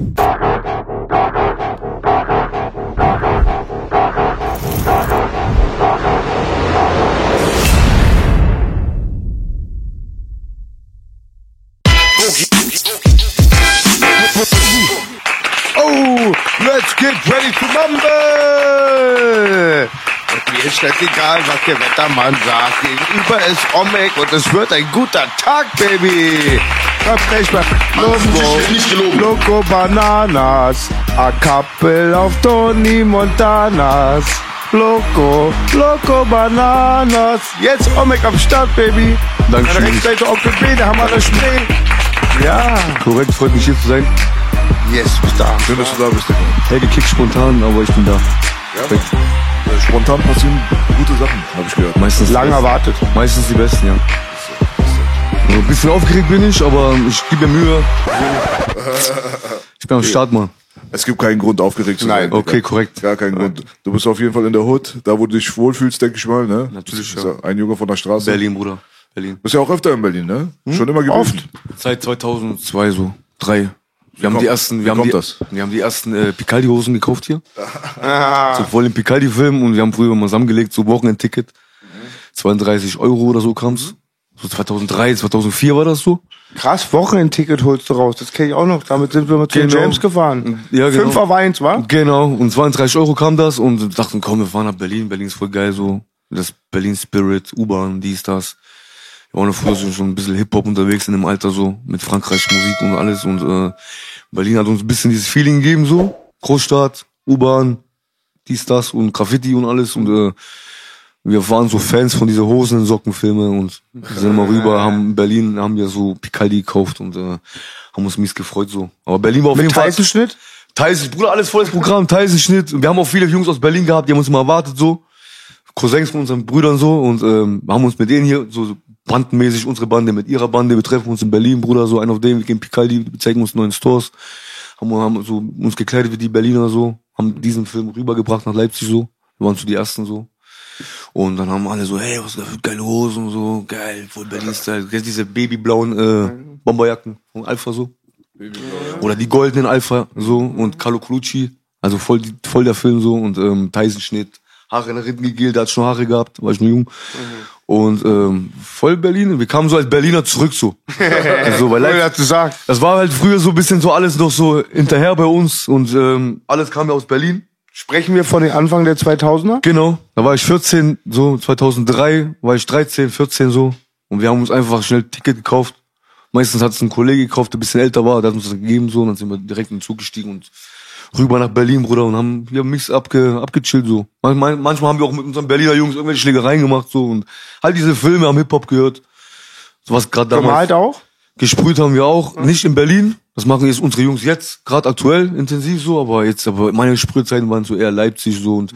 Oh, let's get ready to mumble! Mir ist nicht egal, was der Wettermann sagt. Gegenüber ist Omek und es wird ein guter Tag, Baby. Mal. Loco, Loco Bananas. A couple auf Tony Montanas. Loco, Loco Bananas. Jetzt Omek am Start, Baby. Dankeschön. An der Rechtsseite Onkel B, da haben wir das Spray. Ja. Korrekt, freut mich hier zu sein. Yes, bis da. Schön, dass du da bist, Digga. Hey, gekickt spontan, aber ich bin da. Perfekt. Äh, Spontan passieren gute Sachen, habe ich gehört. Meistens Lang erwartet. Meistens die besten, ja. Ein bisschen aufgeregt bin ich, aber ich gebe mir Mühe. Ich bin am Start, Mann. Es gibt keinen Grund, aufgeregt zu Nein. sein. Digga. Okay, korrekt. Gar keinen Grund. Du bist auf jeden Fall in der Hood, da wo du dich wohlfühlst, denke ich mal, ne? Natürlich, ja. Ein Junge von der Straße. Berlin, Bruder. Berlin. Bist ja auch öfter in Berlin, ne? Schon immer gewesen. Oft. Seit 2002 so. Drei. Wir haben kommt- die ersten, wie wir haben kommt die, das? wir haben die ersten äh, Picaldi-Hosen gekauft hier. Ah. So voll im Picaldi-Film und wir haben früher mal zusammengelegt, so Wochenendticket. 32 Euro oder so kam's. So 2003, 2004 war das so. Krass, Wochenendticket holst du raus. Das kenne ich auch noch. Damit sind wir mal zu den Genau. James gefahren. Ja, genau. Fünfer Weins, wa? Genau, und 32 Euro kam das und dachten, komm, wir fahren nach Berlin. Berlin ist voll geil, so. Das Berlin Spirit, U-Bahn, dies, das. Wir waren früher so schon ein bisschen Hip-Hop unterwegs in dem Alter, so. Mit Frankreich Musik und alles. Und äh, Berlin hat uns ein bisschen dieses Feeling gegeben, so. Großstadt, U-Bahn, dies, das und Graffiti und alles. Und äh, wir waren so Fans von diese Hosen und Sockenfilme und sind immer rüber, haben in Berlin, haben wir so Picaldi gekauft und äh, haben uns mies gefreut, so. Aber Berlin war auf Mit jeden Fall... Tyson-Schnitt? Tyson, Bruder, alles volles Programm, Tyson-Schnitt. Wir haben auch viele Jungs aus Berlin gehabt, die haben uns immer erwartet, so. Cousins von unseren Brüdern so und ähm, haben uns mit denen hier so bandenmäßig unsere Bande mit ihrer Bande, wir treffen uns in Berlin, Bruder, so ein auf dem, wir gehen Picaldi, wir zeigen uns neuen Stores, haben, haben so uns gekleidet wie die Berliner so, haben diesen Film rübergebracht nach Leipzig so, wir waren so die ersten so. Und dann haben alle so, hey, was ist das für geile Hosen und so, geil, voll Berlin-Style. Kennst diese babyblauen äh, Bomberjacken von Alpha so? Oder die goldenen Alpha so und Carlo Colucci, also voll, voll der Film so und ähm, Tyson-Schnitt, Haare nach hinten gegelt, der hat schon Haare gehabt, war ich nur jung. Und ähm, voll Berlin, wir kamen so als Berliner zurück so. also, weil Leipzig, hat gesagt. das war halt früher so ein bisschen so alles noch so hinterher bei uns und ähm, alles kam ja aus Berlin. Sprechen wir von den Anfang der 2000er? Genau, da war ich 14, so 2003 war ich 13, 14 so und wir haben uns einfach schnell ein Ticket gekauft. Meistens hat es ein Kollege gekauft, der ein bisschen älter war, der hat uns das gegeben so und dann sind wir direkt in den Zug gestiegen und rüber nach Berlin, Bruder, und haben hier Mix abge, abgechillt so. Manchmal, manchmal haben wir auch mit unseren Berliner Jungs irgendwelche Schlägereien gemacht so und halt diese Filme am Hip-Hop gehört. So was gerade damals. Gemalt auch? Gesprüht haben wir auch, nicht in Berlin. Das machen jetzt unsere Jungs jetzt, gerade aktuell intensiv so, aber jetzt, aber meine Sprühzeiten waren so eher Leipzig so und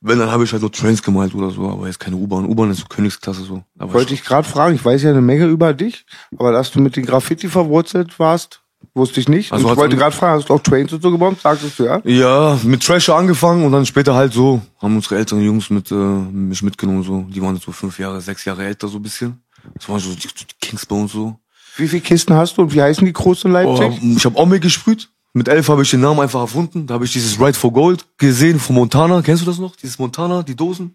wenn, dann habe ich halt nur Trains gemalt oder so, aber jetzt keine U-Bahn. U-Bahn ist so Königsklasse so. Aber Wollte ich gerade fragen. Ich weiß ja eine Menge über dich, aber dass du mit den Graffiti verwurzelt warst, wusste ich nicht. Also und ich wollte gerade fragen, hast du auch Trains und so gebombt? Sagtest du, ja? Ja, mit Trasher angefangen und dann später halt so, haben unsere älteren Jungs mit, äh, mich mitgenommen so. Die waren so fünf Jahre, sechs Jahre älter so ein bisschen. Das waren so die, die Kings bei uns so. Wie viele Kisten hast du und wie heißen die Crews in Oh, Leipzig? ich habe Omeg gesprüht. Mit elf habe ich den Namen einfach erfunden. Da habe ich dieses Ride for Gold gesehen von Montana. Kennst du das noch? Dieses Montana, die Dosen,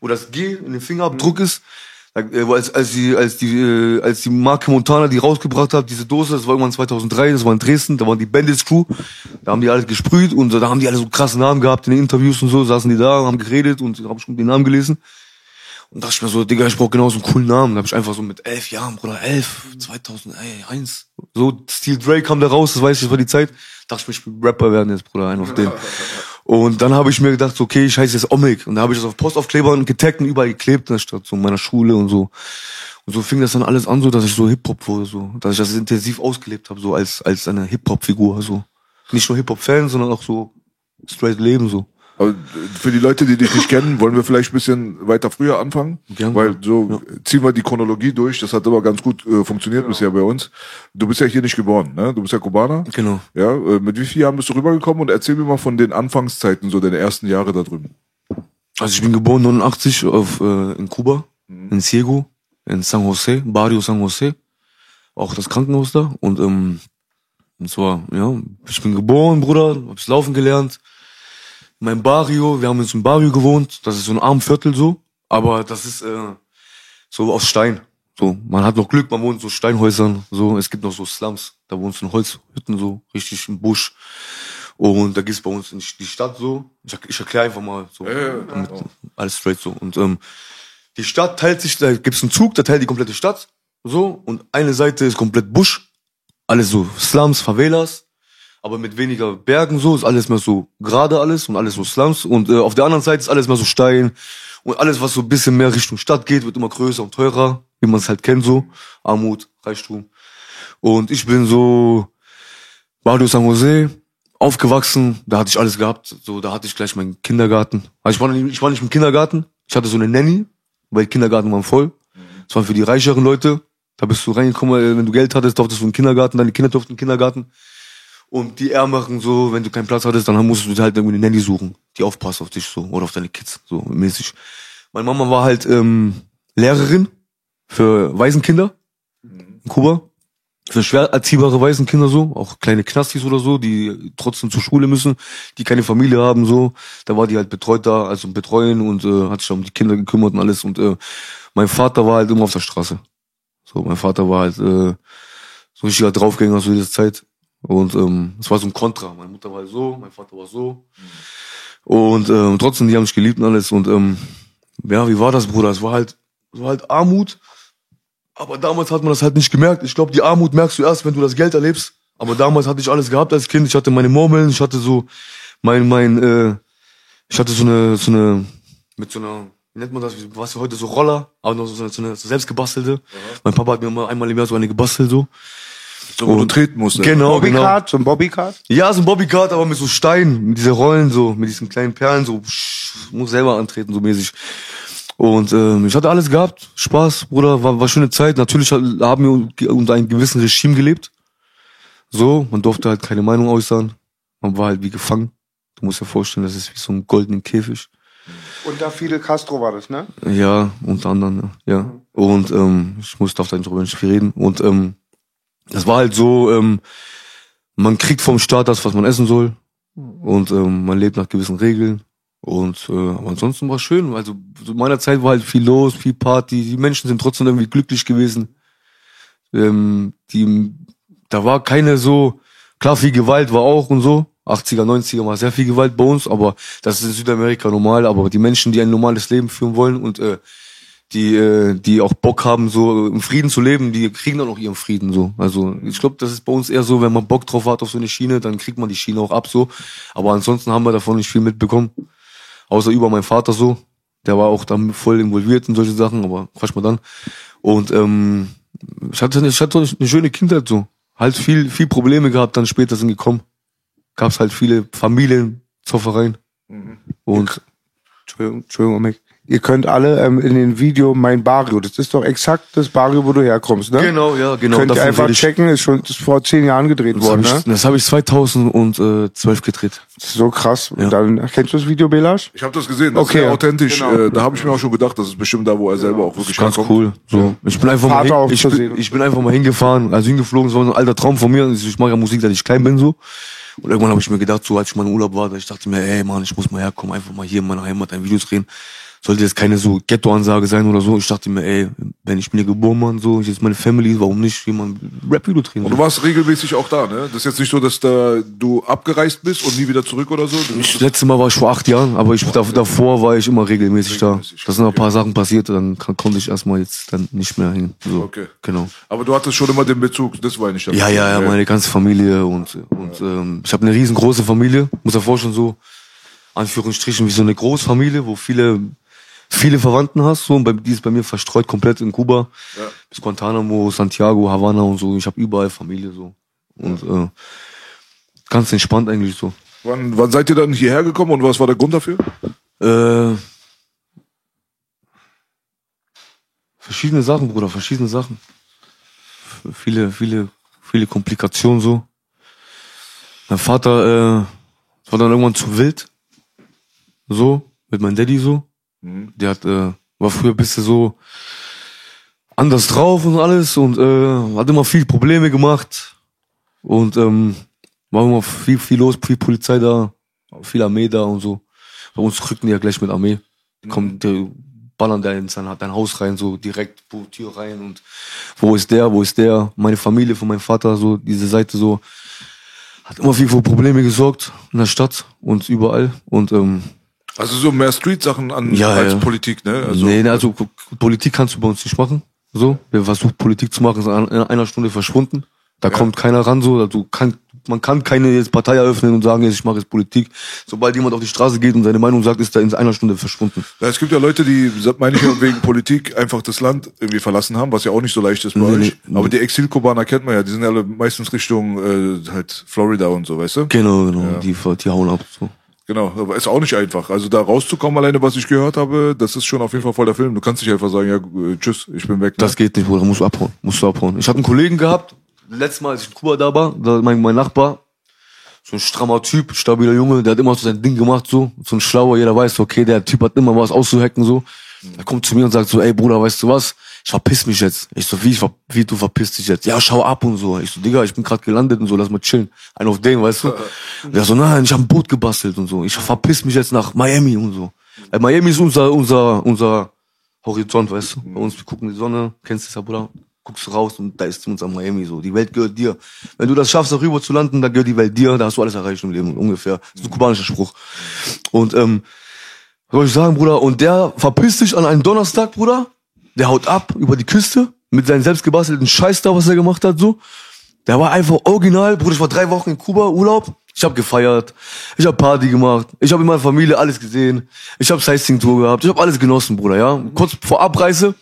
wo das G in dem Fingerabdruck ist. Da, äh, als, als die, als die, äh, als die Marke Montana die rausgebracht hat, diese Dose, das war irgendwann 2003, das war in Dresden, da waren die Bandits Crew, da haben die alle gesprüht und da haben die alle so krasse Namen gehabt in den Interviews und so, saßen die da, haben geredet und habe schon den Namen gelesen. Und dachte ich mir so, Digga, ich brauch genau so einen coolen Namen. Da hab ich einfach so mit elf Jahren, Bruder, elf, 2001. So, Steel Dre kam da raus, das weiß ich, das war die Zeit. Dachte ich mir, ich will Rapper werden jetzt, Bruder, ein auf den. Und dann habe ich mir gedacht, okay, ich heiße jetzt Omeg. Und da habe ich das auf Postaufklebern getaggt und überall geklebt in der Stadt, so in meiner Schule und so. Und so fing das dann alles an, so, dass ich so Hip-Hop wurde, so. Dass ich das intensiv ausgelebt habe, so als, als eine Hip-Hop-Figur, so. Nicht nur Hip-Hop-Fan, sondern auch so straight Leben, so. Aber für die Leute, die dich nicht kennen, wollen wir vielleicht ein bisschen weiter früher anfangen. Gerne. Weil so ziehen wir die Chronologie durch. Das hat aber ganz gut äh, funktioniert bisher bei uns. Du bist ja hier nicht geboren, ne? Du bist ja Kubaner. Genau. Ja, äh, mit wie vielen Jahren bist du rübergekommen? Und erzähl mir mal von den Anfangszeiten, so deine ersten Jahre da drüben. Also ich bin geboren 89 auf, äh, in Kuba, in Ciego, in San Jose, Barrio San Jose, auch das Krankenhaus da. Und ähm, Und zwar, ja, ich bin geboren, Bruder, hab's laufen gelernt. Mein Barrio, wir haben uns im Barrio gewohnt, das ist so ein Armviertel so, aber das ist äh, so aus Stein. So, man hat noch Glück, man wohnt in so Steinhäusern, so, es gibt noch so Slums, da wohnst du in Holzhütten so, richtig im Busch. Und da gibt's bei uns in die Stadt so, ich, ich erkläre einfach mal so, damit, alles straight so. Und ähm, die Stadt teilt sich, da gibt's einen Zug, der teilt die komplette Stadt, so, und eine Seite ist komplett Busch, alles so Slums, Favelas, aber mit weniger Bergen so, ist alles mehr so gerade alles und alles so Slums. Und äh, auf der anderen Seite ist alles mehr so Stein und alles, was so ein bisschen mehr Richtung Stadt geht, wird immer größer und teurer, wie man es halt kennt so. Armut, Reichtum. Und ich bin so Barrio San Jose aufgewachsen, da hatte ich alles gehabt. So, da hatte ich gleich meinen Kindergarten. Also ich war nicht, ich war nicht im Kindergarten, ich hatte so eine Nanny, weil Kindergarten waren voll. Das waren für die reicheren Leute. Da bist du reingekommen, äh, wenn du Geld hattest, durftest du in den Kindergarten, deine Kinder durften in den Kindergarten. Und die Ärmeren so, wenn du keinen Platz hattest, dann musst du halt irgendwie eine Nanny suchen, die aufpasst auf dich so oder auf deine Kids, so mäßig. Meine Mama war halt ähm, Lehrerin für Waisenkinder in Kuba. Für schwer erziehbare Waisenkinder so, auch kleine Knastis oder so, die trotzdem zur Schule müssen, die keine Familie haben so. Da war die halt betreut da, also betreuen und äh, hat sich um die Kinder gekümmert und alles. Und äh, mein Vater war halt immer auf der Straße. So, mein Vater war halt äh, so ein richtiger Draufgänger zu dieser Zeit. Und ähm, es war so ein Kontra. Meine Mutter war so, mein Vater war so. Und ähm, trotzdem, die haben mich geliebt und alles. Und ähm, ja, wie war das, Bruder? Es war halt, es war halt Armut. Aber damals hat man das halt nicht gemerkt. Ich glaube, die Armut merkst du erst, wenn du das Geld erlebst. Aber damals hatte ich alles gehabt als Kind. Ich hatte meine Murmeln, ich hatte so mein, mein, äh, ich hatte so eine, so eine, mit so einer, wie nennt man das, was für heute so Roller, aber noch so eine, so eine so selbstgebastelte. Mein Papa hat mir mal einmal im Jahr so eine gebastelt so. So, wo du treten musst. Genau, genau. Bobbycard, so ein Bobbycard. Ja, so ein Bobbycard, aber mit so Steinen, mit diese Rollen so, mit diesen kleinen Perlen, so psch, muss selber antreten, so mäßig. Und ähm, ich hatte alles gehabt, Spaß, Bruder, war, war schöne Zeit. Natürlich haben wir unter einem gewissen Regime gelebt. So, man durfte halt keine Meinung äußern. Man war halt wie gefangen. Du musst dir vorstellen, das ist wie so ein goldenen Käfig. Und da Fidel Castro war das, ne? Ja, unter anderem, ja. ja. Und ähm, ich muss darf da nicht drüber nicht viel reden. Und ähm, das war halt so, ähm, man kriegt vom Staat das, was man essen soll. Und ähm, man lebt nach gewissen Regeln. Und äh, aber ansonsten war schön. Also zu meiner Zeit war halt viel los, viel Party. Die Menschen sind trotzdem irgendwie glücklich gewesen. Ähm, die, da war keine so, klar viel Gewalt war auch und so. 80er, 90er war sehr viel Gewalt bei uns, aber das ist in Südamerika normal. Aber die Menschen, die ein normales Leben führen wollen und äh, die, äh, die auch Bock haben, so im Frieden zu leben, die kriegen dann auch ihren Frieden so. Also ich glaube, das ist bei uns eher so, wenn man Bock drauf hat auf so eine Schiene, dann kriegt man die Schiene auch ab so. Aber ansonsten haben wir davon nicht viel mitbekommen. Außer über meinen Vater so. Der war auch dann voll involviert in solche Sachen, aber quatsch mal dann. Und ähm, ich hatte, ich hatte eine schöne Kindheit so. Halt viel, viel Probleme gehabt, dann später sind gekommen. Gab's halt viele Familienzoffereien. Und Entschuldigung, Entschuldigung, Mick. Ihr könnt alle ähm, in den Video mein Barrio, das ist doch exakt das Barrio, wo du herkommst, ne? Genau, ja, genau. Könnt ihr einfach checken, ist schon ist vor zehn Jahren gedreht Das worden, habe ne? ich, das hab ich 2012 gedreht. Das ist so krass. Ja. Und dann, kennst du das Video, Belasch? Ich habe das gesehen, das Okay, ist sehr authentisch. genau. Äh, da habe ich mir auch schon gedacht, das ist bestimmt da, wo er selber auch Das ist wirklich ganz herkommt. cool. So, ich bin einfach mal Vater auch hin, ich, bin, ich bin einfach mal hingefahren, also hingeflogen, das war so ein alter Traum von mir. Ich mache ja Musik, seit ich klein bin so. Und irgendwann habe ich mir gedacht, so als ich mal im Urlaub war, ich dachte mir, ey Mann, ich muss mal herkommen, einfach mal hier in meiner Heimat ein Video drehen. Sollte jetzt keine so Ghetto-Ansage sein oder so. Ich dachte mir, ey, wenn ich bin hier geboren, Mann, so, ich jetzt meine Family, warum nicht ein Rap-Video drehen? Und du warst regelmäßig auch da, ne? Das ist jetzt nicht so, dass da du abgereist bist und nie wieder zurück oder so. Du Ich, das letzte Mal war ich vor acht Jahren, aber ich, da, davor war ich immer regelmäßig, Regelmäßig, da. Da sind noch ein paar Sachen passiert, dann konnte ich erstmal jetzt dann nicht mehr hin. So, Okay. Genau. aber du hattest schon immer den Bezug, das war nicht Ja, ja, ja, meine ganze Familie und, und ähm, ich habe eine riesengroße Familie, muss ja vorstellen, so Anführungsstrichen wie so eine Großfamilie, wo viele viele Verwandten hast, so und bei, die ist bei mir verstreut komplett in Kuba, Ja. bis Guantanamo, Santiago, Havanna und so. Ich habe überall Familie so und äh, ganz entspannt eigentlich so. Wann, wann seid ihr dann hierher gekommen und was war der Grund dafür? Äh, verschiedene Sachen, Bruder, verschiedene Sachen. F- Viele, viele, viele Komplikationen so. Mein Vater äh, war dann irgendwann zu wild. So, mit meinem Daddy so. Der hat, äh, war früher ein bisschen so anders drauf und alles und äh, hat immer viel Probleme gemacht. Und ähm, war immer viel, viel los, viel Polizei da, viel Armee da und so. Bei uns rücken die ja gleich mit Armee. Die kommen, die ballern da in sein, dein Haus rein, so direkt wo Tür rein und wo ist der, wo ist der, meine Familie von meinem Vater, so diese Seite so, hat immer viel für Probleme gesorgt in der Stadt und überall und ähm, Also so mehr Street-Sachen an Ja, als ja. Politik, ne? Also, nee, nee, also Politik kannst du bei uns nicht machen. So, wer versucht Politik zu machen, ist in einer Stunde verschwunden. Da kommt keiner ran. So, also kann, man kann keine jetzt Partei eröffnen und sagen, jetzt ich mache jetzt Politik. Sobald jemand auf die Straße geht und seine Meinung sagt, ist er in einer Stunde verschwunden. Ja, es gibt ja Leute, die, meine ich ja, wegen Politik einfach das Land irgendwie verlassen haben, was ja auch nicht so leicht ist bei Nee, euch. nee. Aber die Exilkubaner kennt man ja, die sind ja alle meistens Richtung äh, halt Florida und so, weißt du? Genau, genau. Die, die hauen ab. So. Genau, ist auch nicht einfach. Also da rauszukommen, alleine was ich gehört habe, das ist schon auf jeden Fall voll der Film. Du kannst nicht einfach sagen, ja, äh, tschüss, ich bin weg. Ne? Das geht nicht, Bruder. Musst du abhauen. Musst du abhauen. Ich hatte einen Kollegen gehabt, letztes Mal, als ich in Kuba da war, da mein, mein Nachbar, so ein strammer Typ, stabiler Junge, der hat immer so sein Ding gemacht, so, so ein schlauer, jeder weiß, okay, der Typ hat immer was auszuhacken, so. Er kommt zu mir und sagt so, ey Bruder, weißt du was? Ich verpiss mich jetzt. Ich so, wie, ich wie du verpisst dich jetzt? Ja, schau ab und so. Ich so, Digga, ich bin gerade gelandet und so, lass mal chillen. Ein auf den, weißt du? Der so, nein, ich hab ein Boot gebastelt und so. Ich verpiss mich jetzt nach Miami und so. Weil Miami ist unser, unser, unser Horizont, weißt du? Bei uns, wir gucken die Sonne, kennst du das ja, Bruder? Guckst raus und da ist unser Miami so. Die Welt gehört dir. Wenn du das schaffst, darüber zu landen, dann gehört die Welt dir, da hast du alles erreicht im Leben, ungefähr. Das ist ein kubanischer Spruch. Und, ähm, was soll ich sagen, Bruder? Und der verpisst sich an einem Donnerstag, Bruder. Der haut ab über die Küste mit seinem selbstgebastelten Scheiß da, was er gemacht hat, so. Der war einfach original, Bruder. Ich war drei Wochen in Kuba, Urlaub. Ich habe gefeiert, ich habe Party gemacht, ich habe in meiner Familie alles gesehen, ich habe Sightseeing-Tour gehabt, ich habe alles genossen, Bruder, ja. Kurz vor Abreise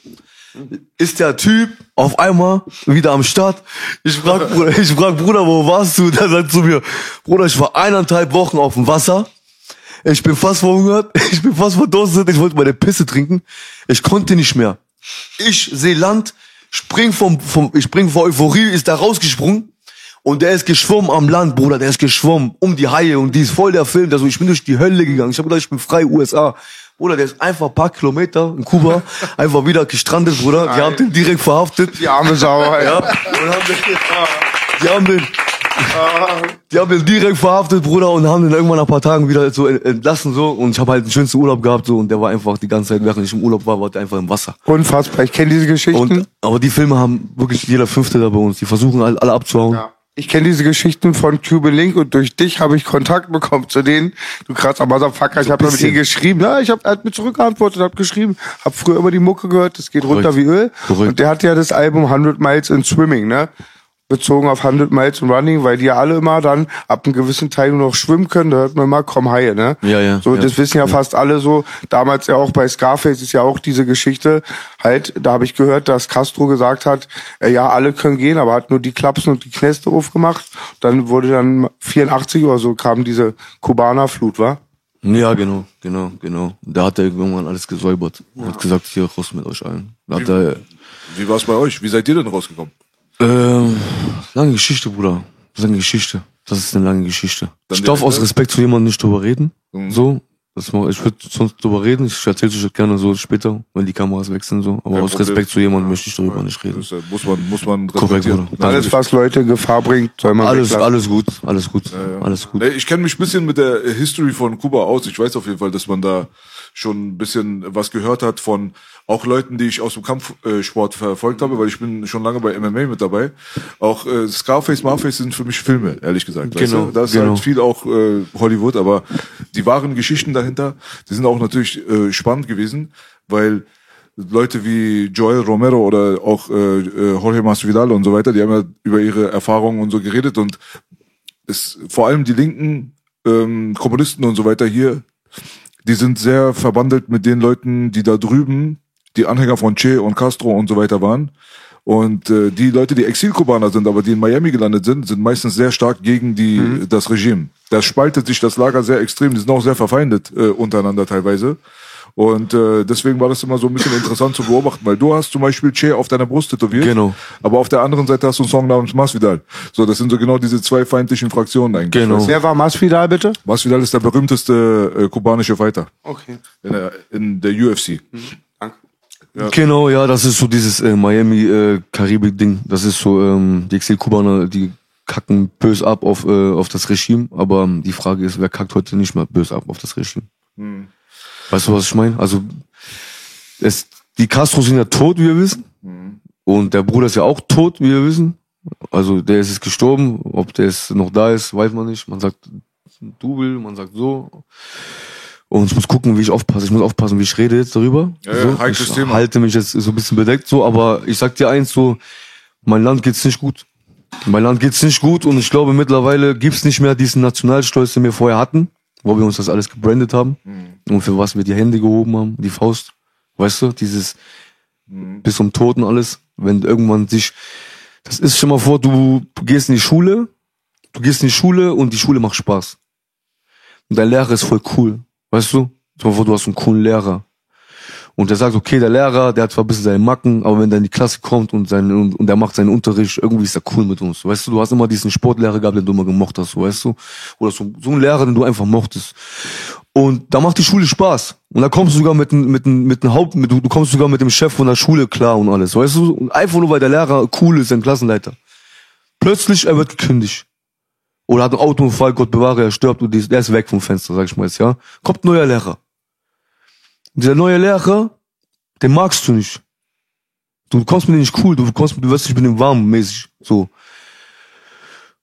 ist der Typ auf einmal wieder am Start. Ich frag, Bruder, ich frag, Bruder, wo warst du? Der sagt zu mir, Bruder, ich war eineinhalb Wochen auf dem Wasser. Ich bin fast verhungert, ich bin fast verdurstet, ich wollte meine Pisse trinken. Ich konnte nicht mehr. Ich sehe Land, spring vom, vom, ich spring vor Euphorie, ist da rausgesprungen. Und der ist geschwommen am Land, Bruder, der ist geschwommen um die Haie und die ist voll der Film. Also ich bin durch die Hölle gegangen. Ich habe gedacht, ich bin frei USA. Bruder, der ist einfach ein paar Kilometer in Kuba, einfach wieder gestrandet, Bruder. Die haben den direkt verhaftet. Die arme Sau, ey. Ja, den, die haben den, die haben den direkt verhaftet, Bruder, und haben den irgendwann nach ein paar Tagen wieder so entlassen, so. Und ich habe halt den schönsten Urlaub gehabt, so. Und der war einfach die ganze Zeit, während ich im Urlaub war, war der einfach im Wasser. Unfassbar. Ich kenne diese Geschichten. Und, aber die Filme haben wirklich jeder Fünfte da bei uns. Die versuchen alle, alle abzuhauen. Ja. Ich kenne diese Geschichten von Cube Link und durch dich habe ich Kontakt bekommen zu denen. Du krasser Motherfucker, ich habe mit ihm geschrieben. Ja, ich habe er hat mir zurückgeantwortet, habe geschrieben, habe früher immer die Mucke gehört, das geht runter wie Öl. Korrekt. Und der hat ja das Album 100 Miles in Swimming, ne? Bezogen auf 100 Miles in Running, weil die ja alle immer dann ab einem gewissen Teil nur noch schwimmen können, da hört man immer, komm Haie, ne? Ja, ja, So, ja. das wissen ja fast alle so. Damals ja auch bei Scarface ist ja auch diese Geschichte. Halt, da habe ich gehört, dass Castro gesagt hat, äh, ja, alle können gehen, aber hat nur die Klapsen und die Knäste aufgemacht. Dann wurde dann 84 oder so kam diese Kubaner-Flut, war? Ja, genau, genau, genau. Da hat er irgendwann alles gesäubert. Hat gesagt, hier raus mit euch allen. Da hat er, Wie war es bei euch? Wie seid ihr denn rausgekommen? Ähm, lange Geschichte, Bruder. Lange Geschichte. Das ist eine lange Geschichte. Dann ich darf aus? Respekt zu jemandem nicht drüber reden. Mhm. So. Das, mach- ich würde sonst drüber reden. Ich erzähle es euch gerne so später, wenn die Kameras wechseln, so. Aber Kein aus Problem. Respekt zu jemandem möchte ich darüber nicht reden. Das äh, muss man, muss man Korrekt, respektieren. Bruder. Alles, was Leute in Gefahr bringt, soll man Alles, weglassen. alles gut, alles gut, alles gut. Ich kenne mich ein bisschen mit der History von Kuba aus. Ich weiß auf jeden Fall, dass man da schon ein bisschen was gehört hat von auch Leuten, die ich aus dem Kampfsport verfolgt habe, weil ich bin schon lange bei MMA mit dabei. Auch äh, Scarface, Marface sind für mich Filme, ehrlich gesagt. weißt Genau, du? Das ist genau. halt viel auch äh, Hollywood, aber die wahren Geschichten dahinter, die sind auch natürlich äh, spannend gewesen, weil Leute wie Joel Romero oder auch äh, äh, Jorge Masvidal und so weiter, die haben ja über ihre Erfahrungen und so geredet und es, vor allem die linken ähm, Kommunisten und so weiter hier, die sind sehr verbandelt mit den Leuten, die da drüben, die Anhänger von Che und Castro und so weiter waren. Und äh, die Leute, die Exilkubaner sind, aber die in Miami gelandet sind, sind meistens sehr stark gegen die das Regime. Da spaltet sich das Lager sehr extrem. Die sind auch sehr verfeindet äh, untereinander teilweise. Und äh, deswegen war das immer so ein bisschen interessant zu beobachten, weil du hast zum Beispiel Che auf deiner Brust tätowiert, Genau. aber auf der anderen Seite hast du einen Song namens Masvidal. So, das sind so genau diese zwei feindlichen Fraktionen eigentlich. Genau. Wer war Masvidal, bitte? Masvidal ist der berühmteste äh, kubanische Fighter Okay. in der, in der UFC. Danke. Genau, ja, das ist so dieses äh, Miami äh, Karibik Ding. Das ist so ähm, die Exil-Kubaner, die kacken bös ab auf, äh, auf das Regime, aber ähm, die Frage ist, wer kackt heute nicht mehr bös ab auf das Regime? Hm. Weißt du, was ich meine? Also es, die Castros sind ja tot, wie wir wissen. Hm. Und der Bruder ist ja auch tot, wie wir wissen. Also der ist jetzt gestorben. Ob der jetzt noch da ist, weiß man nicht. Man sagt Double, man sagt so. Und ich muss gucken, wie ich aufpasse. Ich muss aufpassen, wie ich rede jetzt darüber. Ja, ja, so. heikles ich Thema. halte mich jetzt so ein bisschen bedeckt so, aber ich sag dir eins so, mein Land geht's nicht gut. Mein Land geht's nicht gut und ich glaube mittlerweile gibt's nicht mehr diesen Nationalstolz, den wir vorher hatten, wo wir uns das alles gebrandet haben und für was wir die Hände gehoben haben, die Faust. Weißt du, dieses bis zum Tod und alles, wenn irgendwann sich, das ist schon mal vor, du gehst in die Schule, du gehst in die Schule und die Schule macht Spaß. Und dein Lehrer ist voll cool, weißt du? Stell dir mal vor, du hast einen coolen Lehrer. Und der sagt, okay, der Lehrer, der hat zwar ein bisschen seine Macken, aber wenn der in die Klasse kommt und, sein, und, und der macht seinen Unterricht, irgendwie ist er cool mit uns. Weißt du, du hast immer diesen Sportlehrer gehabt, den du immer gemocht hast, weißt du? Oder so, so einen Lehrer, den du einfach mochtest. Und da macht die Schule Spaß. Und da kommst du sogar mit, dem- mit, mit dem Haupt, mit, du, kommst sogar mit dem Chef von der Schule klar und alles, weißt du? Und einfach nur, weil der Lehrer cool ist, ein Klassenleiter. Plötzlich, er wird gekündigt. Oder hat einen Autounfall, Gott bewahre, er stirbt und der ist weg vom Fenster, sag ich mal jetzt, ja? Kommt neuer Lehrer. Und dieser neue Lehrer, den magst du nicht. Du kommst mit dem nicht cool, du kommst, du wirst nicht mit dem warm mäßig, so.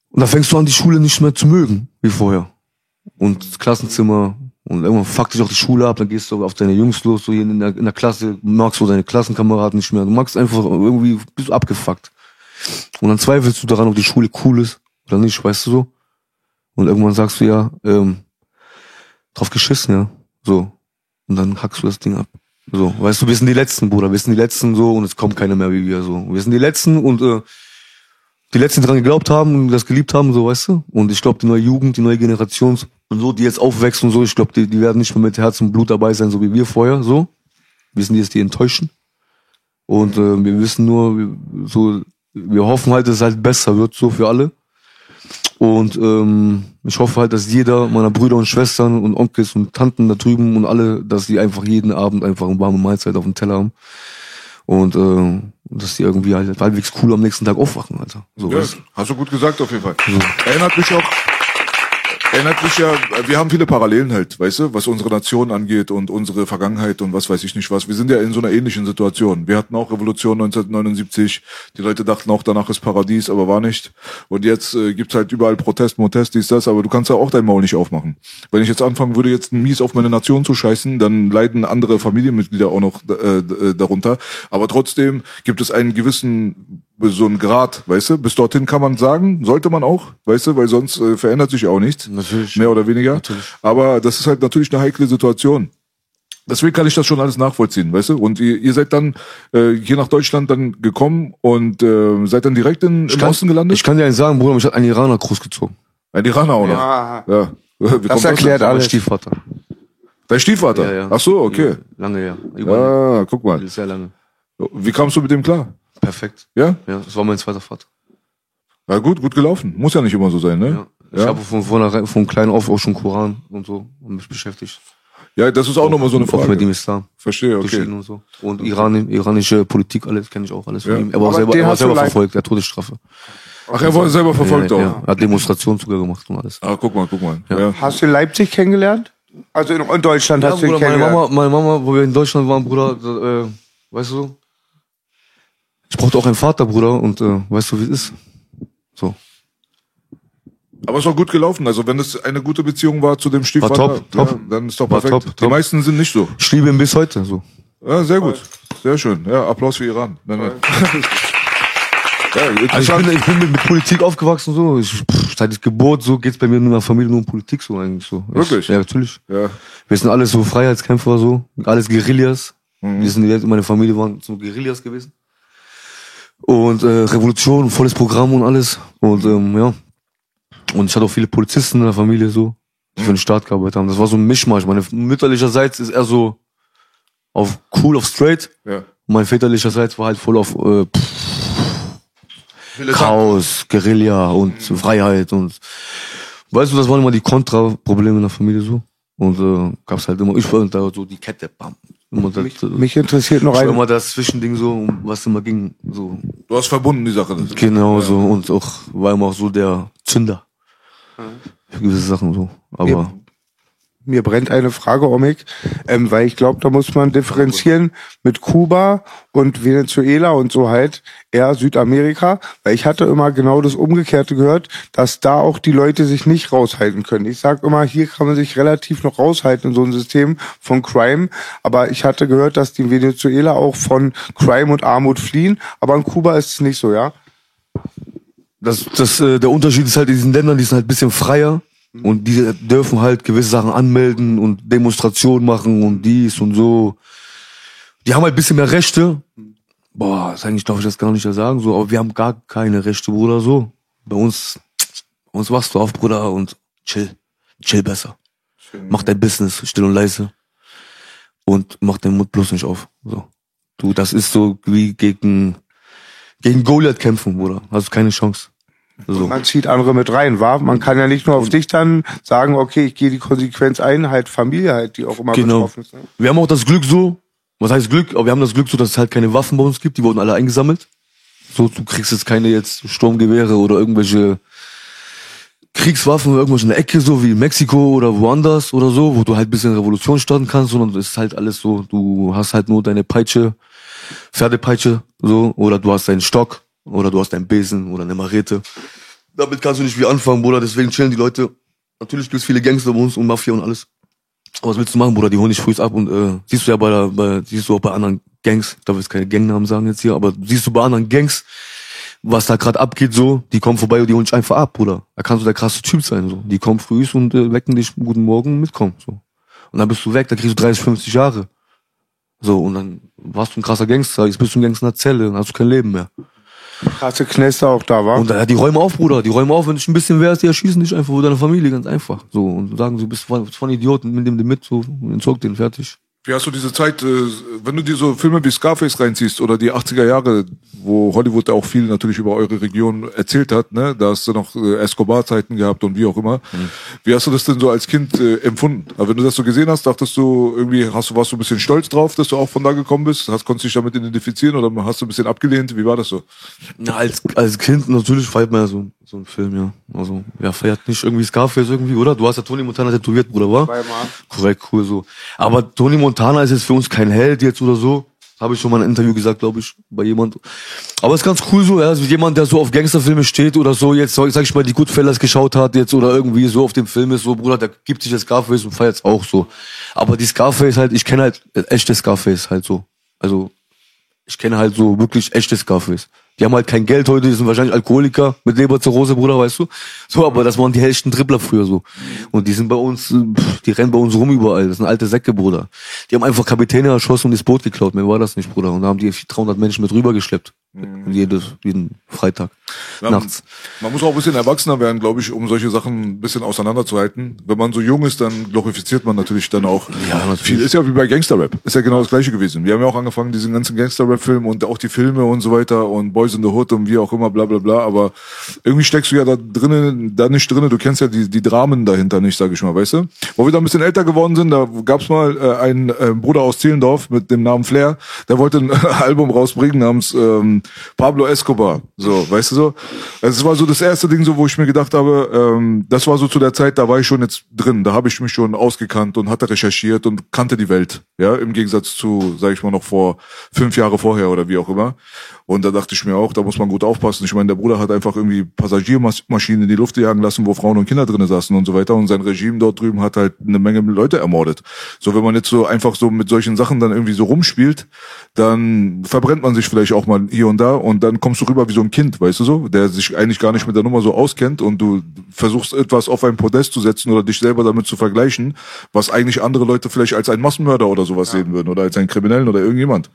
Und da fängst du an, die Schule nicht mehr zu mögen, wie vorher. Und das Klassenzimmer, und irgendwann fuckt dich auch die Schule ab, dann gehst du auf deine Jungs los, so hier in der, in der Klasse, magst du deine Klassenkameraden nicht mehr, du magst einfach irgendwie, bist du abgefuckt. Und dann zweifelst du daran, ob die Schule cool ist oder nicht, weißt du so. Und irgendwann sagst du ja, ähm, drauf geschissen, ja, so. Und dann hackst du das Ding ab. So, weißt du, wir sind die Letzten, Bruder, wir sind die Letzten so und es kommt keiner mehr wie wir so. Wir sind die Letzten und äh, die Letzten, die dran geglaubt haben und das geliebt haben, so, weißt du? Und ich glaube, die neue Jugend, die neue Generation und so, die jetzt aufwächst und so, ich glaube, die, die werden nicht mehr mit Herz und Blut dabei sein, so wie wir vorher, so. Wir sind jetzt die enttäuschen. Und äh, wir wissen nur, so, wir hoffen halt, dass es halt besser wird, so für alle. Und ähm, ich hoffe halt, dass jeder meiner Brüder und Schwestern und Onkels und Tanten da drüben und alle, dass die einfach jeden Abend einfach eine warme Mahlzeit auf dem Teller haben. Und äh, dass die irgendwie halt halbwegs cool am nächsten Tag aufwachen, Alter. So, Ja, du? hast du gut gesagt auf jeden Fall. Erinnert mich auch, erinnert mich ja, wir haben viele Parallelen halt, weißt du, was unsere Nation angeht und unsere Vergangenheit und was weiß ich nicht was. Wir sind ja in so einer ähnlichen Situation. Wir hatten auch Revolution 1979, die Leute dachten auch, danach ist Paradies, aber war nicht. Und jetzt äh, gibt's halt überall Protest, Protest, dies, das, aber du kannst ja auch dein Maul nicht aufmachen. Wenn ich jetzt anfangen würde, jetzt mies auf meine Nation zu scheißen, dann leiden andere Familienmitglieder auch noch äh, äh, darunter. Aber trotzdem gibt es einen gewissen so ein Grad, weißt du? Bis dorthin kann man sagen, sollte man auch, weißt du, weil sonst äh, verändert sich ja auch nichts. Natürlich. Mehr oder weniger. Natürlich. Aber das ist halt natürlich eine heikle Situation. Deswegen kann ich das schon alles nachvollziehen, weißt du? Und ihr, ihr seid dann äh, hier nach Deutschland dann gekommen und äh, seid dann direkt in, im kann, Osten gelandet? Ich kann dir eins sagen, Bruder, mich hat ein Iraner großgezogen. Ein Iraner auch noch. Ja. Wie kommt erklärt? Mein alles. Stiefvater. Dein Stiefvater? Ja, ja. Ach so, okay. Lange her. Über Ja, guck mal. Sehr lange. Wie kamst du mit dem klar? Perfekt. Ja? Ja, das war mein zweiter Vater. Ja, gut, gut gelaufen. Muss ja nicht immer so sein, ne? Ja. Ich habe von vornherein, von klein auf auch schon Koran und so und mich beschäftigt. Ja, das ist auch nochmal so eine Auch mit Frage. dem Islam. Verstehe, okay. und so. Und Iran, iranische Politik, alles kenne ich auch alles von Ja. ihm. Er war Aber selber, er war selber verfolgt, er hat Todesstrafe. Ach, er war selber verfolgt ja, auch. Ja, er hat Demonstrationen sogar gemacht und alles. Ah, guck mal, guck mal. Ja. Hast du Leipzig kennengelernt? Also in, in Deutschland Ja, hast du ihn Bruder, meine kennengelernt. Mama, meine Mama, wo wir in Deutschland waren, Bruder, äh, weißt du, ich brauchte auch einen Vater, Bruder, und äh, weißt du, wie es ist? So. Aber es ist auch gut gelaufen. Also wenn es eine gute Beziehung war zu dem Stiefvater, top, top. Ja, dann ist doch War perfekt. top, Die top. meisten sind nicht so. Ich liebe ihn bis heute, so. Ja, sehr gut. Sehr schön. Ja, Applaus für Iran. Nein, nein. ja, Also ich bin, ich bin mit, mit Politik aufgewachsen, so. Ich, pff, seit ich Geburt, so geht's bei mir in meiner Familie nur um Politik, so eigentlich, so. Wirklich? Ich, ja, natürlich. ja. Wir sind alles so Freiheitskämpfer, so. Alles Guerillas. Mhm. Wir sind die, meine Familie waren so Guerillas gewesen. Und äh, Revolution, volles Programm und alles. Und ähm, ja. Und ich hatte auch viele Polizisten in der Familie so, die für den Staat gearbeitet haben. Das war so ein Mischmasch. Meine mütterlicherseits ist eher so auf cool, auf straight. ja. Und mein väterlicherseits war halt voll auf äh, pff, Chaos, Guerilla und Freiheit und weißt du, das waren immer die Kontraprobleme in der Familie so. Und äh, gab's halt immer, ich war da so die Kette, bam. Immer das, Mich, mich interessiert noch ich war ein, immer das Zwischending so, um was immer ging. So, Du hast verbunden die Sache. genau so. Und auch war immer auch so der Zünder. Für gewisse Sachen so. Aber Mir- brennt eine Frage, Omik, ähm, weil ich glaube, da muss man differenzieren mit Kuba und Venezuela und so halt eher Südamerika, weil ich hatte immer genau das Umgekehrte gehört, dass da auch die Leute sich nicht raushalten können. Ich sag immer, hier kann man sich relativ noch raushalten in so einem System von Crime, aber ich hatte gehört, dass die Venezuela auch von Crime und Armut fliehen, aber in Kuba ist es nicht so, ja? das, das, äh, der Unterschied ist halt in diesen Ländern, die sind halt ein bisschen freier. Und die dürfen halt gewisse Sachen anmelden und Demonstrationen machen und dies und so. Die haben halt ein bisschen mehr Rechte. Boah, das eigentlich darf ich das gar nicht sagen, so, aber wir haben gar keine Rechte, Bruder, so. Bei uns, bei uns wachst du auf, Bruder, und chill. Chill besser. Mach dein Business, still und leise. Und mach deinen Mund bloß nicht auf. So. Du, das ist so wie gegen, gegen Goliath kämpfen, Bruder. Hast keine Chance. So. Man zieht andere mit rein, war? Man kann ja nicht nur auf dich dann sagen, okay, ich gehe die Konsequenz ein, halt Familie halt, die auch immer Genau. betroffen ist. Ne? Wir haben auch das Glück so, was heißt Glück, aber wir haben das Glück so, dass es halt keine Waffen bei uns gibt, die wurden alle eingesammelt. So, du kriegst jetzt keine jetzt Sturmgewehre oder irgendwelche Kriegswaffen oder irgendwas in der Ecke, so wie in Mexiko oder woanders oder so, wo du halt ein bisschen Revolution starten kannst, sondern es ist halt alles so, du hast halt nur deine Peitsche, Pferdepeitsche, so, oder du hast deinen Stock, oder du hast deinen Besen oder eine Marete. Damit kannst du nicht viel anfangen, Bruder, deswegen chillen die Leute. Natürlich gibt's viele Gangster bei uns und Mafia und alles. Aber was willst du machen, Bruder? Die holen dich früh ab und äh, siehst du ja bei, der, bei siehst du auch bei anderen Gangs, ich darf jetzt keine Gangnamen sagen jetzt hier, aber siehst du bei anderen Gangs, was da gerade abgeht, so, die kommen vorbei und die holen dich einfach ab, Bruder. Da kannst du der krasse Typ sein, so. Die kommen früh und äh, wecken dich guten Morgen mitkommen, so. Und dann bist du weg, da kriegst du 30, 50 Jahre. So, und dann warst du ein krasser Gangster, jetzt bist du ein Gangster in der Zelle, dann hast du kein Leben mehr. Krasse Knäste auch da, war. Und ja, die räumen auf, Bruder. Die räumen auf, wenn dich ein bisschen wärst, die erschießen dich einfach vor deiner Familie, ganz einfach. So, und sagen, du bist von, Idioten, nimm den mit, so, und entzog den, fertig. Wie hast du diese Zeit, äh, wenn du dir so Filme wie Scarface reinziehst oder die 80er Jahre, wo Hollywood auch viel natürlich über eure Region erzählt hat, ne? Da hast du noch äh, Escobar-Zeiten gehabt und wie auch immer. Wie hast du das denn so als Kind äh, empfunden? Aber wenn du das so gesehen hast, dachtest du irgendwie, hast du, warst du ein bisschen stolz drauf, dass du auch von da gekommen bist? Hast, konntest du dich damit identifizieren oder hast du ein bisschen abgelehnt? Wie war das so? Na, als, als Kind natürlich feiert man ja so, so einen Film, ja. Also, ja, feiert nicht irgendwie Scarface irgendwie, oder? Du hast ja Tony Montana tätowiert, Bruder, wa? Zweimal. Korrekt, cool, so. Aber Tony Montana ist jetzt für uns kein Held jetzt oder so. Habe ich schon mal in einem Interview gesagt, glaube ich, bei jemand. Aber ist ganz cool so, ja, also jemand, der so auf Gangsterfilme steht oder so, jetzt, sag ich mal, die Goodfellas geschaut hat jetzt oder irgendwie so auf dem Film ist, so, Bruder, der gibt sich das Scarface und feiert's auch so. Aber die Scarface halt, ich kenne halt äh, echte Scarface halt so. Also, ich kenne halt so wirklich echte Scarface. Die haben halt kein Geld heute, die sind wahrscheinlich Alkoholiker mit Leberzirrhose, Bruder, weißt du? So, aber das waren die hellsten Dribbler früher so. Und die sind bei uns, die rennen bei uns rum überall. Das sind alte Säcke, Bruder. Die haben einfach Kapitäne erschossen und das Boot geklaut. Mehr war das nicht, Bruder. Und da haben die 300 Menschen mit rübergeschleppt. Jedes, jeden Freitag. Ja, Nachts. Man muss auch ein bisschen erwachsener werden, glaube ich, um solche Sachen ein bisschen auseinanderzuhalten. Wenn man so jung ist, dann glorifiziert man natürlich dann auch. Ja, natürlich. Viel ist ja wie bei Gangster-Rap. Ist ja genau das gleiche gewesen. Wir haben ja auch angefangen, diesen ganzen Gangster-Rap-Film und auch die Filme und so weiter und Boys in the Hood und wie auch immer, bla bla bla. Aber irgendwie steckst du ja da drinnen, da nicht drinnen. Du kennst ja die, die Dramen dahinter nicht, sag ich mal, weißt du? Wo wir da ein bisschen älter geworden sind, da gab's mal äh, einen äh, Bruder aus Zehlendorf mit dem Namen Flair, der wollte ein Album rausbringen namens ähm, Pablo Escobar. So, weißt du so? Also es war so das erste Ding, so wo ich mir gedacht habe, ähm, das war so zu der Zeit, da war ich schon jetzt drin, da habe ich mich schon ausgekannt und hatte recherchiert und kannte die Welt, ja, im Gegensatz zu, sag ich mal, noch vor fünf Jahre vorher oder wie auch immer. Und da dachte ich mir auch, da muss man gut aufpassen. Ich meine, der Bruder hat einfach irgendwie Passagiermaschinen in die Luft jagen lassen, wo Frauen und Kinder drin saßen und so weiter. Und sein Regime dort drüben hat halt eine Menge Leute ermordet. So, wenn man jetzt so einfach so mit solchen Sachen dann irgendwie so rumspielt, dann verbrennt man sich vielleicht auch mal hier und da und dann kommst du rüber wie so ein Kind, weißt du so, der sich eigentlich gar nicht mit der Nummer so auskennt und du versuchst etwas auf ein Podest zu setzen oder dich selber damit zu vergleichen, was eigentlich andere Leute vielleicht als einen Massenmörder oder sowas sehen würden oder als einen Kriminellen oder irgendjemand.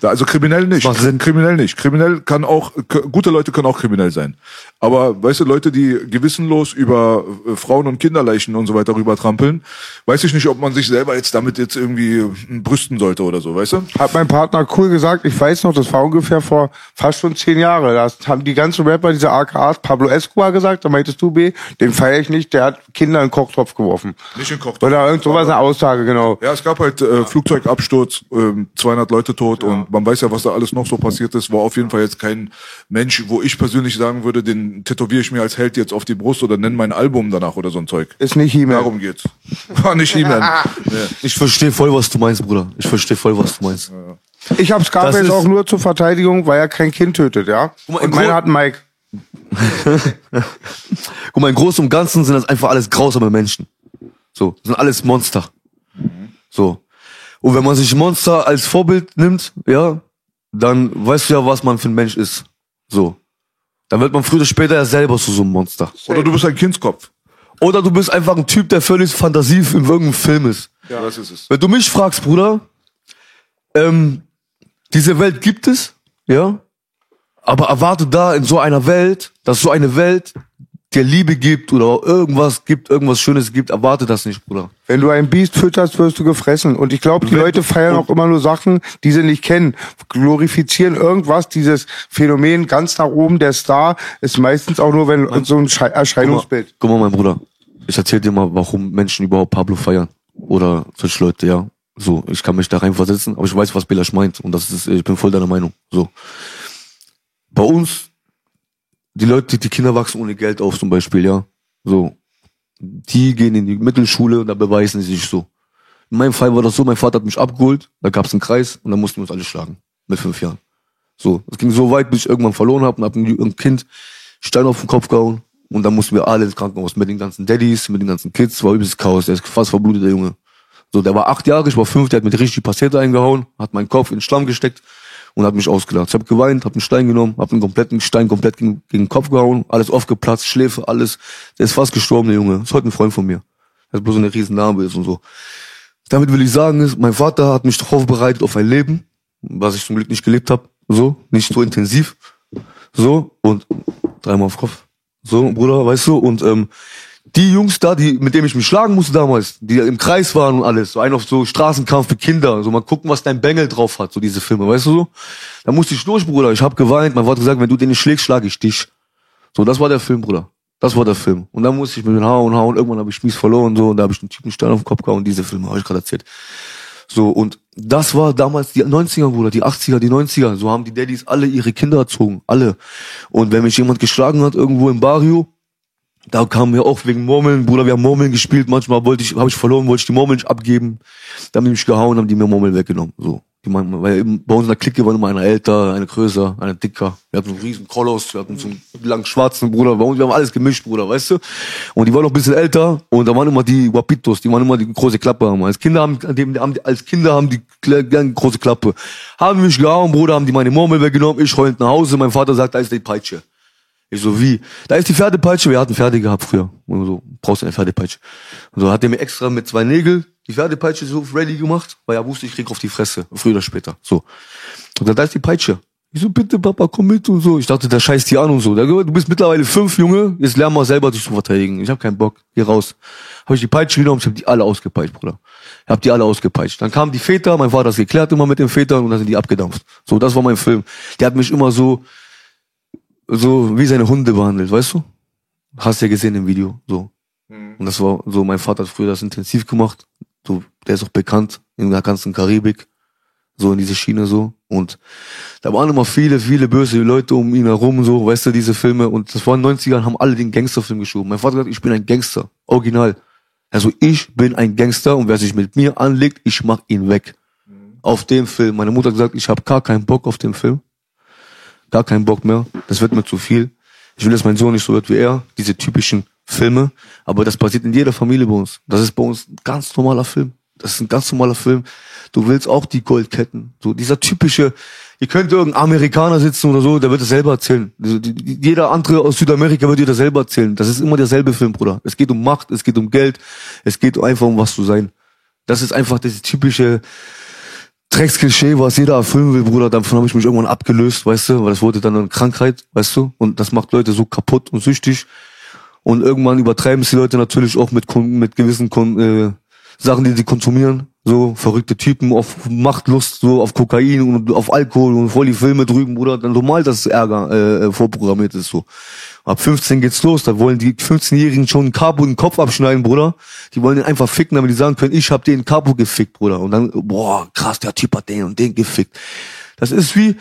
Da, also kriminell nicht, Macht Sinn. kriminell nicht. Kriminell kann auch, gute Leute können auch kriminell sein. Aber weißt du, Leute, die gewissenlos über äh, Frauen und Kinderleichen und so weiter rüber trampeln, weiß ich nicht, ob man sich selber jetzt damit jetzt irgendwie brüsten sollte oder so, weißt du? Hat mein Partner cool gesagt, ich weiß noch, das war ungefähr vor fast schon zehn Jahre. Das haben die ganzen Rapper, diese AKAs, Pablo Escobar gesagt, da meintest du, B, den feiere ich nicht, der hat Kinder in den Kochtopf geworfen. Nicht in den Kochtopf. Oder irgend sowas, eine Aussage, genau. Ja, es gab halt äh, Flugzeugabsturz, ähm, 200 Leute tot und man weiß ja, was da alles noch so passiert ist. War auf jeden Fall jetzt kein Mensch, wo ich persönlich sagen würde, den tätowiere ich mir als Held jetzt auf die Brust oder nenne mein Album danach oder so ein Zeug. Ist nicht He-Man. Darum geht's. War nicht He-Man. nee. Ich verstehe voll, was du meinst, Bruder. Ich verstehe voll, was du meinst. Ich habe Das Scarface ist- auch nur zur Verteidigung, weil er kein Kind tötet, ja. Mal, Und im meiner hat einen Mike. Guck mal, im Großen und Ganzen sind das einfach alles grausame Menschen. So, sind alles Monster. So. Und wenn man sich Monster als Vorbild nimmt, ja, dann weißt du ja, was man für ein Mensch ist. So. Dann wird man früher oder später ja selber zu so einem Monster. Oder du bist ein Kindskopf. Oder du bist einfach ein Typ, der völlig fantasiv in irgendeinem Film ist. Ja, das ist es. Wenn du mich fragst, Bruder, ähm, diese Welt gibt es, ja, aber erwarte da in so einer Welt, dass so eine Welt dir Liebe gibt oder irgendwas gibt, irgendwas Schönes gibt, erwarte das nicht, Bruder. Wenn du ein Biest fütterst, wirst du gefressen. Und ich glaube, die Leute feiern auch immer nur Sachen, die sie nicht kennen. Glorifizieren irgendwas, dieses Phänomen ganz nach oben, der Star, ist meistens auch nur, wenn so ein Schei- Erscheinungsbild. Guck mal, mein Bruder, ich erzähl dir mal, warum Menschen überhaupt Pablo feiern. Oder solche Leute, ja. So, ich kann mich da reinversetzen, aber ich weiß, was Belasch meint. Und das ist, ich bin voll deiner Meinung. So. Bei uns, die Leute, die Kinder wachsen ohne Geld auf zum Beispiel, ja. So. Die gehen in die Mittelschule und da beweisen sie sich so. In meinem Fall war das so, mein Vater hat mich abgeholt, da gab's einen Kreis und dann mussten wir uns alle schlagen. Mit fünf Jahren. So. Es ging so weit, bis ich irgendwann verloren habe und hab ein, ein Kind Stein auf den Kopf gehauen. Und dann mussten wir alle ins Krankenhaus mit den ganzen Daddies, mit den ganzen Kids, war übelst Chaos, der ist fast verblutet, der Junge. So, der war acht Jahre, ich war fünf, der hat mit richtig Passete eingehauen, hat meinen Kopf in den Schlamm gesteckt und hat mich ausgelacht. Ich habe geweint, habe einen Stein genommen, habe einen kompletten Stein komplett gegen, gegen den Kopf gehauen, alles aufgeplatzt, Schläfe, alles. Der ist fast gestorben, der Junge. Ist heute ein Freund von mir. Der hat bloß eine riesen Narbe ist und so. Damit will ich sagen, ist, mein Vater hat mich darauf bereitet auf ein Leben, was ich zum Glück nicht gelebt habe. So, nicht so intensiv. So, und dreimal auf Kopf. So, Bruder, weißt du, und ähm, die Jungs da, die, mit denen ich mich schlagen musste damals, die im Kreis waren und alles, so ein auf so Straßenkampf für Kinder, so mal gucken, was dein Bengel drauf hat, so diese Filme, weißt du so? Da musste ich durch, Bruder, ich hab geweint, mein hat gesagt, wenn du den nicht schlägst, schlage ich dich. So, das war der Film, Bruder. Das war der Film. Und dann musste ich mit den Hauen hauen, irgendwann habe ich Mies verloren, so, und da habe ich einen Typen Stein auf den Kopf gehauen, diese Filme habe ich gerade erzählt. So, und das war damals die 90er, Bruder, die 80er, die 90er. So haben die Daddys alle ihre Kinder erzogen. Alle. Und wenn mich jemand geschlagen hat, irgendwo im Barrio, da kamen wir auch wegen Murmeln, Bruder, wir haben Murmeln gespielt, manchmal wollte ich, habe ich verloren, wollte ich die Murmeln nicht abgeben. Da haben die mich gehauen, haben die mir Murmeln weggenommen. So. Die meinten, weil bei uns in der Clique war immer einer älter, einer größer, einer dicker. Wir hatten so einen riesen Koloss, wir hatten so einen langen schwarzen Bruder. Bei uns, wir haben alles gemischt, Bruder, weißt du? Und die waren noch ein bisschen älter und da waren immer die Wapitos, die waren immer die große Klappe. Als Kinder haben, als Kinder haben die kle- gern große Klappe. Haben mich gehauen, Bruder, haben die meine Murmel weggenommen, ich heulend nach Hause, mein Vater sagt, da ist die Peitsche. Ich so, wie? Da ist die Pferdepeitsche. Wir hatten Pferde gehabt früher. Und so, brauchst du eine Pferdepeitsche. Und so hat er mir extra mit zwei Nägel die Pferdepeitsche so ready gemacht, weil er wusste, ich krieg auf die Fresse. Früher oder später. So. Und dann, da ist die Peitsche. Ich so, bitte Papa, komm mit und so. Ich dachte, der scheißt die an und so. Du bist mittlerweile fünf, Junge. Jetzt lern mal selber dich zu verteidigen. Ich hab keinen Bock. Geh raus. Habe ich die Peitsche genommen. Ich habe die alle ausgepeitscht, Bruder. Ich hab die alle ausgepeitscht. Dann kamen die Väter. Mein Vater hat das geklärt immer mit den Vätern und dann sind die abgedampft. So, das war mein Film. Der hat mich immer so, so wie seine Hunde behandelt, weißt du? Hast ja gesehen im Video, so. Und das war so, mein Vater hat früher das intensiv gemacht. So, der ist auch bekannt in der ganzen Karibik. So in diese Schiene so. Und da waren immer viele, viele böse Leute um ihn herum, so, weißt du, diese Filme. Und das war in den 90ern, haben alle den Gangsterfilm geschoben. Mein Vater hat gesagt, ich bin ein Gangster. Original. Also ich bin ein Gangster und wer sich mit mir anlegt, ich mach ihn weg. Auf dem Film. Meine Mutter hat gesagt, ich habe gar keinen Bock auf den Film gar keinen Bock mehr. Das wird mir zu viel. Ich will, dass mein Sohn nicht so wird wie er. Diese typischen Filme. Aber das passiert in jeder Familie bei uns. Das ist bei uns ein ganz normaler Film. Das ist ein ganz normaler Film. Du willst auch die Goldketten. So dieser typische, ihr könnt irgendein Amerikaner sitzen oder so, der wird das selber erzählen. Also Jeder andere aus Südamerika wird dir das selber erzählen. Das ist immer derselbe Film, Bruder. Es geht um Macht, es geht um Geld, es geht einfach um was zu sein. Das ist einfach das typische, Drecksklischee, was jeder erfüllen will, Bruder, davon habe ich mich irgendwann abgelöst, weißt du, weil das wurde dann eine Krankheit, weißt du, und das macht Leute so kaputt und süchtig. Und irgendwann übertreiben es die Leute natürlich auch mit, mit gewissen äh, Sachen, die sie konsumieren. So, verrückte Typen auf Machtlust, so auf Kokain und auf Alkohol und voll die Filme drüben, Bruder. Dann normal, dass Ärger äh, äh vorprogrammiert ist so. Ab 15 geht's los, da wollen die 15-Jährigen schon einen Capo den Kopf abschneiden, Bruder. Die wollen den einfach ficken, damit die sagen können, ich hab den Capo gefickt, Bruder. Und dann, boah, krass, der Typ hat den und den gefickt. Das ist wie,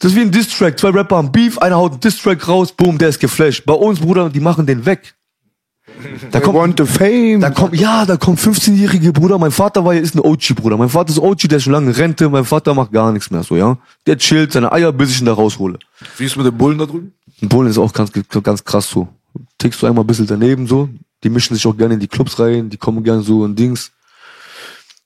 das ist wie ein Distrack. Zwei Rapper haben Beef, einer haut einen Distrack raus, boom, der ist geflasht. Bei uns, Bruder, die machen den weg. Da kommt, want the fame. da kommt, ja, da kommt 15-jährige Bruder. Mein Vater war ja, ist ein OG, Bruder. Mein Vater ist OG, der ist schon lange Rente. Mein Vater macht gar nichts mehr, so, ja. Der chillt seine Eier, bis ich ihn da raushole. Wie ist mit dem Bullen da drüben? Ein Bullen ist auch ganz, ganz krass so. Tickst du einmal ein bisschen daneben, so. Die mischen sich auch gerne in die Clubs rein, die kommen gerne so in Dings.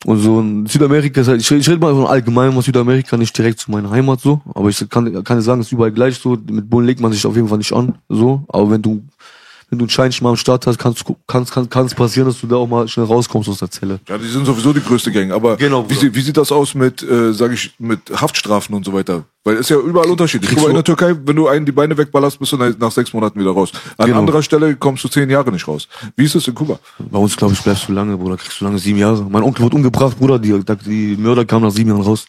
Und so in Südamerika ist halt, ich, ich rede mal von allgemein aus Südamerika, nicht direkt zu meiner Heimat so, aber ich kann, kann sagen, es ist überall gleich so, mit Bullen legt man sich auf jeden Fall nicht an, so, aber wenn du wenn du einen mal am Start hast, kann es kann, kann passieren, dass du da auch mal schnell rauskommst aus der Zelle. Ja, die sind sowieso die größte Gang. Aber Genau, wie, sie- wie sieht das aus mit, äh, sag ich, mit Haftstrafen und so weiter? Weil es ist ja überall unterschiedlich. Guck mal, in der Türkei, wenn du einen die Beine wegballerst, bist du nach nach sechs Monaten wieder raus. An Genau. anderer Stelle kommst du zehn Jahre nicht raus. Wie ist es in Kuba? Bei uns, glaube ich, bleibst du lange, Bruder, kriegst du lange sieben Jahre. Mein Onkel wurde umgebracht, Bruder, die, die Mörder kamen nach sieben Jahren raus.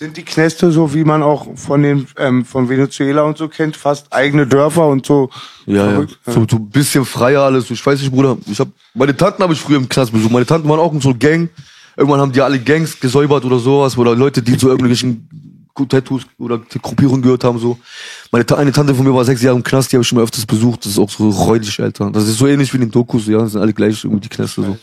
Sind die Knäste so, wie man auch von den ähm, von Venezuela und so kennt, fast eigene Dörfer und so? Ja, ja. So, so ein bisschen freier alles. Ich weiß nicht, Bruder. Ich hab, meine Tanten habe ich früher im Knast besucht. Meine Tanten waren auch in so Gang. Irgendwann haben die alle Gangs gesäubert oder sowas. Oder Leute, die zu irgendwelchen Tattoos oder Gruppierungen gehört haben, so. Meine Ta eine Tante von mir war sechs Jahre im Knast, die habe ich schon mal öfters besucht. Das ist auch so räudig, Alter. Das ist so ähnlich wie in den Dokus, ja. Das sind alle gleich irgendwie die Knäste, so.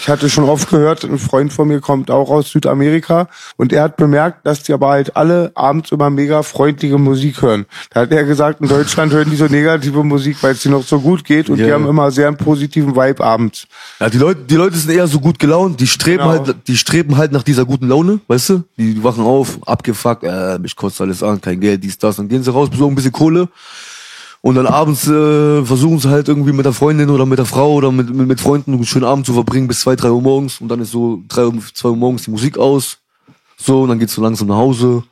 Ich hatte schon oft gehört, ein Freund von mir kommt auch aus Südamerika und er hat bemerkt, dass die aber halt alle abends immer mega freundliche Musik hören. Da hat er gesagt, in Deutschland hören die so negative Musik, weil es denen noch so gut geht und Ja, die haben immer sehr einen positiven Vibe abends. Ja, die Leute, die Leute sind eher so gut gelaunt, die streben Genau. halt, die streben halt nach dieser guten Laune, weißt du? Die, die wachen auf, abgefuckt, äh, mich kotzt alles an, kein Geld, dies, das, dann gehen sie raus, besorgen ein bisschen Kohle. Und dann abends äh, versuchen sie halt irgendwie mit der Freundin oder mit der Frau oder mit, mit, mit Freunden einen schönen Abend zu verbringen bis zwei, drei Uhr morgens. Und dann ist so drei, zwei Uhr morgens die Musik aus. So, und dann geht's so langsam nach Hause.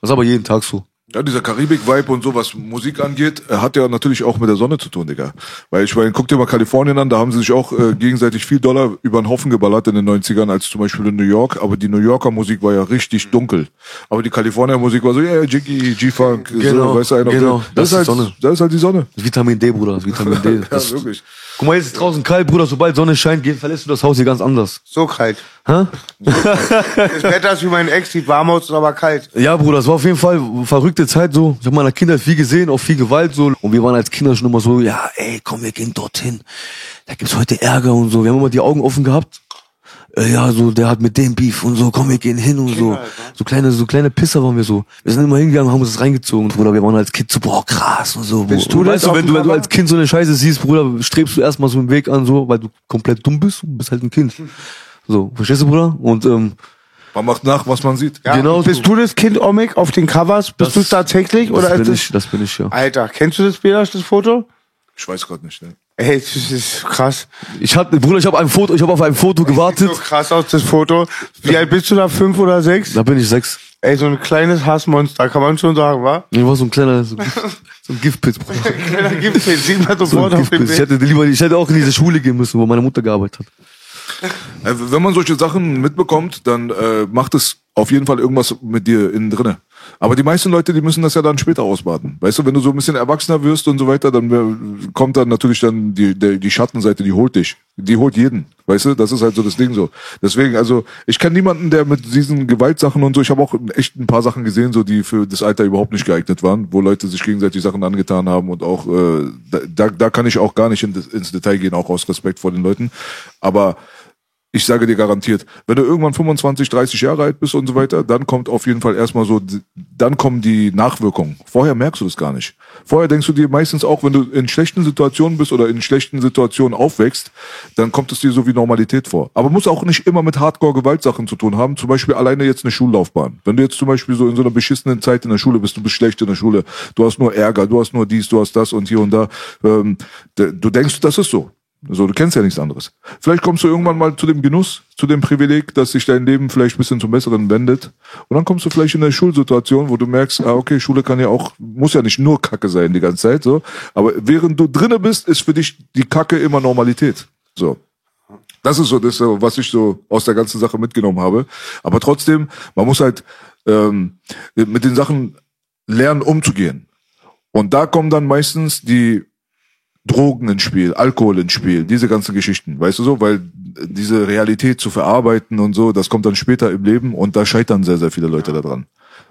Das ist aber jeden Tag so. Ja, dieser Karibik-Vibe und so, was Musik angeht, äh, hat ja natürlich auch mit der Sonne zu tun, Digga. Weil ich meine, guck dir mal Kalifornien an, da haben sie sich auch äh, gegenseitig viel Dollar über den Haufen geballert in den 90ern, als zum Beispiel in New York. Aber die New Yorker Musik war ja richtig dunkel. Aber die Kalifornier Musik war so, ja, yeah, Jiggy, G-Funk, Genau, so, weißt du, einer genau. das, Das ist halt, Sonne. das ist halt die Sonne. Das Vitamin D, Bruder, das Vitamin D. Ja, wirklich. Guck mal, jetzt ist draußen kalt, Bruder, sobald Sonne scheint, geht, verlässt du das Haus hier ganz anders. So kalt. Hä? Das Wetter ist wie mein Ex, sieht warm aus, aber kalt. Ja, Bruder, es war auf jeden Fall eine verrückte Zeit so. Ich habe meiner Kindheit viel gesehen, auch viel Gewalt so. Und wir waren als Kinder schon immer so, ja, ey, komm, wir gehen dorthin. Da gibt's heute Ärger und so. Wir haben immer die Augen offen gehabt. Äh, ja, so, der hat mit dem Beef und so, komm, wir gehen hin und so. So kleine, so kleine Pisser waren wir so. Wir sind immer hingegangen, haben uns das reingezogen, Bruder. Wir waren als Kind so, boah, krass und so. Bist du weißt das du, wenn du, wenn du als Kind so eine Scheiße siehst, Bruder, strebst du erstmal so einen Weg an, so, weil du komplett dumm bist und bist halt ein Kind. So, verstehst du, Bruder? Und, ähm, Man macht nach, was man sieht. Ja, Genau bist so. du das Kind Omek auf den Covers? Bist du es tatsächlich? das Oder bin ich, das bin ich, ja. Alter, kennst du das Bilder, das Foto? Ich weiß gerade nicht. Ne? Ey, das ist krass. Ich hatte, Bruder, ich habe ein Foto, ich habe auf ein Foto gewartet. Sieht so krass aus, das Foto. Wie alt bist du da? Fünf oder sechs? Da bin ich sechs. Ey, so ein kleines Hassmonster, kann man schon sagen, wa? Ich war so ein kleiner, so, so ein Giftpilz, Bruder. Kleiner Gipfel, sieht man So sofort ein auf dem Giftpilz. Ich Bild. hätte lieber, ich hätte auch in diese Schule gehen müssen, wo meine Mutter gearbeitet hat. Äh, Wenn man solche Sachen mitbekommt, dann äh, macht es auf jeden Fall irgendwas mit dir innen drinne. Aber die meisten Leute, die müssen das ja dann später ausbaden. Weißt du, wenn du so ein bisschen erwachsener wirst und so weiter, dann äh, kommt dann natürlich dann die, die, die Schattenseite, die holt dich. Die holt jeden. Weißt du, das ist halt so das Ding so. Deswegen, also ich kenne niemanden, der mit diesen Gewaltsachen und so, ich habe auch echt ein paar Sachen gesehen, so die für das Alter überhaupt nicht geeignet waren, wo Leute sich gegenseitig Sachen angetan haben und auch, äh, da, da, kann ich auch gar nicht in, ins Detail gehen, auch aus Respekt vor den Leuten. Aber ich sage dir garantiert, wenn du irgendwann 25, 30 Jahre alt bist und so weiter, dann kommt auf jeden Fall erstmal so, dann kommen die Nachwirkungen. Vorher merkst du das gar nicht. Vorher denkst du dir meistens auch, wenn du in schlechten Situationen bist oder in schlechten Situationen aufwächst, dann kommt es dir so wie Normalität vor. Aber muss auch nicht immer mit Hardcore-Gewaltsachen zu tun haben. Zum Beispiel alleine jetzt eine Schullaufbahn. Wenn du jetzt zum Beispiel so in so einer beschissenen Zeit in der Schule bist, du bist schlecht in der Schule, du hast nur Ärger, du hast nur dies, du hast das und hier und da, ähm, du denkst, das ist so. So, du kennst ja nichts anderes. Vielleicht kommst du irgendwann mal zu dem Genuss, zu dem Privileg, dass sich dein Leben vielleicht ein bisschen zum Besseren wendet. Und dann kommst du vielleicht in eine Schulsituation, wo du merkst, ah, okay, Schule kann ja auch, muss ja nicht nur Kacke sein die ganze Zeit, so. Aber während du drinne bist, ist für dich die Kacke immer Normalität. So. Das ist so das, so, was ich so aus der ganzen Sache mitgenommen habe. Aber trotzdem, man muss halt ähm, mit den Sachen lernen, umzugehen. Und da kommen dann meistens die Drogen ins Spiel, Alkohol ins Spiel, diese ganzen Geschichten, weißt du so, weil diese Realität zu verarbeiten und so, das kommt dann später im Leben und da scheitern sehr, sehr viele Leute daran.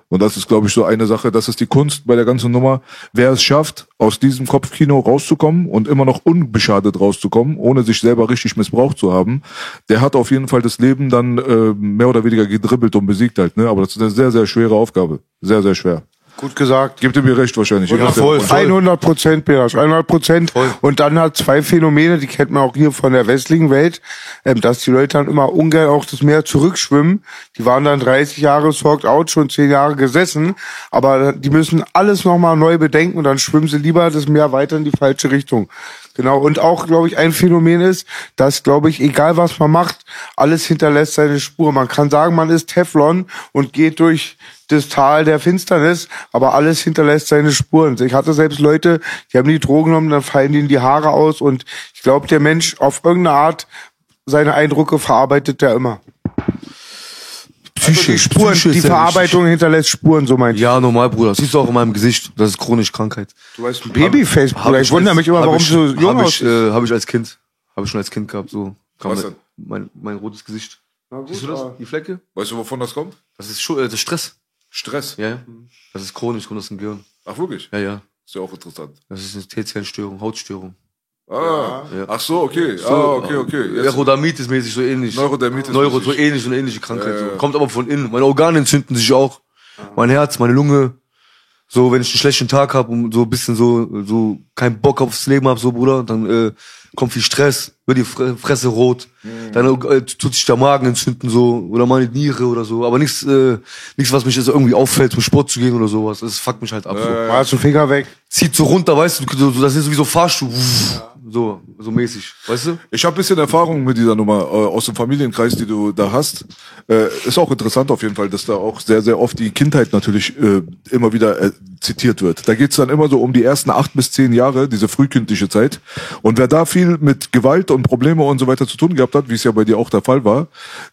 Und das ist, glaube ich, so eine Sache, das ist die Kunst bei der ganzen Nummer. Wer es schafft, aus diesem Kopfkino rauszukommen und immer noch unbeschadet rauszukommen, ohne sich selber richtig missbraucht zu haben, der hat auf jeden Fall das Leben dann äh, mehr oder weniger gedribbelt und besiegt halt. Ne? Aber das ist eine sehr, sehr schwere Aufgabe. Sehr, sehr schwer. Gut gesagt. Gibt ihr mir recht wahrscheinlich. Ja, voll, voll. 100 Prozent, Berasch, 100 Prozent. Und dann hat zwei Phänomene, die kennt man auch hier von der westlichen Welt, ähm, dass die Leute dann immer ungern auch das Meer zurückschwimmen. Die waren dann 30 Jahre soaked out, schon 10 Jahre gesessen, aber die müssen alles nochmal neu bedenken und dann schwimmen sie lieber das Meer weiter in die falsche Richtung. Genau. Und auch, glaube ich, ein Phänomen ist, dass, glaube ich, egal was man macht, alles hinterlässt seine Spur. Man kann sagen, man ist Teflon und geht durch das Tal der Finsternis, aber alles hinterlässt seine Spuren. Ich hatte selbst Leute, die haben die Drogen genommen, dann fallen ihnen die Haare aus und ich glaube, der Mensch auf irgendeine Art seine Eindrücke verarbeitet er immer. Psychisch, also die Spuren, Psychisch die Verarbeitung hinterlässt Spuren, so meint Ja, normal, Bruder. Das siehst du auch in meinem Gesicht. Das ist chronische Krankheit. Du weißt, ein Babyface, Bruder. Ich, ich wundere mich immer, warum ich, du so jung hab ich, äh, Hab ich als Kind. Habe ich schon als Kind gehabt, so. Was denn? Mein, mein rotes Gesicht. Gut, Siehst du das? Die Flecke? Weißt du, wovon das kommt? Das ist, äh, das ist Stress. Stress? Ja, ja. Das ist chronisch, kommt aus dem Gehirn. Ach, wirklich? Ja, ja. Ist ja auch interessant. Das ist eine T-Zellenstörung, Hautstörung. Ah, ja. ach so, okay. So, ah, okay, okay. Jetzt. Neurodermitis mäßig so ähnlich. Neurodermitis. Neuro, so ähnlich, so eine ähnliche Krankheit. Ja, ja. Kommt aber von innen. Meine Organe entzünden sich auch. Mein Herz, meine Lunge. So, wenn ich einen schlechten Tag habe und so ein bisschen so, so keinen Bock aufs Leben hab, so Bruder, dann äh, kommt viel Stress, wird die Fresse rot, mhm. dann äh, tut sich der Magen entzünden so oder meine Niere oder so, aber nichts, äh, nichts, was mich jetzt irgendwie auffällt, zum Sport zu gehen oder sowas. Das fuckt mich halt ab. Äh, so. Mal du Finger weg. Zieht so runter, weißt du, so, das ist so wie so Fahrstuhl. Ja. So, so mäßig, weißt du? Ich habe bisschen Erfahrung mit dieser Nummer äh, aus dem Familienkreis, die du da hast. Äh, ist auch interessant auf jeden Fall, dass da auch sehr, sehr oft die Kindheit natürlich äh, immer wieder äh, zitiert wird. Da geht's dann immer so um die ersten acht bis zehn Jahre, diese frühkindliche Zeit. Und wer da viel mit Gewalt und Probleme und so weiter zu tun gehabt hat, wie es ja bei dir auch der Fall war,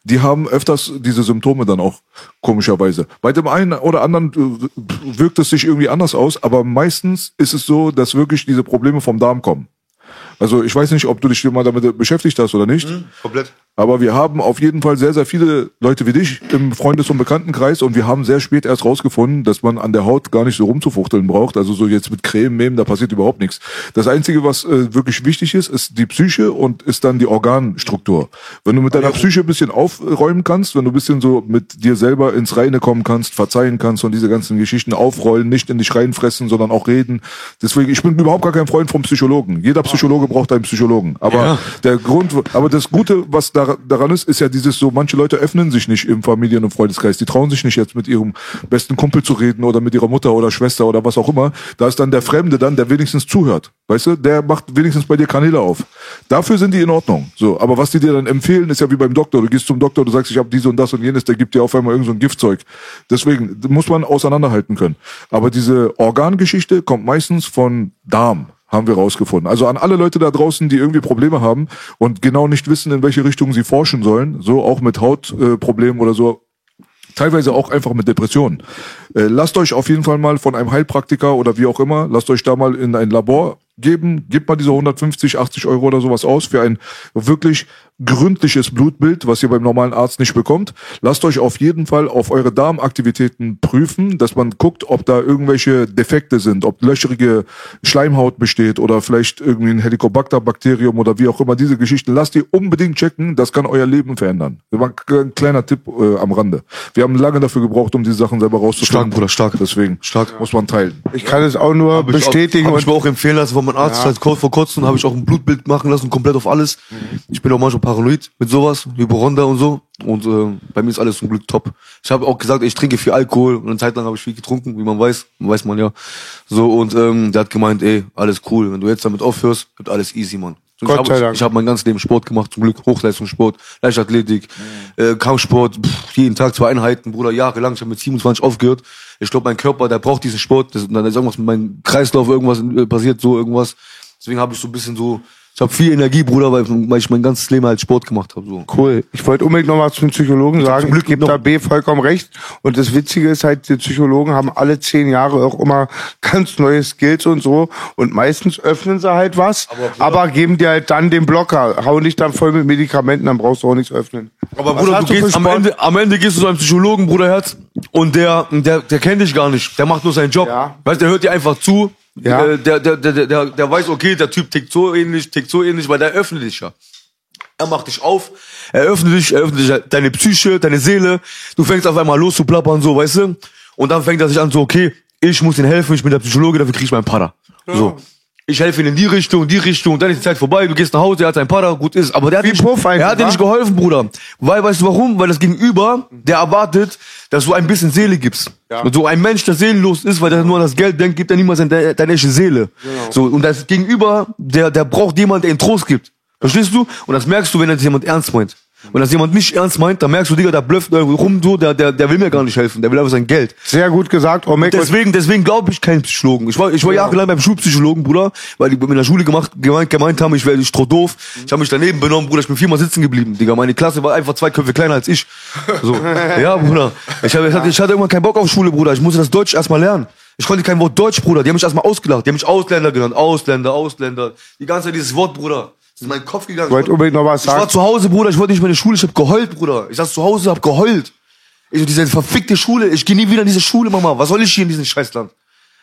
die haben öfters diese Symptome dann auch komischerweise. Bei dem einen oder anderen äh, wirkt es sich irgendwie anders aus, aber meistens ist es so, dass wirklich diese Probleme vom Darm kommen. Also ich weiß nicht, ob du dich mal damit beschäftigt hast oder nicht. Mhm, komplett. Aber wir haben auf jeden Fall sehr, sehr viele Leute wie dich im Freundes- und Bekanntenkreis und wir haben sehr spät erst rausgefunden, dass man an der Haut gar nicht so rumzufuchteln braucht. Also so jetzt mit Creme, Mem, da passiert überhaupt nichts. Das Einzige, was äh, wirklich wichtig ist, ist die Psyche und ist dann die Organstruktur. Wenn du mit deiner Psyche ein bisschen aufräumen kannst, wenn du ein bisschen so mit dir selber ins Reine kommen kannst, verzeihen kannst und diese ganzen Geschichten aufrollen, nicht in dich reinfressen, sondern auch reden. Deswegen, ich bin überhaupt gar kein Freund vom Psychologen. Jeder Psychologe braucht einen Psychologen. Aber ja. der Grund, aber das Gute, was da daran ist, ist ja dieses so, manche Leute öffnen sich nicht im Familien- und Freundeskreis. Die trauen sich nicht jetzt mit ihrem besten Kumpel zu reden oder mit ihrer Mutter oder Schwester oder was auch immer. Da ist dann der Fremde dann, der wenigstens zuhört. Weißt du, der macht wenigstens bei dir Kanäle auf. Dafür sind die in Ordnung. So, aber was die dir dann empfehlen, ist ja wie beim Doktor. Du gehst zum Doktor, du sagst, ich habe dies und das und jenes, der gibt dir auf einmal irgend so ein Giftzeug. Deswegen muss man auseinanderhalten können. Aber diese Organgeschichte kommt meistens von Darm haben wir rausgefunden. Also an alle Leute da draußen, die irgendwie Probleme haben und genau nicht wissen, in welche Richtung sie forschen sollen, so auch mit Hautproblemen äh, oder so, teilweise auch einfach mit Depressionen. Äh, lasst euch auf jeden Fall mal von einem Heilpraktiker oder wie auch immer, lasst euch da mal in ein Labor geben, gebt mal diese 150, 80 Euro oder sowas aus für ein wirklich gründliches Blutbild, was ihr beim normalen Arzt nicht bekommt. Lasst euch auf jeden Fall auf eure Darmaktivitäten prüfen, dass man guckt, ob da irgendwelche Defekte sind, ob löcherige Schleimhaut besteht oder vielleicht irgendwie ein Helicobacter-Bakterium oder wie auch immer diese Geschichten. Lasst die unbedingt checken, das kann euer Leben verändern. Das war ein kleiner Tipp äh, am Rande. Wir haben lange dafür gebraucht, um diese Sachen selber rauszufinden. Stark, Bruder, stark. Deswegen stark. muss man teilen. Ich kann es auch nur hab bestätigen. Habe ich mir auch empfehlen lassen von meinem Arzt. Ja. Halt vor kurzem habe ich auch ein Blutbild machen lassen, komplett auf alles. Mhm. Ich bin auch manchmal paranoid mit sowas, Hypochonder und so. Und äh, bei mir ist alles zum Glück top. Ich habe auch gesagt, ich trinke viel Alkohol und eine Zeit lang habe ich viel getrunken, wie man weiß, weiß man ja. So und ähm, der hat gemeint, ey, alles cool, wenn du jetzt damit aufhörst, wird alles easy, Mann. Gott sei Dank. Ich, ich habe mein ganzes Leben Sport gemacht, zum Glück Hochleistungssport, Leichtathletik, mhm. äh, Kampfsport, pff, jeden Tag zwei Einheiten, Bruder, jahrelang. Ich habe mit 27 aufgehört. Ich glaube, mein Körper, der braucht diesen Sport. Das, dann ist irgendwas mit meinem Kreislauf, irgendwas äh, passiert, so irgendwas. Deswegen habe ich so ein bisschen so Ich habe viel Energie, Bruder, weil, weil ich mein ganzes Leben halt Sport gemacht habe. So. Cool. Ich wollte unbedingt noch was zum Psychologen sagen. zum Glück ich gebe da B vollkommen recht. Und das Witzige ist halt, die Psychologen haben alle zehn Jahre auch immer ganz neue Skills und so. Und meistens öffnen sie halt was, aber, geben dir halt dann den Blocker. Hauen dich dann voll mit Medikamenten, dann brauchst du auch nichts öffnen. Aber Was Bruder, du gehst am? Ende, am Ende gehst du zu einem Psychologen, Bruderherz, und der, der, der kennt dich gar nicht. Der macht nur seinen Job. Ja. Weißt, der hört dir einfach zu. Ja. Äh, Der, der, der, der, der, der weiß, okay, der Typ tickt so ähnlich, tickt so ähnlich, weil der öffnet dich ja. Er macht dich auf, er öffnet dich, er öffnet dich deine Psyche, deine Seele. Du fängst auf einmal los zu plappern, so, weißt du? Und dann fängt er sich an, so, okay, ich muss ihm helfen, ich bin der Psychologe, dafür krieg ich meinen Para. So. Ich helfe ihm in die Richtung, die Richtung, dann ist die Zeit vorbei, du gehst nach Hause, er hat seinen Para, gut ist. Aber der hat, Wie nicht, Puff eigentlich, er hat dir nicht geholfen, Bruder. Weil, weißt du warum? Weil das Gegenüber, der erwartet, dass du ein bisschen Seele gibst. Und so ein Mensch, der seelenlos ist, weil der nur an das Geld denkt, gibt er niemals deine, deine echte Seele. So, und das Gegenüber, der, der braucht jemanden, der ihm Trost gibt. Verstehst du? Und das merkst du, wenn das jemand ernst meint. Wenn das jemand nicht ernst meint, dann merkst du, Digga, der blöfft irgendwo rum, so, der, der, der will mir gar nicht helfen, der will einfach sein Geld. Sehr gut gesagt, Romek. Deswegen, deswegen glaube ich keinen Psychologen. Ich war, ich war jahrelang beim Schulpsychologen, Bruder, weil die in der Schule gemacht, gemeint, gemeint haben, ich wäre ich trop doof. Ich habe mich daneben benommen, Bruder, ich bin viermal sitzen geblieben, Digga. Meine Klasse war einfach zwei Köpfe kleiner als ich. So. ja, Bruder. Ich, hab, ich, hatte, ich hatte irgendwann keinen Bock auf Schule, Bruder. Ich musste das Deutsch erstmal lernen. Ich konnte kein Wort Deutsch, Bruder. Die haben mich erstmal ausgelacht. Die haben mich Ausländer genannt. Ausländer, Ausländer. Die ganze Zeit dieses Wort, Bruder. Ist in meinen Kopf gegangen. Ich wollte unbedingt noch was Ich war sagen. zu Hause, Bruder, ich wollte nicht mehr in die Schule, ich hab geheult, Bruder. Ich saß zu Hause, hab geheult. Ich diese verfickte Schule, ich gehe nie wieder in diese Schule, Mama. Was soll ich hier in diesem Scheißland?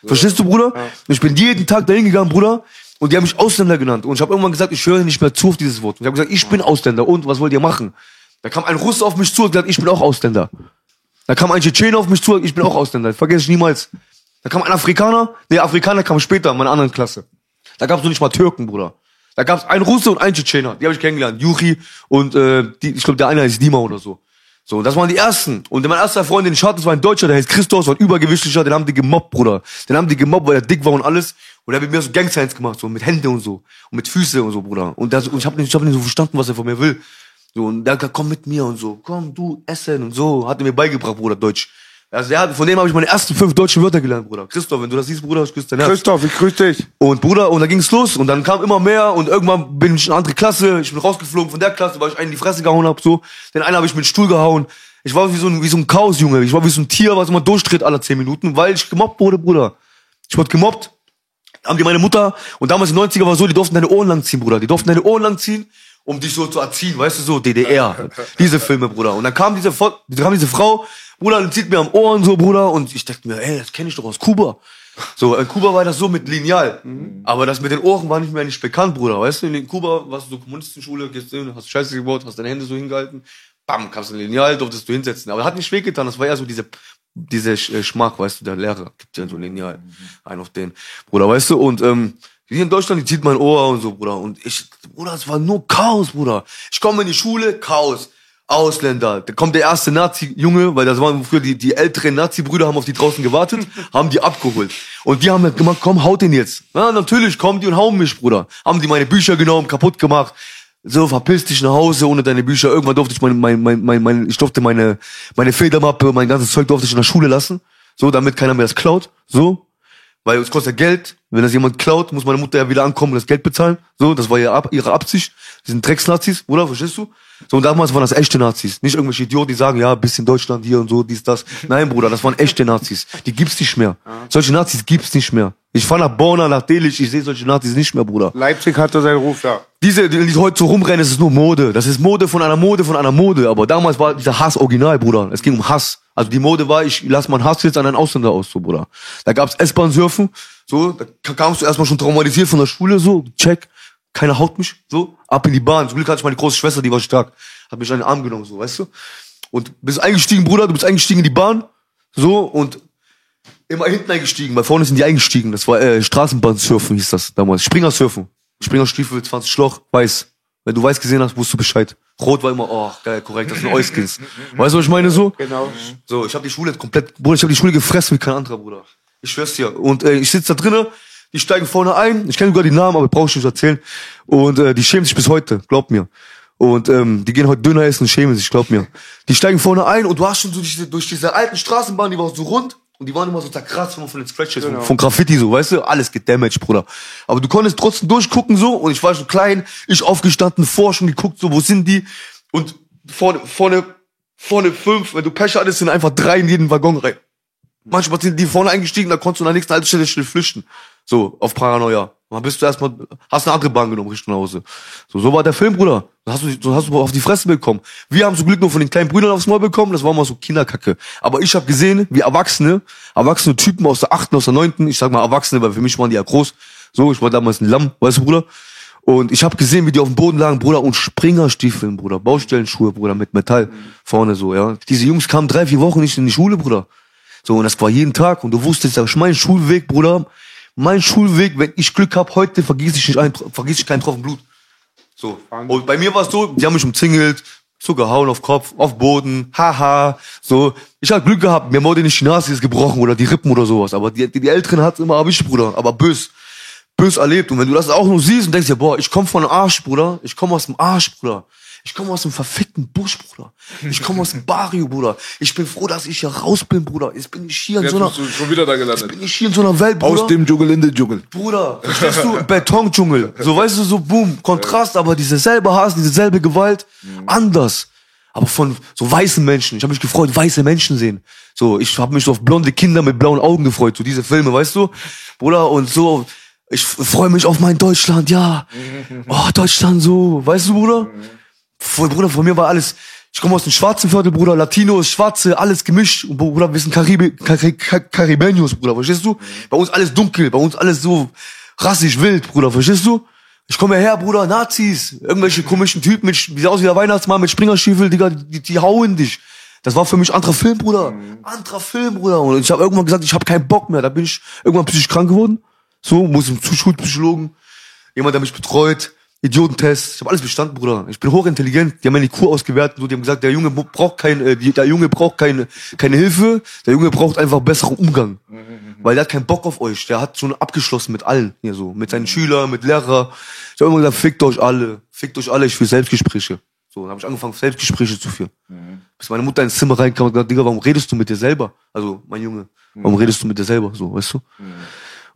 Verstehst du, Bruder? Ich bin jeden Tag dahin gegangen, Bruder, und die haben mich Ausländer genannt. Und ich habe irgendwann gesagt, ich höre nicht mehr zu auf dieses Wort. Und ich habe gesagt, ich bin Ausländer. Und was wollt ihr machen? Da kam ein Russe auf mich zu und gesagt, ich bin auch Ausländer. Da kam ein Tschetschener auf mich zu, ich bin auch Ausländer. Vergesse ich niemals. Da kam ein Afrikaner, der Afrikaner kam später in meiner anderen Klasse. Da gab's noch nicht mal Türken, Bruder. Da gab's einen Russe und einen Tschetschener. Die habe ich kennengelernt. Juri und äh, die, ich glaube, der eine heißt Dima oder so. So, und das waren die ersten. Und mein erster Freund, den ich hatte, das war ein Deutscher, der heißt Christos, war ein übergewichtlicher, den haben die gemobbt, Bruder. Den haben die gemobbt, weil er dick war und alles. Und er hat mit mir so Gang-Signs gemacht, so mit Hände und so. Und mit Füße und so, Bruder. Und, das, und ich habe nicht, ich hab nicht so verstanden, was er von mir will. So, und der hat gesagt, komm mit mir und so. Komm, du, essen und so. Hat er mir beigebracht, Bruder, Deutsch. Also der hat, von dem habe ich meine ersten fünf deutschen Wörter gelernt, Bruder. Christoph, wenn du das siehst, Bruder, ich küsse dein Herz. Christoph, ich grüße dich. Und Bruder, und da ging's los und dann kam immer mehr und irgendwann bin ich in eine andere Klasse, ich bin rausgeflogen von der Klasse, weil ich einen in die Fresse gehauen hab so. Den einen habe ich mit dem Stuhl gehauen. Ich war wie so ein wie so ein Chaos, Junge. Ich war wie so ein Tier, was immer durchdreht alle zehn Minuten, weil ich gemobbt wurde, Bruder. Ich wurde gemobbt. Haben die meine Mutter und damals in den 90er war so, die durften deine Ohren lang ziehen, Bruder. Die durften deine Ohren lang ziehen, um dich so zu erziehen, weißt du so, DDR. Diese Filme, Bruder. Und dann kam diese dann kam diese Frau, Bruder, die zieht mir am Ohren so, Bruder, und ich dachte mir, ey, das kenne ich doch aus Kuba. So, in Kuba war das so mit Lineal. Aber das mit den Ohren war nicht mehr nicht bekannt, Bruder. Weißt du, in Kuba warst du so Kommunistenschule, gehst hin, hast Scheiße gebaut, hast deine Hände so hingehalten, bam, kamst in Lineal, durftest du hinsetzen. Aber hat nicht wehgetan, das war eher so diese, diese äh, Schmack, weißt du, der Lehrer gibt ja so ein Lineal, ein auf den, Bruder, weißt du, und, ähm, hier in Deutschland, die zieht mein Ohr und so, Bruder. Und ich, Bruder, es war nur Chaos, Bruder. Ich komme in die Schule, Chaos. Ausländer. Da kommt der erste Nazi-Junge, weil das waren früher die, die älteren Nazi-Brüder haben auf die draußen gewartet, haben die abgeholt. Und die haben halt gemacht, komm, haut den jetzt. Ja, natürlich, kommen die und hauen mich, Bruder. Haben die meine Bücher genommen, kaputt gemacht. So, verpiss dich nach Hause ohne deine Bücher. Irgendwann durfte ich mein, mein, mein, mein, mein ich durfte meine, meine Federmappe, mein ganzes Zeug durfte ich in der Schule lassen. So, damit keiner mehr das klaut. So. Weil es kostet ja Geld. Wenn das jemand klaut, muss meine Mutter ja wieder ankommen und das Geld bezahlen. So, das war ja ab, ihre Absicht. Die sind Drecksnazis, oder? Verstehst du? So, und damals waren das echte Nazis. Nicht irgendwelche Idioten, die sagen, ja, bisschen Deutschland hier und so, dies, das. Nein, Bruder, das waren echte Nazis. Die gibt's nicht mehr. Solche Nazis gibt's nicht mehr. Ich fahr nach Borna, nach Delitzsch, ich sehe solche Nazis nicht mehr, Bruder. Leipzig hatte seinen Ruf, ja. Diese, die, die heute so rumrennen, das ist nur Mode. Das ist Mode von einer Mode von einer Mode. Aber damals war dieser Hass original, Bruder. Es ging um Hass. Also die Mode war, ich lass meinen Hass jetzt an einen Ausländer aus, so, Bruder. Da gab's S-Bahn-Surfen, so, da ka- kamst du erstmal schon traumatisiert von der Schule, so, check, keiner haut mich, so, ab in die Bahn. Zum Glück hatte ich meine große Schwester, die war stark, hat mich an den Arm genommen, so, weißt du? Und bist eingestiegen, Bruder, du bist eingestiegen in die Bahn, so, und immer hinten eingestiegen, weil vorne sind die eingestiegen. Das war äh, Straßenbahnsurfen hieß das damals. Springersurfen. Springerstiefel, 20 Schloch, weiß. Wenn du weiß gesehen hast, wusst du Bescheid. Rot war immer, oh, geil, korrekt, das sind Euskins. Weißt du, was ich meine so? Genau. So, ich habe die Schule komplett, Bruder, ich habe die Schule gefressen wie kein anderer, Bruder. Ich schwör's dir. Und äh, ich sitze da drinnen, die steigen vorne ein. Ich kenne sogar die Namen, aber brauche ich nicht erzählen. Und äh, die schämen sich bis heute, glaub mir. Und ähm, die gehen heute Döner essen und schämen sich, glaub mir. Die steigen vorne ein und du hast schon so durch diese, durch diese alten Straßenbahn, die war so rund. Und die waren immer so zerkratzt von den Scratches, von, von Graffiti so, weißt du? Alles gedamaged, Bruder. Aber du konntest trotzdem durchgucken so und ich war schon klein, ich aufgestanden, vor schon geguckt, so, wo sind die? Und vorne, vorne, vorne fünf, wenn du Pech hattest, sind einfach drei in jeden Waggon rein. Manchmal sind die vorne eingestiegen, da konntest du an der nächsten Haltestelle schnell flüchten. So, auf Paranoia. Dann bist du erstmal, hast eine andere Bahn genommen, Richtung nach Hause. So, so war der Film, Bruder. Dann hast du, so hast du auf die Fresse bekommen. Wir haben zum Glück nur von den kleinen Brüdern aufs Maul bekommen, das war mal so Kinderkacke. Aber ich habe gesehen, wie Erwachsene, erwachsene Typen aus der achten, aus der neunten, ich sag mal Erwachsene, weil für mich waren die ja groß. So, ich war damals ein Lamm, weißt du, Bruder? Und ich habe gesehen, wie die auf dem Boden lagen, Bruder, und Springerstiefeln, Bruder, Baustellenschuhe, Bruder, mit Metall vorne so, ja. Diese Jungs kamen drei, vier Wochen nicht in die Schule, Bruder. So, und das war jeden Tag. Und du wusstest, das ist mein Schulweg, Bruder. Mein Schulweg, wenn ich Glück hab, heute vergieße ich nicht ein, vergieße ich keinen Tropfen Blut. So. Und bei mir war es so, die haben mich umzingelt, so gehauen auf Kopf, auf Boden, haha, so. Ich hab Glück gehabt, mir wurde nicht die Nase ist gebrochen oder die Rippen oder sowas. Aber die, die, die Älteren hat's immer erwischt, Bruder. Aber bös. Bös erlebt. Und wenn du das auch nur siehst und denkst dir, boah, ich komm von Arsch, Bruder. Ich komm aus dem Arsch, Bruder. Ich komme aus dem verfickten Busch, Bruder. Ich komme aus dem Barrio, Bruder. Ich bin froh, dass ich hier raus bin, Bruder. Jetzt bin ich hier in Jetzt so einer, bist du schon wieder da jetzt gelandet. bin ich hier in so einer Welt, Bruder. Aus dem Dschungel in den Dschungel. Bruder, verstehst du? Betondschungel. So, weißt du, so boom, Kontrast, aber diese selbe Hass, diese selbe Gewalt, anders. Aber von so weißen Menschen. Ich habe mich gefreut, weiße Menschen sehen. So, ich habe mich so auf blonde Kinder mit blauen Augen gefreut, so diese Filme, weißt du? Bruder, und so, ich freue mich auf mein Deutschland, ja. Oh, Deutschland so, weißt du, Bruder? Bruder, von mir war alles, ich komme aus dem schwarzen Viertel, Bruder, Latinos, Schwarze, alles gemischt. Und Bruder, wir sind Karibi, Kari, Kar Karibenios, Bruder, verstehst du? Bei uns alles dunkel, bei uns alles so rassig wild, Bruder, verstehst du? Ich komme her, Bruder, Nazis, irgendwelche komischen Typen mit, wie aus wie der Weihnachtsmann mit Springerstiefel, Digga, die, die hauen dich. Das war für mich anderer Film, Bruder. Anderer Film, Bruder. Und ich habe irgendwann gesagt, ich habe keinen Bock mehr. Da bin ich irgendwann psychisch krank geworden. So, muss zum Schulpsychologen. Jemand, der mich betreut. Idiotentest. Ich habe alles bestanden, Bruder. Ich bin hochintelligent. Die haben meine IQ ausgewertet. So, die haben gesagt, der Junge braucht kein, äh, der Junge braucht keine, keine Hilfe. Der Junge braucht einfach besseren Umgang. Weil der hat keinen Bock auf euch. Der hat schon abgeschlossen mit allen. Hier so. Mit seinen Schülern, mit Lehrer. Ich habe immer gesagt, fickt euch alle. Fickt euch alle. Ich will Selbstgespräche. So, dann habe ich angefangen, Selbstgespräche zu führen. Bis meine Mutter ins Zimmer reinkam und gesagt, Digga, warum redest du mit dir selber? Also, mein Junge, warum redest du mit dir selber? So, weißt du?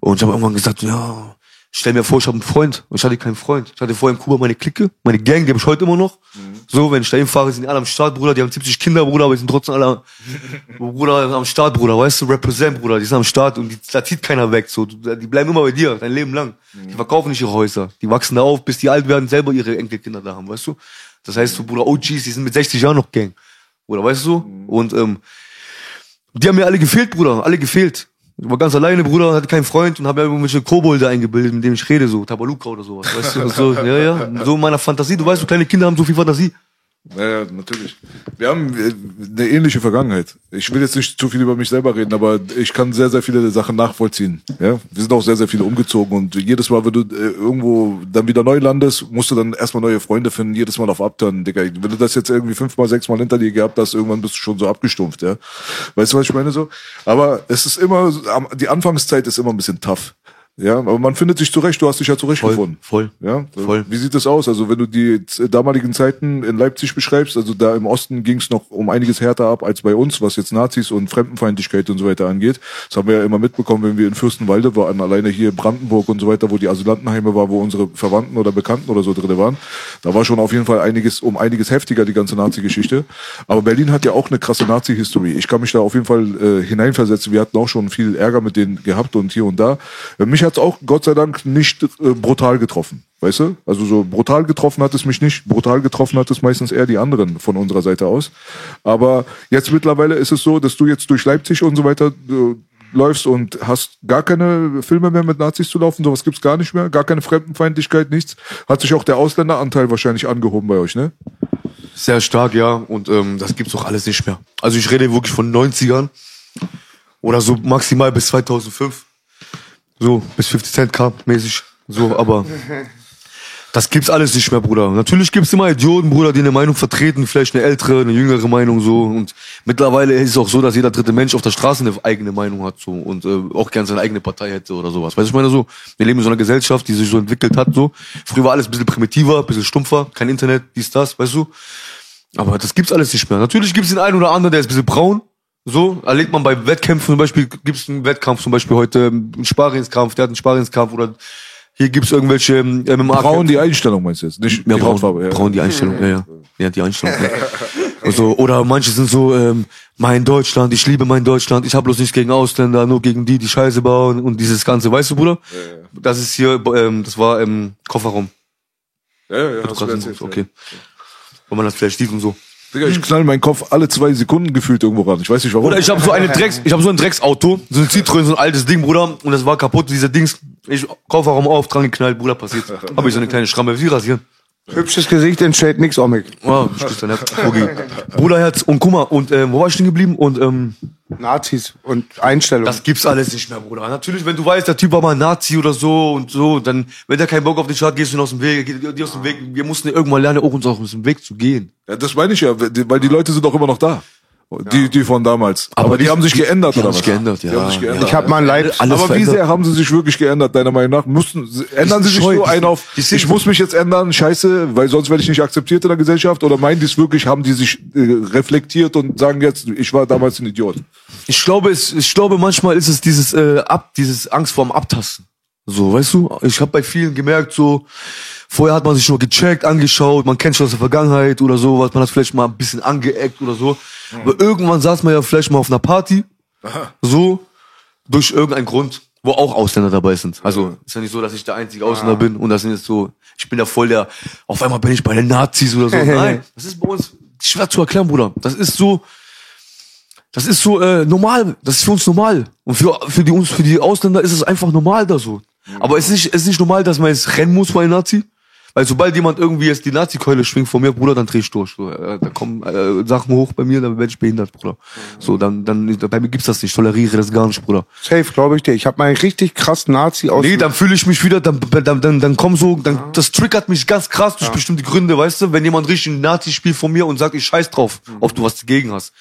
Und ich habe irgendwann gesagt, ja, stell mir vor, ich habe einen Freund. Und ich hatte keinen Freund. Ich hatte vorher in Kuba meine Clique, meine Gang, die habe ich heute immer noch. So, wenn ich dahin fahre, sind die alle am Start, Bruder. Die haben 70 Kinder, Bruder, aber die sind trotzdem alle Bruder, am Start, Bruder. Weißt du, represent, Bruder. Die sind am Start und die, da zieht keiner weg. So, die bleiben immer bei dir, dein Leben lang. Die verkaufen nicht ihre Häuser. Die wachsen da auf, bis die alt werden, selber ihre Enkelkinder da haben, weißt du? Das heißt, so, Bruder, OGs, die sind mit 60 Jahren noch Gang. Bruder, weißt du? Und ähm, die haben mir alle gefehlt, Bruder, alle gefehlt. Ich war ganz alleine, Bruder, hatte keinen Freund und habe ja irgendwelche Kobolde eingebildet, mit denen ich rede, so Tabaluka oder sowas, weißt du? So, ja, ja, so in meiner Fantasie. Du weißt, so kleine Kinder haben so viel Fantasie. Ja, ja, natürlich. Wir haben äh, eine ähnliche Vergangenheit. Ich will jetzt nicht zu viel über mich selber reden, aber ich kann sehr, sehr viele Sachen nachvollziehen. Ja, wir sind auch sehr, sehr viele umgezogen und jedes Mal, wenn du äh, irgendwo dann wieder neu landest, musst du dann erstmal neue Freunde finden, jedes Mal auf Abturnen, Digga. Wenn du das jetzt irgendwie fünfmal, sechsmal hinter dir gehabt hast, irgendwann bist du schon so abgestumpft, ja. Weißt du, was ich meine so? Aber es ist immer, die Anfangszeit ist immer ein bisschen tough. Ja, aber man findet sich zurecht, du hast dich ja zurechtgefunden. voll. Ja, Voll. Wie sieht das aus? Also wenn du die damaligen Zeiten in Leipzig beschreibst, also da im Osten ging es noch um einiges härter ab als bei uns, was jetzt Nazis und Fremdenfeindlichkeit und so weiter angeht. Das haben wir ja immer mitbekommen, wenn wir in Fürstenwalde waren, alleine hier in Brandenburg und so weiter, wo die Asylantenheime war, wo unsere Verwandten oder Bekannten oder so drin waren. Da war schon auf jeden Fall einiges um einiges heftiger die ganze Nazi-Geschichte. Aber Berlin hat ja auch eine krasse Nazi-History. Ich kann mich da auf jeden Fall äh, hineinversetzen. Wir hatten auch schon viel Ärger mit denen gehabt und hier und da. Mich hat's auch Gott sei Dank nicht äh, brutal getroffen. Weißt du? Also so brutal getroffen hat es mich nicht. Brutal getroffen hat es meistens eher die anderen von unserer Seite aus. Aber jetzt mittlerweile ist es so, dass du jetzt durch Leipzig und so weiter äh, läufst und hast gar keine Filme mehr mit Nazis zu laufen, sowas gibt's gar nicht mehr, gar keine Fremdenfeindlichkeit, nichts. Hat sich auch der Ausländeranteil wahrscheinlich angehoben bei euch, ne? Sehr stark, ja. Und ähm, das gibt's doch alles nicht mehr. Also ich rede wirklich von 90ern oder so maximal bis 2005. So, bis 50 Cent kam mäßig. So, aber das gibt's alles nicht mehr, Bruder. Natürlich gibt's immer Idioten, Bruder, die eine Meinung vertreten, vielleicht eine ältere, eine jüngere Meinung so. Und mittlerweile ist es auch so, dass jeder dritte Mensch auf der Straße eine eigene Meinung hat so und äh, auch gern seine eigene Partei hätte oder sowas. Weißt du, ich meine so, wir leben in so einer Gesellschaft, die sich so entwickelt hat so. Früher war alles ein bisschen primitiver, ein bisschen stumpfer, kein Internet, dies, das, weißt du. Aber das gibt's alles nicht mehr. Natürlich gibt's den einen oder anderen, der ist ein bisschen braun. So, erlebt man bei Wettkämpfen zum Beispiel, gibt es einen Wettkampf zum Beispiel heute, einen Sparingskampf, der hat einen Sparingskampf oder hier gibt's irgendwelche ähm, MMA. Braun die Einstellung meinst du jetzt, nicht ja, die braun, Hautfarbe. Ja. braun die Einstellung, ja, ja. Ja, die Einstellung. Ja. Also, oder manche sind so, ähm, mein Deutschland, ich liebe mein Deutschland, ich habe bloß nichts gegen Ausländer, nur gegen die, die Scheiße bauen und dieses Ganze, weißt du, Bruder? Das ist hier, ähm, das war im Kofferraum. Ja, ja, ja, hast du erzählt, okay. Wenn man das vielleicht sieht und so. Digga, ich knall meinen Kopf alle zwei Sekunden gefühlt irgendwo ran. Ich weiß nicht warum. Oder ich habe so eine Drecks, ich habe so ein Drecksauto, so ein Citroën, so ein altes Ding, Bruder, und das war kaputt, dieser Dings. Ich Kofferraum auf, dran geknallt, Bruder, passiert. Habe ich so eine kleine Schramme, wie rasieren. Hübsches Gesicht entsteht nix, Omik. Oh. Okay. Bruderherz und guck mal, und ähm, wo war ich stehen geblieben? Und ähm, Nazis und Einstellungen. das gibt's alles nicht mehr, Bruder. Natürlich, wenn du weißt, der Typ war mal ein Nazi oder so und so, dann, wenn der keinen Bock auf dich hat, gehst du ihn aus dem Weg, geh, geh aus dem Weg. Wir mussten irgendwann lernen, auch uns aus dem Weg zu gehen. ja, das meine ich ja, weil die Leute sind doch immer noch da. Die, die von damals. Aber, die, die- haben sich die- geändert, die oder haben was? sich geändert, Die ja. haben sich geändert. ich habe mal ein Leib. Alles aber wie sehr haben sie sich wirklich geändert, deiner Meinung nach? Mussten, ändern sie sich scheu, so die ein auf, die ich muss mich jetzt ändern, scheiße, weil sonst werde ich nicht akzeptiert in der Gesellschaft? Oder meinen die es wirklich, haben die sich äh, reflektiert und sagen jetzt, ich war damals ein Idiot? Ich glaube, es, ich glaube, manchmal ist es dieses äh, ab, dieses Angst vorm Abtasten. So, weißt du? Ich habe bei vielen gemerkt, so vorher hat man sich nur gecheckt, angeschaut, man kennt schon aus der Vergangenheit oder sowas, man hat vielleicht mal ein bisschen angeeckt oder so. Aber irgendwann saß man ja vielleicht mal auf einer Party, so durch irgendeinen Grund, wo auch Ausländer dabei sind. Also ist ja nicht so, dass ich der einzige Ausländer bin und das sind jetzt so, ich bin ja voll der, auf einmal bin ich bei den Nazis oder so. Nein, das ist bei uns schwer zu erklären, Bruder. Das ist so, das ist so äh, normal. Das ist für uns normal. Und für, für die uns, für die Ausländer ist es einfach normal da so. Aber es ist nicht, es ist nicht normal, dass man jetzt rennen muss vor einem Nazi. Weil sobald jemand irgendwie jetzt die Nazi-Keule schwingt vor mir, Bruder, dann dreh ich durch. So, äh, da kommen äh, Sachen hoch bei mir, dann werde ich behindert, Bruder. So, dann, dann, bei mir gibt's das nicht. Ich toleriere das gar nicht, Bruder. Safe, glaube ich dir. Ich habe mal einen richtig krass Nazi aus. Nee, dann fühle ich mich wieder, dann, dann, dann, dann komm so, dann, das triggert mich ganz krass durch bestimmte Gründe, weißt du, wenn jemand richtig ein Nazi spielt von mir und sagt, ich scheiß drauf, ob du was dagegen hast.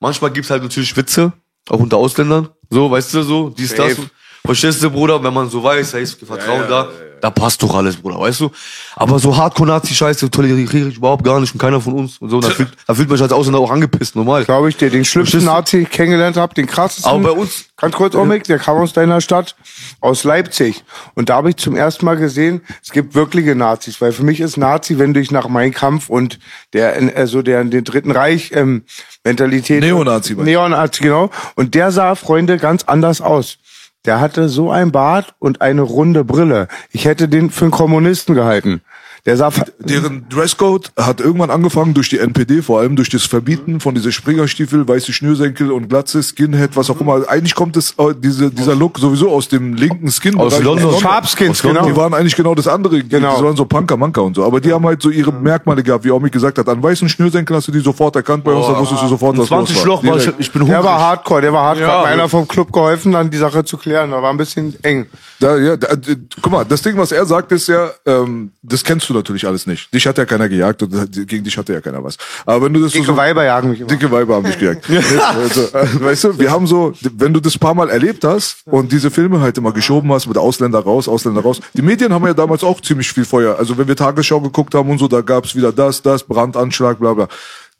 Manchmal gibt's halt natürlich Witze, auch unter Ausländern, so, weißt du, so, dies, das. Verstehst du, Bruder, wenn man so weiß, hey, ist Vertrauen da, da passt doch alles, Bruder, weißt du? Aber so Hardcore-Nazi-Scheiße toleriere ich überhaupt gar nicht und keiner von uns und so, da fühlt, da fühlt man sich als Ausländer auch angepisst, normal. Glaube ich dir. Den schlimmsten Nazi, den ich kennengelernt habe, den krassesten. Aber bei uns- Ganz kurz, Omik, der kam aus deiner Stadt, aus Leipzig. Und da habe ich zum ersten Mal gesehen, es gibt wirkliche Nazis. Weil für mich ist Nazi, wenn du dich nach Mein Kampf und der, also der, den Dritten Reich, ähm, Mentalität. Neonazi? Neonazi, genau. Und der sah, Freunde, ganz anders aus. Der hatte so ein Bart und eine runde Brille. Ich hätte den für einen Kommunisten gehalten. Der sah, Deren Dresscode hat irgendwann angefangen durch die NPD, vor allem durch das Verbieten von diese Springerstiefel, weiße Schnürsenkel und Glatze, Skinhead, was auch immer. Eigentlich kommt es äh, diese, dieser Look sowieso aus dem linken Skin. Aus London. Sharpskins, London. genau. Die waren eigentlich genau das andere. Genau. Die waren so Punker, Manker und so. Aber die haben halt so ihre Merkmale gehabt, wie Omi gesagt hat. An weißen Schnürsenkeln hast du die sofort erkannt bei uns, da wusstest du sofort, was 20 los Loch war ich, bin Der hungrig. war hardcore, der war hardcore. Ja. Hat mir einer vom Club geholfen, dann die Sache zu klären. Da war ein bisschen eng. Da, ja, da, äh, guck mal, das Ding, was er sagt, ist ja, ähm, das kennst du natürlich alles nicht. Dich hat ja keiner gejagt und gegen dich hatte ja keiner was. Aber wenn du das Dicke so, Weiber jagen mich immer. Dicke Weiber haben dich gejagt. also, äh, weißt du, wir haben so, wenn du das paar Mal erlebt hast und diese Filme halt immer geschoben hast mit Ausländer raus, Ausländer raus. Die Medien haben ja damals auch ziemlich viel Feuer. Also wenn wir Tagesschau geguckt haben und so, da gab's wieder das, das, Brandanschlag, bla bla.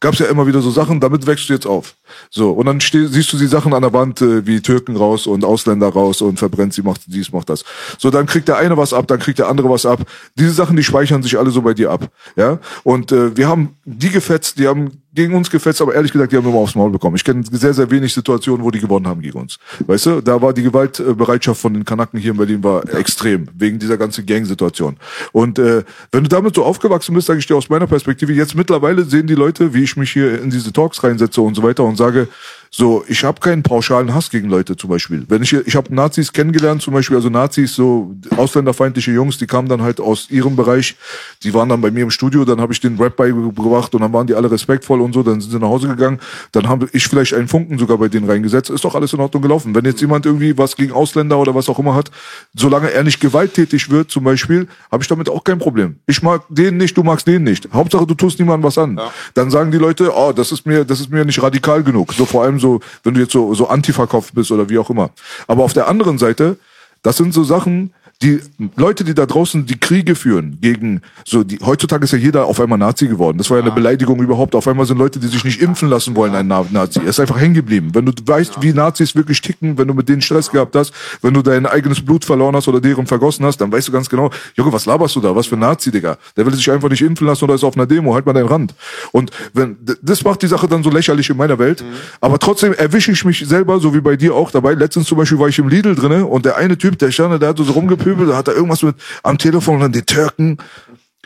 Gab's ja immer wieder so Sachen, damit wächst du jetzt auf. So, und dann siehst du die Sachen an der Wand, äh, wie Türken raus und Ausländer raus und verbrennt sie, macht dies, macht das. So, dann kriegt der eine was ab, dann kriegt der andere was ab. Diese Sachen, die speichern sich alle so bei dir ab. Ja, und äh, wir haben die gefetzt, die haben gegen uns gefetzt, aber ehrlich gesagt, die haben immer aufs Maul bekommen. Ich kenne sehr, sehr wenig Situationen, wo die gewonnen haben gegen uns. Weißt du, da war die Gewaltbereitschaft von den Kanaken hier in Berlin war extrem, wegen dieser ganzen Gang-Situation. Und äh, wenn du damit so aufgewachsen bist, sage ich dir aus meiner Perspektive, jetzt mittlerweile sehen die Leute, wie ich mich hier in diese Talks reinsetze und so weiter und sage, so, ich habe keinen pauschalen Hass gegen Leute zum Beispiel. Wenn ich ich habe Nazis kennengelernt, zum Beispiel, also Nazis, so ausländerfeindliche Jungs, die kamen dann halt aus ihrem Bereich, die waren dann bei mir im Studio, dann habe ich den Rap beigebracht und dann waren die alle respektvoll und so, dann sind sie nach Hause gegangen, dann habe ich vielleicht einen Funken sogar bei denen reingesetzt, ist doch alles in Ordnung gelaufen. Wenn jetzt jemand irgendwie was gegen Ausländer oder was auch immer hat, solange er nicht gewalttätig wird, zum Beispiel, habe ich damit auch kein Problem. Ich mag den nicht, du magst den nicht. Hauptsache, du tust niemandem was an. Dann sagen die Leute, oh, das ist mir, das ist mir nicht radikal genug. So vor allem so, wenn du jetzt so, so Antifa-Kopf bist oder wie auch immer. Aber auf der anderen Seite, das sind so Sachen, die Leute, die da draußen die Kriege führen gegen so die heutzutage ist ja jeder auf einmal Nazi geworden. Das war ja eine Beleidigung überhaupt. Auf einmal sind Leute, die sich nicht impfen lassen wollen, ein Na- Nazi. Er ist einfach hängen geblieben. Wenn du weißt, wie Nazis wirklich ticken, wenn du mit denen Stress gehabt hast, wenn du dein eigenes Blut verloren hast oder deren vergossen hast, dann weißt du ganz genau, Junge, was laberst du da? Was für ein Nazi, Digga? Der will sich einfach nicht impfen lassen oder ist auf einer Demo, halt mal deinen Rand. Und wenn das macht die Sache dann so lächerlich in meiner Welt. Aber trotzdem erwische ich mich selber, so wie bei dir auch dabei. Letztens zum Beispiel war ich im Lidl drinne und der eine Typ, der stand der hat so rumgepöbelt, da hat er irgendwas mit am Telefon und dann die Türken.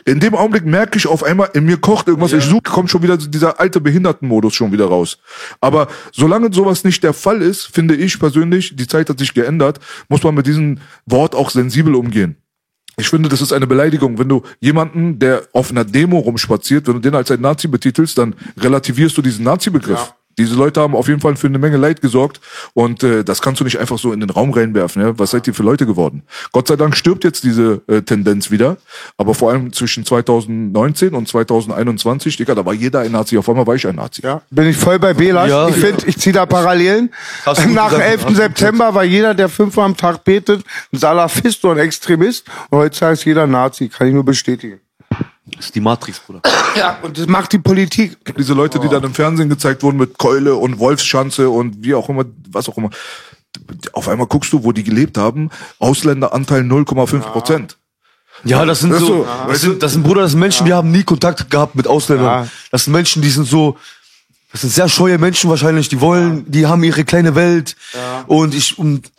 In dem Augenblick merke ich auf einmal, in mir kocht irgendwas. Ich suche, kommt schon wieder dieser alte Behindertenmodus schon wieder raus. Aber solange sowas nicht der Fall ist, finde ich persönlich, die Zeit hat sich geändert, muss man mit diesem Wort auch sensibel umgehen. Ich finde, das ist eine Beleidigung. Wenn du jemanden, der auf einer Demo rumspaziert, wenn du den als ein Nazi betitelst, dann relativierst du diesen Nazi-Begriff. Diese Leute haben auf jeden Fall für eine Menge Leid gesorgt und äh, das kannst du nicht einfach so in den Raum reinwerfen. Ja? Was seid ihr für Leute geworden? Gott sei Dank stirbt jetzt diese äh, Tendenz wieder, aber vor allem zwischen 2019 und 2021, Digga, da war jeder ein Nazi. Auf einmal war ich ein Nazi. Ja, bin ich voll bei Belas. Ja, ich finde, ich ziehe da Parallelen. Nach dem gesagt, 11. hast du September war jeder, der fünfmal am Tag betet, ein Salafist und ein Extremist. Und heutzutage ist jeder Nazi. Kann ich nur bestätigen. Das ist die Matrix, Bruder. Ja, und das macht die Politik. Diese Leute, die dann im Fernsehen gezeigt wurden mit Keule und Wolfsschanze und wie auch immer, was auch immer. Auf einmal guckst du, wo die gelebt haben. Ausländeranteil 0,5 Prozent. Ja, das sind Weißt so, du, das sind, das sind Bruder, das sind Menschen, die haben nie Kontakt gehabt mit Ausländern. Ja. Das sind Menschen, die sind so, das sind sehr scheue Menschen wahrscheinlich, die wollen, die haben ihre kleine Welt. Und ich, und,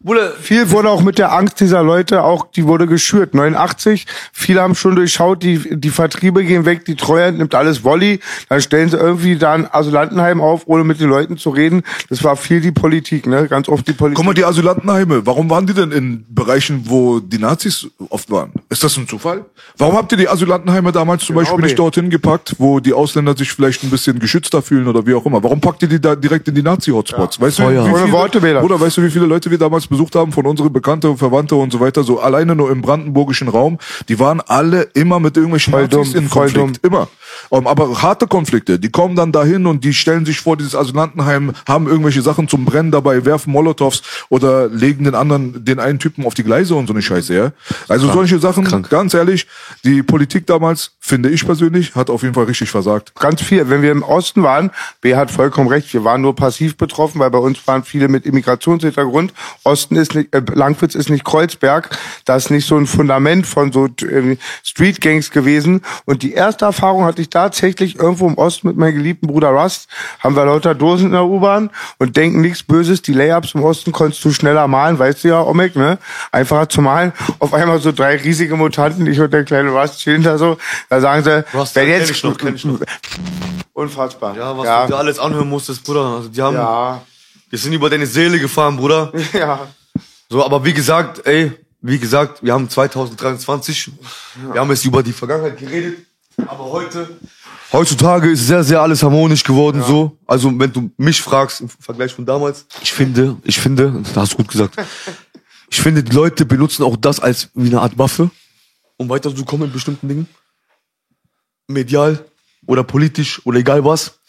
Bruder, Viel wurde auch mit der Angst dieser Leute auch, die wurde geschürt. 89, viele haben schon durchschaut, die, die Vertriebe gehen weg, die Treuhand nimmt alles Wolli, dann stellen sie irgendwie da ein Asylantenheim auf, ohne mit den Leuten zu reden. Das war viel die Politik, ne? Ganz oft die Politik. Guck mal, die Asylantenheime, warum waren die denn in Bereichen, wo die Nazis oft waren? Ist das ein Zufall? Warum habt ihr die Asylantenheime damals zum Genau, Beispiel nicht dorthin gepackt, wo die Ausländer sich vielleicht ein bisschen geschützter fühlen oder wie auch immer? Warum packt ihr die da direkt in die Nazi-Hotspots? Weißt du, Feuer. wie viele. Oder weißt du, wie viele Leute wir damals besucht haben von unseren Bekannte und Verwandte und so weiter, so alleine nur im brandenburgischen Raum, die waren alle immer mit irgendwelchen Voll Nazis dumm, in Konflikt. Immer. Um, aber harte Konflikte, die kommen dann dahin und die stellen sich vor dieses Asylantenheim, haben irgendwelche Sachen zum Brennen dabei, werfen Molotovs oder legen den anderen, den einen Typen auf die Gleise und so eine Scheiße, ja. Also solche Sachen, ganz ehrlich, die Politik damals, finde ich persönlich, hat auf jeden Fall richtig versagt. ganz viel. Wenn wir im Osten waren, B hat vollkommen recht, wir waren nur passiv betroffen, weil bei uns waren viele mit Immigrationshintergrund. Osten ist nicht, äh, Langwitz ist nicht Kreuzberg, da ist nicht so ein Fundament von so äh, Street Gangs gewesen. Und die erste Erfahrung hatte ich tatsächlich irgendwo im Osten mit meinem geliebten Bruder Rust. Haben wir lauter Dosen in der U-Bahn und denken nichts Böses. Die Layups im Osten konntest du schneller malen, weißt du ja, Omek, ne? Einfacher zu malen. Auf einmal so drei riesige Mutanten, ich und der kleine Rust chillen da so. Da sagen sie, Rust, kenn jetzt ich noch, kenn ich noch. Unfassbar. ja, was ja. du dir alles anhören musstest, Bruder. Also, die haben, ja. wir sind über deine Seele gefahren, Bruder. ja. So, aber wie gesagt, ey, wie gesagt, wir haben 2023, wir haben jetzt über die Vergangenheit geredet, aber heute, heutzutage ist sehr, sehr alles harmonisch geworden, so. Also, wenn du mich fragst, im Vergleich von damals, ich finde, ich finde, da hast du gut gesagt, ich finde, die Leute benutzen auch das als wie eine Art Waffe, um weiterzukommen in bestimmten Dingen. Medial oder politisch oder egal was.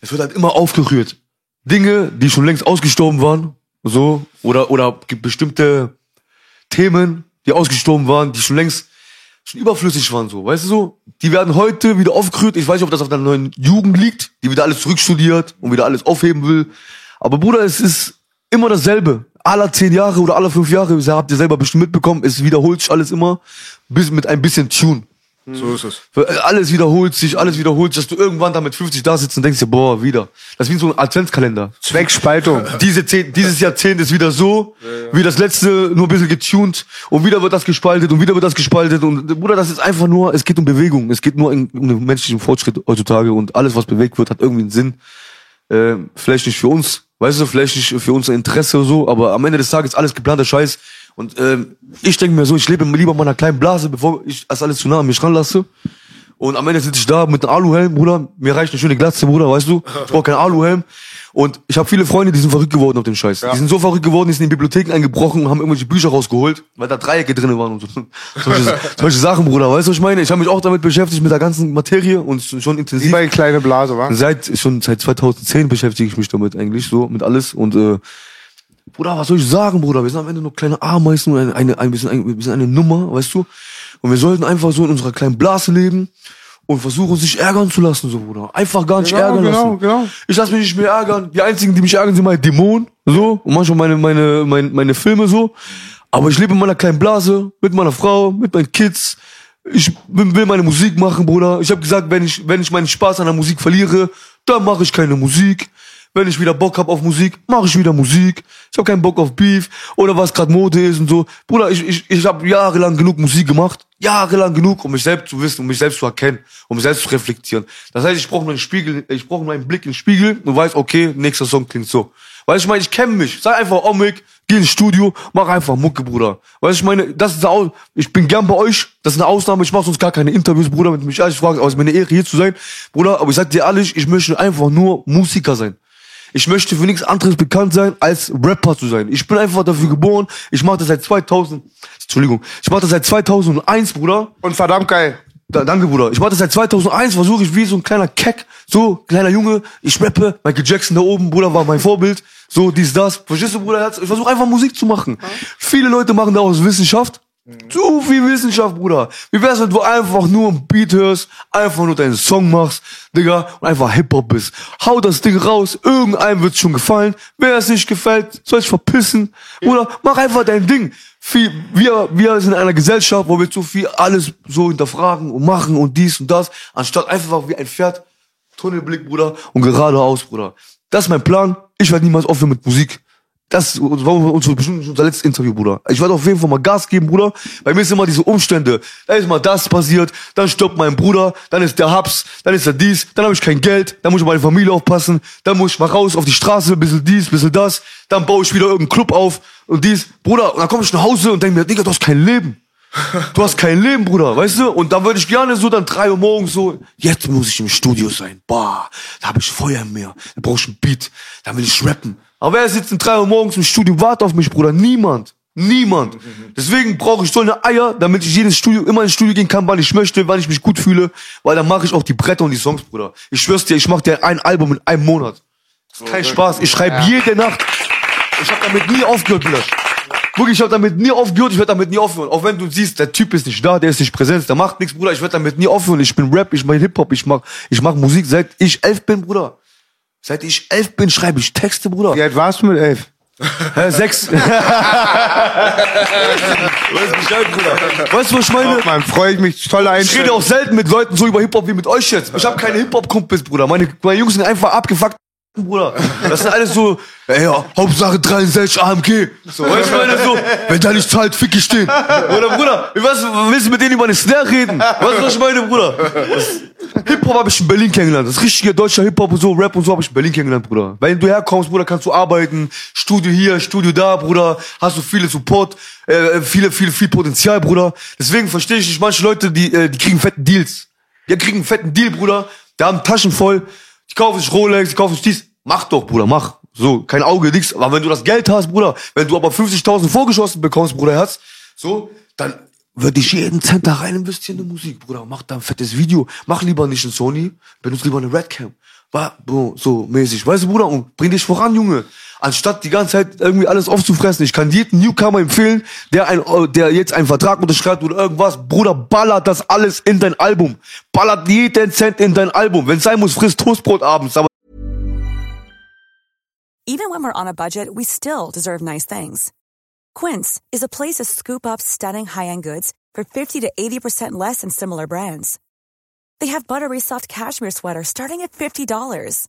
Es wird halt immer aufgerührt. Dinge, die schon längst ausgestorben waren, so, oder, oder bestimmte Themen, die ausgestorben waren, die schon längst schon überflüssig waren, so, weißt du so? Die werden heute wieder aufgerührt. Ich weiß nicht, ob das auf der neuen Jugend liegt, die wieder alles zurückstudiert und wieder alles aufheben will. Aber Bruder, es ist immer dasselbe. Alle zehn Jahre oder alle fünf Jahre, habt ihr selber bestimmt mitbekommen, es wiederholt sich alles immer, bis mit ein bisschen Tune. So ist es. Weil Alles wiederholt sich, alles wiederholt sich, dass du irgendwann da mit 50 da sitzt und denkst dir, boah, wieder. Das ist wie so ein Adventskalender. Zweckspaltung. Diese zehn, dieses Jahrzehnt ist wieder so, wie das letzte, nur ein bisschen getuned und wieder wird das gespaltet und wieder wird das gespaltet und Bruder, das ist einfach nur, es geht um Bewegung, es geht nur um, um den menschlichen Fortschritt heutzutage und alles, was bewegt wird, hat irgendwie einen Sinn. Äh, vielleicht nicht für uns, weißt du, vielleicht nicht für unser Interesse oder so, aber am Ende des Tages alles geplanter Scheiß. Und ähm, ich denke mir so, ich lebe lieber in meiner kleinen Blase, bevor ich das alles zu nah an mich ranlasse. Und am Ende sitze ich da mit einem Aluhelm, Bruder. Mir reicht eine schöne Glatze, Bruder, weißt du? Ich brauche keinen Aluhelm. Und ich habe viele Freunde, die sind verrückt geworden auf den Scheiß. Die sind so verrückt geworden, die sind in die Bibliotheken eingebrochen und haben irgendwelche Bücher rausgeholt, weil da Dreiecke drin waren und so. Solche, solche Sachen, Bruder. Weißt du, was ich meine? Ich habe mich auch damit beschäftigt, mit der ganzen Materie und schon Wie intensiv. bei kleine Blase, wa? Seit schon seit 2010 beschäftige ich mich damit eigentlich so mit alles und äh, Bruder, was soll ich sagen, Bruder? Wir sind am Ende nur kleine Ameisen und eine, eine, ein bisschen, ein bisschen eine Nummer, weißt du? Und wir sollten einfach so in unserer kleinen Blase leben und versuchen, uns nicht ärgern zu lassen, so, Bruder. Einfach gar nicht Genau, ärgern genau, lassen. genau. Ich lasse mich nicht mehr ärgern. Die einzigen, die mich ärgern, sind meine Dämonen, so. Und manchmal meine, meine, meine, meine Filme, so. Aber ich lebe in meiner kleinen Blase, mit meiner Frau, mit meinen Kids. Ich will will meine Musik machen, Bruder. Ich habe gesagt, wenn ich, wenn ich meinen Spaß an der Musik verliere, dann mache ich keine Musik. Wenn ich wieder Bock hab auf Musik, mache ich wieder Musik. Ich habe keinen Bock auf Beef oder was gerade Mode ist und so. Bruder, ich, ich, ich habe jahrelang genug Musik gemacht. Jahrelang genug, um mich selbst zu wissen, um mich selbst zu erkennen, um mich selbst zu reflektieren. Das heißt, ich brauche nur einen Spiegel, ich brauche nur einen Blick in den Spiegel und weiß, okay, nächster Song klingt so. Weil ich meine, ich kenne mich. Sei einfach Omig, geh ins Studio, mach einfach Mucke, Bruder. Weißt ich meine, das ist eine ich bin gern bei euch, das ist eine Ausnahme, ich mache sonst gar keine Interviews, Bruder, mit mich alles fragen, aber es ist mir eine Ehre, hier zu sein, Bruder, aber ich sag dir ehrlich, ich möchte einfach nur Musiker sein. Ich möchte für nichts anderes bekannt sein, als Rapper zu sein. Ich bin einfach dafür geboren. Ich mache das seit 2000. Entschuldigung. Ich mache das seit 2001, Bruder. Und verdammt geil. Da, danke, Bruder. Ich mache das seit 2001, versuche ich wie so ein kleiner Keck, so, kleiner Junge, ich rappe, Michael Jackson da oben, Bruder, war mein Vorbild, so, dies, das. Verstehst du, Bruder, Herz? Ich versuche einfach Musik zu machen. Viele Leute machen daraus Wissenschaft. Zu viel Wissenschaft, Bruder. Wie wär's, wenn du einfach nur ein Beat hörst, einfach nur deinen Song machst, Digga, und einfach Hip-Hop bist. Hau das Ding raus, irgendeinem wird's schon gefallen. Wer es nicht gefällt, soll sich verpissen. Bruder, mach einfach dein Ding. Viel, wir, wir sind in einer Gesellschaft, wo wir zu viel alles so hinterfragen und machen und dies und das, anstatt einfach wie ein Pferd, Tunnelblick, Bruder, und geradeaus, Bruder. Das ist mein Plan. Ich werde niemals aufhören mit Musik. Das war unser, letztes Interview, Bruder. Ich werde auf jeden Fall mal Gas geben, Bruder. Bei mir sind immer diese Umstände. Da ist mal das passiert, dann stirbt mein Bruder, dann ist der Haps, dann ist er dies, dann habe ich kein Geld, dann muss ich auf meine Familie aufpassen, dann muss ich mal raus auf die Straße, ein bisschen dies, ein bisschen das, dann baue ich wieder irgendeinen Club auf und dies. Bruder, und dann komme ich nach Hause und denke mir, Digga, du hast kein Leben. Du hast kein Leben, Bruder, weißt du? Und da würde ich gerne so dann drei Uhr morgens so, jetzt muss ich im Studio sein. Bah, da habe ich Feuer in mir. Da brauche ich einen Beat. Da will ich rappen. Aber wer sitzt um drei Uhr morgens im Studio, wartet auf mich, Bruder? Niemand. Niemand. Deswegen brauche ich so eine Eier, damit ich jedes Studio, immer ins Studio gehen kann, wann ich möchte, wann ich mich gut fühle. Weil dann mache ich auch die Bretter und die Songs, Bruder. Ich schwör's dir, ich mache dir ein Album in einem Monat. Das ist kein Spaß. Ich schreibe jede Nacht. Ich habe damit nie aufgehört, Bruder. Wirklich, ich habe damit nie aufgehört, ich werde damit nie aufhören. Auch wenn du siehst, der Typ ist nicht da, der ist nicht präsent, der macht nichts, Bruder, ich werde damit nie aufhören. Ich bin Rap, ich mache Hip-Hop, ich mach, ich mach Musik, seit ich elf bin, Bruder. Seit ich elf bin, schreibe ich Texte, Bruder. Wie alt warst du mit elf? Hä, sechs. weißt du Bescheid, Bruder? Weißt du, was ich meine? Man freue ich mich, tolle Ich rede auch selten mit Leuten so über Hip-Hop wie mit euch jetzt. Ich habe keine Hip-Hop-Kumpels, Bruder. Meine, meine Jungs sind einfach abgefuckt, Bruder. Das sind alles so, ey, ja, Hauptsache 63 AMG. So, weißt du, meine so, wenn der nicht zahlt, fick ich den. Oder, Bruder, was, willst du mit denen über eine Snare reden? Weißt du, was ich meine, Bruder? Hip-Hop habe ich in Berlin kennengelernt. Das richtige deutsche Hip-Hop und so, Rap und so habe ich in Berlin kennengelernt, Bruder. Wenn du herkommst, Bruder, kannst du arbeiten. Studio hier, Studio da, Bruder. Hast du viele Support, äh, viele, viele, viel Potenzial, Bruder. Deswegen verstehe ich nicht manche Leute, die, äh, die kriegen fetten Deals. Die kriegen einen fetten Deal, Bruder. Die haben Taschen voll. Die kaufen sich Rolex, die kaufen sich dies. Mach doch, Bruder, mach. So, kein Auge, nix. Aber wenn du das Geld hast, Bruder, wenn du aber 50.000 vorgeschossen bekommst, Bruder, Herz, so, dann würde ich jeden Cent da rein investieren in Musik, Bruder. Mach da ein fettes Video. Mach lieber nicht ein Sony, benutze lieber eine Redcam. So mäßig. Weißt du, Bruder, und bring dich voran, Junge. Anstatt die ganze Zeit irgendwie alles aufzufressen. Ich kann jedem Newcomer empfehlen, der ein, der jetzt einen Vertrag unterschreibt oder irgendwas. Bruder, ballert das alles in dein Album. Ballert jeden Cent in dein Album. Wenn sein muss, frisst Toastbrot abends. Aber Even when we're on a budget, we still deserve nice things. Quince is a place to scoop up stunning high-end goods for 50 to 80% less than similar brands. They have buttery soft cashmere sweaters starting at $50,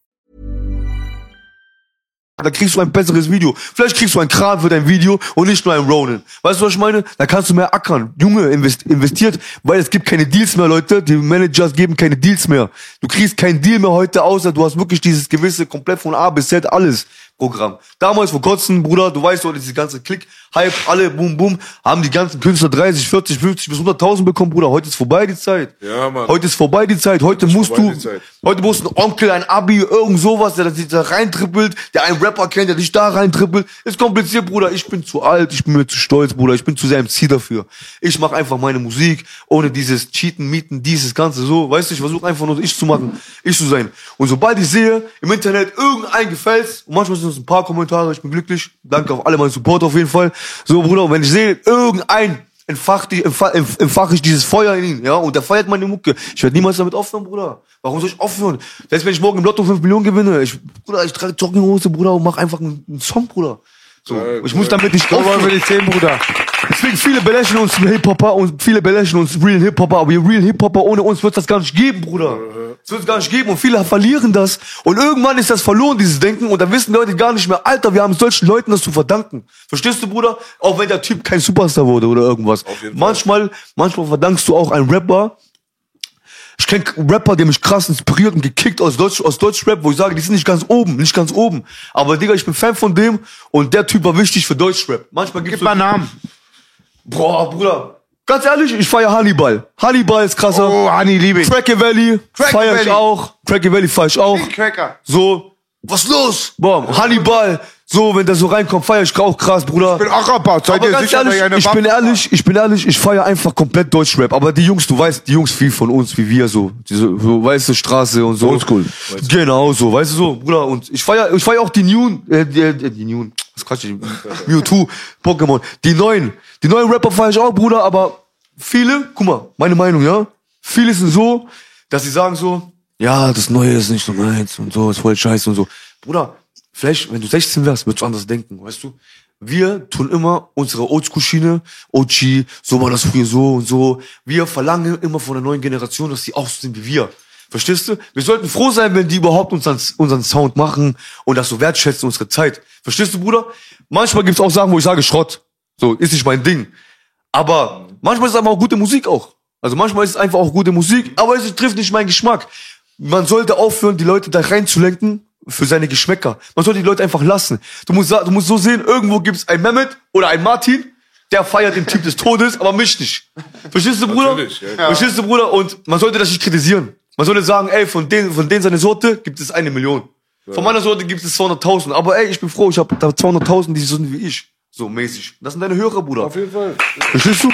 Da kriegst du ein besseres Video. Vielleicht kriegst du einen Kran für dein Video und nicht nur einen Ronin. Weißt du, was ich meine? Da kannst du mehr ackern. Junge, invest investiert, weil es gibt keine Deals mehr, Leute. Die Managers geben keine Deals mehr. Du kriegst keinen Deal mehr heute, außer du hast wirklich dieses gewisse, komplett von A bis Z alles. Programm. Damals vor kurzem, Bruder, du weißt doch, diese ganze Klick, Hype, alle, boom, boom, haben die ganzen Künstler 30, 40, 50 bis 100.000 bekommen, Bruder. Heute ist vorbei die Zeit. Ja, Mann. Heute ist vorbei die Zeit. Heute musst du, heute muss ein Onkel, ein Abi, irgend sowas, der sich da reintrippelt, der einen Rapper kennt, der dich da reintrippelt. Ist kompliziert, Bruder. Ich bin zu alt, ich bin mir zu stolz, Bruder. Ich bin zu sehr MC dafür. Ich mache einfach meine Musik, ohne dieses Cheaten, Mieten, dieses Ganze so. Weißt du, ich versuche einfach nur ich zu machen, ich zu sein. Und sobald ich sehe, im Internet irgendein gefällt's, und manchmal sind es ein paar Kommentare, ich bin glücklich. Danke auf alle meinen Support auf jeden Fall. So, Bruder, und wenn ich sehe, irgendein entfacht ich, entfach, entfach ich dieses Feuer in ihn, ja, und der feiert meine Mucke. Ich werde niemals damit aufhören, Bruder. Warum soll ich aufhören? Selbst wenn ich morgen im Lotto 5 Millionen gewinne, ich, Bruder, ich trage Jogginghose, Bruder, und mach einfach einen Song, Bruder. So, Geil, ich muss damit nicht aufhören. die sehen, Bruder. Deswegen viele belächeln uns Hip-Hopper und viele belächeln uns Real Hip-Hopper, aber Real Hip-Hopper ohne uns wird das gar nicht geben, Bruder. Das wird es gar nicht geben und viele verlieren das und irgendwann ist das verloren, dieses Denken und dann wissen Leute gar nicht mehr, Alter, wir haben solchen Leuten das zu verdanken. Verstehst du, Bruder? Auch wenn der Typ kein Superstar wurde oder irgendwas. Manchmal, manchmal verdankst du auch einem Rapper, ich kenn Rapper, die mich krass inspiriert und gekickt aus Deutsch, aus Deutschrap, wo ich sage, die sind nicht ganz oben, nicht ganz oben. Aber Digga, ich bin Fan von dem und der Typ war wichtig für Deutschrap. Manchmal gibt's Gib mal Namen. Boah, Bruder. Ganz ehrlich, ich feier Hannibal. Hannibal ist krasser. Oh, Hani, liebe ich. Cracky Valley Cracky feier ich Valley. auch. Cracky Valley feier ich auch. Cracker. So, was los? Boah, Hannibal. So, wenn der so reinkommt, feier ich auch krass, Bruder. Ich bin auch Rapper. Seid aber ihr sicher, ehrlich, eine ich bin ehrlich, ich bin ehrlich, ich feier einfach komplett Deutschrap. Aber die Jungs, du weißt, die Jungs viel von uns, wie wir so, diese so, weiße Straße und so. Oldschool. Genau so, weißt du so, Bruder. Und ich feier, ich feier auch die Newen, äh, die, äh, die Newen, was quatsch ich, Mewtwo, Pokémon, die neuen, die neuen Rapper feier ich auch, Bruder. Aber viele, guck mal, meine Meinung, ja, viele sind so, dass sie sagen so, ja, das Neue ist nicht so meins und so, ist voll scheiße und so. Bruder, vielleicht, wenn du 16 wärst, würdest du anders denken, weißt du? Wir tun immer unsere Oldschool-Schiene, OG, so war das früher so und so. Wir verlangen immer von der neuen Generation, dass die auch so sind wie wir. Verstehst du? Wir sollten froh sein, wenn die überhaupt unseren, unseren Sound machen und das so wertschätzen, unsere Zeit. Verstehst du, Bruder? Manchmal gibt's auch Sachen, wo ich sage, Schrott. So, ist nicht mein Ding. Aber manchmal ist es einfach auch gute Musik auch. Also manchmal ist es einfach auch gute Musik, aber es trifft nicht meinen Geschmack. Man sollte aufhören, die Leute da reinzulenken für seine Geschmäcker. Man sollte die Leute einfach lassen. Du musst, du musst so sehen, irgendwo gibt's ein Mehmet oder ein Martin, der feiert den Typ des Todes, aber mich nicht. Verstehst du, Bruder? Ja, Verstehst du, Bruder? Und man sollte das nicht kritisieren. Man sollte sagen, ey, von denen, von denen seine Sorte gibt es eine Million. Von meiner Sorte gibt es 200.000. Aber ey, ich bin froh, ich habe da 200.000, die so sind wie ich. So mäßig. Das sind deine Hörer, Bruder. Auf jeden Fall. Verstehst du?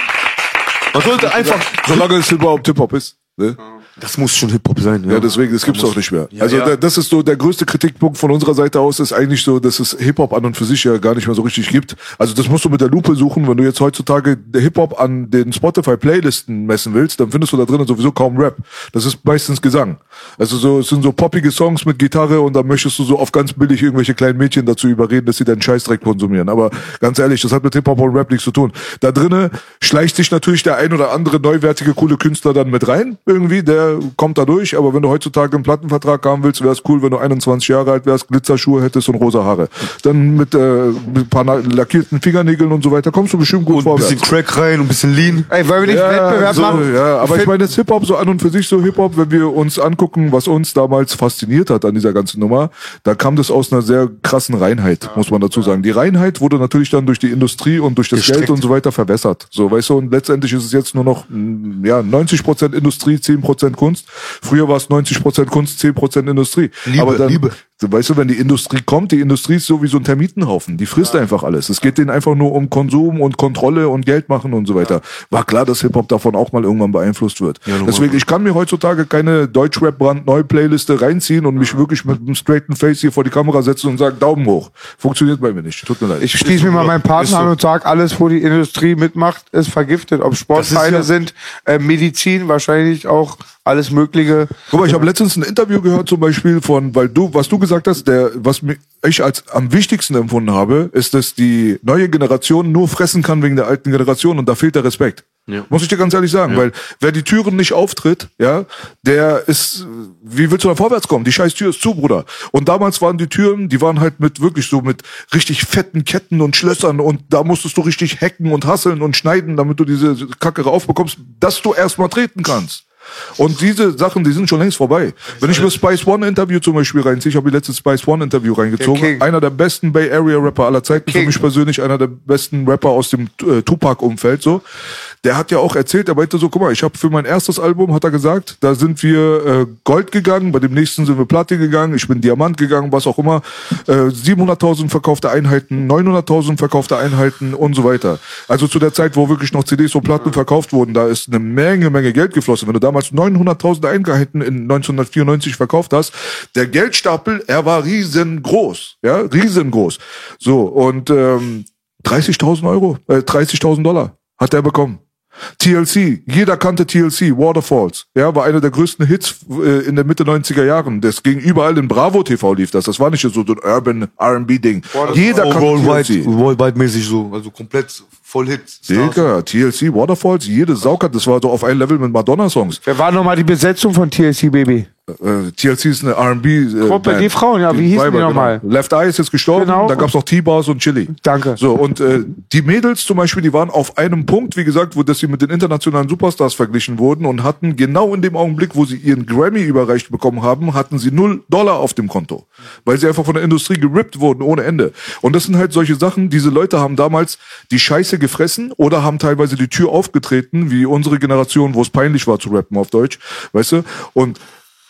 Man sollte einfach. Solange es überhaupt Hip-Hop ist. Ne? Das muss schon Hip-Hop sein, ja. Ja, deswegen, das gibt's auch nicht mehr. Ja, also ja. da- das ist so der größte Kritikpunkt von unserer Seite aus, ist eigentlich so, dass es Hip-Hop an und für sich ja gar nicht mehr so richtig gibt. Also das musst du mit der Lupe suchen, wenn du jetzt heutzutage Hip-Hop an den Spotify-Playlisten messen willst, dann findest du da drinnen sowieso kaum Rap. Das ist meistens Gesang. Also so, es sind so poppige Songs mit Gitarre und dann möchtest du so auf ganz billig irgendwelche kleinen Mädchen dazu überreden, dass sie deinen Scheißdreck konsumieren. Aber ganz ehrlich, das hat mit Hip-Hop und Rap nichts zu tun. Da drinnen schleicht sich natürlich der ein oder andere neuwertige, coole Künstler dann mit rein, irgendwie, der kommt da durch, aber wenn du heutzutage einen Plattenvertrag haben willst, wäre es cool, wenn du 21 Jahre alt wärst, Glitzerschuhe hättest und rosa Haare. Dann mit, äh, mit ein paar lackierten Fingernägeln und so weiter kommst du bestimmt gut und ein bisschen Crack rein und ein bisschen Lean. Ey, wollen wir nicht Wettbewerb so, machen? ja, aber ich meine, das Hip-Hop so an und für sich so Hip-Hop, wenn wir uns angucken, was uns damals fasziniert hat an dieser ganzen Nummer, da kam das aus einer sehr krassen Reinheit, muss man dazu sagen. Die Reinheit wurde natürlich dann durch die Industrie und durch das Gestreckt. Geld und so weiter verwässert. So, weißt du, und letztendlich ist es jetzt nur noch, mm, ja, 90% Industrie, 10% Kunst. Früher war es 90% Kunst, 10% Industrie. Liebe, aber dann, Liebe. So, weißt du, wenn die Industrie kommt, die Industrie ist so wie so ein Termitenhaufen. Die frisst einfach alles. Es geht denen einfach nur um Konsum und Kontrolle und Geld machen und so weiter. War klar, dass Hip-Hop davon auch mal irgendwann beeinflusst wird. Deswegen, ich kann mir heutzutage keine Deutschrap-Brand-Neu-Playliste reinziehen und mich wirklich mit einem straighten Face hier vor die Kamera setzen und sagen, Daumen hoch. Funktioniert bei mir nicht. Tut mir leid. Ich schließe mir mal meinen Partner an und sage, alles, wo die Industrie mitmacht, ist vergiftet. Ob Sportvereine ja- sind, äh, Medizin, wahrscheinlich auch alles Mögliche. Guck mal, ich habe letztens ein Interview gehört, zum Beispiel von, weil du, was du gesagt hast, der, was mir ich als am wichtigsten empfunden habe, ist, dass die neue Generation nur fressen kann wegen der alten Generation und da fehlt der Respekt. Ja. Muss ich dir ganz ehrlich sagen, weil wer die Türen nicht auftritt, ja, der ist, wie willst du da vorwärts kommen? Die scheiß Tür ist zu, Bruder. Und damals waren die Türen, die waren halt mit wirklich so mit richtig fetten Ketten und Schlössern und da musstest du richtig hacken und hasseln und schneiden, damit du diese Kacke raufbekommst, dass du erstmal treten kannst. Und diese Sachen, die sind schon längst vorbei. Wenn ich mir Spice One Interview zum Beispiel reinziehe, ich habe die letzte Spice One Interview reingezogen. Einer der besten Bay Area Rapper aller Zeiten, für mich persönlich einer der besten Rapper aus dem äh, Tupac-Umfeld, so. Der hat ja auch erzählt, er meinte so, guck mal, ich habe für mein erstes Album, hat er gesagt, da sind wir äh, Gold gegangen, bei dem nächsten sind wir Platin gegangen, ich bin Diamant gegangen, was auch immer. Äh, 700.000 verkaufte Einheiten, 900.000 verkaufte Einheiten und so weiter. Also zu der Zeit, wo wirklich noch CDs und Platten verkauft wurden, da ist eine Menge, Menge Geld geflossen. Wenn du damals 900.000 Einheiten in 1994 verkauft hast, der Geldstapel, er war riesengroß, ja, riesengroß. So, und ähm, 30.000 Euro, äh, 30.000 Dollar hat er bekommen. TLC, jeder kannte TLC, Waterfalls, ja, war einer der größten Hits äh, in der Mitte 90er Jahren. Das ging überall in Bravo TV lief das. Das war nicht so so ein Urban R&B Ding. Jeder Oh, kannte worldwide, TLC. worldwide mäßig so, also komplett voll Hit. Digga, TLC, Waterfalls, jede Sau kannte, das war so auf ein Level mit Madonna-Songs. Wer war nochmal die Besetzung von TLC Baby? Äh, TLC ist eine R&B äh, Gruppe, die Frauen, ja, wie hießen die nochmal? Genau. Left Eye ist jetzt gestorben, Genau. da gab's noch T-Bars und Chili. Danke. So, und äh, die Mädels zum Beispiel, die waren auf einem Punkt, wie gesagt, wo dass sie mit den internationalen Superstars verglichen wurden und hatten genau in dem Augenblick, wo sie ihren Grammy überreicht bekommen haben, hatten sie null Dollar auf dem Konto. Weil sie einfach von der Industrie gerippt wurden ohne Ende. Und das sind halt solche Sachen, diese Leute haben damals die Scheiße gefressen oder haben teilweise die Tür aufgetreten, wie unsere Generation, wo es peinlich war zu rappen auf Deutsch, weißt du? Und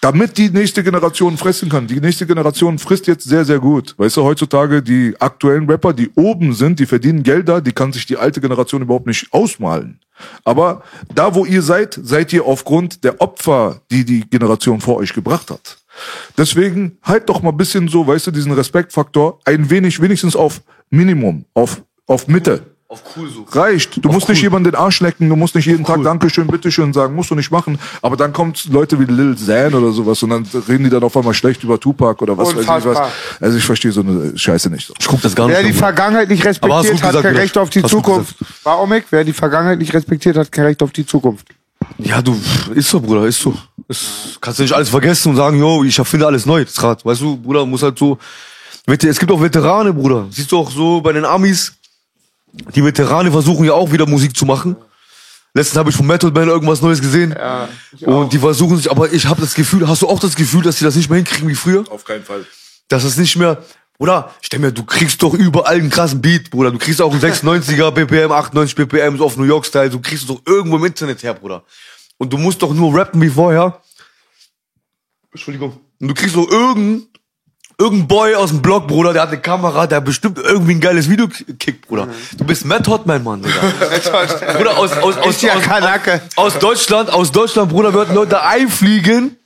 damit die nächste Generation fressen kann. Die nächste Generation frisst jetzt sehr, sehr gut. Weißt du, heutzutage die aktuellen Rapper, die oben sind, die verdienen Gelder, die kann sich die alte Generation überhaupt nicht ausmalen. Aber da, wo ihr seid, seid ihr aufgrund der Opfer, die die Generation vor euch gebracht hat. Deswegen halt doch mal ein bisschen so, weißt du, diesen Respektfaktor ein wenig, wenigstens auf Minimum, auf, auf Mitte. Auf cool so. Reicht. Du musst nicht jemanden den Arsch lecken, du musst nicht jeden Tag Dankeschön, bitteschön sagen, musst du nicht machen. Aber dann kommt Leute wie Lil Zan oder sowas und dann reden die dann auf einmal schlecht über Tupac oder was weiß ich was. Unfassbar. Also ich verstehe so eine Scheiße nicht. Ich guck das gar Wer nicht. die an. Vergangenheit nicht respektiert, hat gesagt, kein. Recht auf die Zukunft. War Omek? Wer die Vergangenheit nicht respektiert, hat kein Recht auf die Zukunft. Ja, du, ist so, Bruder, ist so. Ist, kannst du nicht alles vergessen und sagen, yo, ich erfinde alles neu, das Rad. Weißt du, Bruder, muss halt so, es gibt auch Veterane, Bruder. Siehst du auch so bei den Amis, die Veterane versuchen ja auch wieder Musik zu machen. Letztens habe ich von Metal Band irgendwas Neues gesehen. Ja, und die versuchen sich, aber ich habe das Gefühl, hast du auch das Gefühl, dass sie das nicht mehr hinkriegen wie früher? Auf keinen Fall. dass es nicht mehr, Bruder, stell mir, du kriegst doch überall einen krassen Beat, Bruder. Du kriegst auch einen 96er BPM, 98 BPM, so auf New York Style. Du kriegst es doch irgendwo im Internet her, Bruder. Und du musst doch nur rappen wie vorher. Entschuldigung. Und du kriegst doch irgendeinen, irgendein Boy aus dem Blog, Bruder, der hat eine Kamera, der bestimmt irgendwie ein geiles Video kickt, Bruder. Du bist Matt Hotman, Mann, Digga. Bruder, aus, aus, aus, ja aus, aus, aus Deutschland, aus Deutschland, Bruder, würden Leute einfliegen,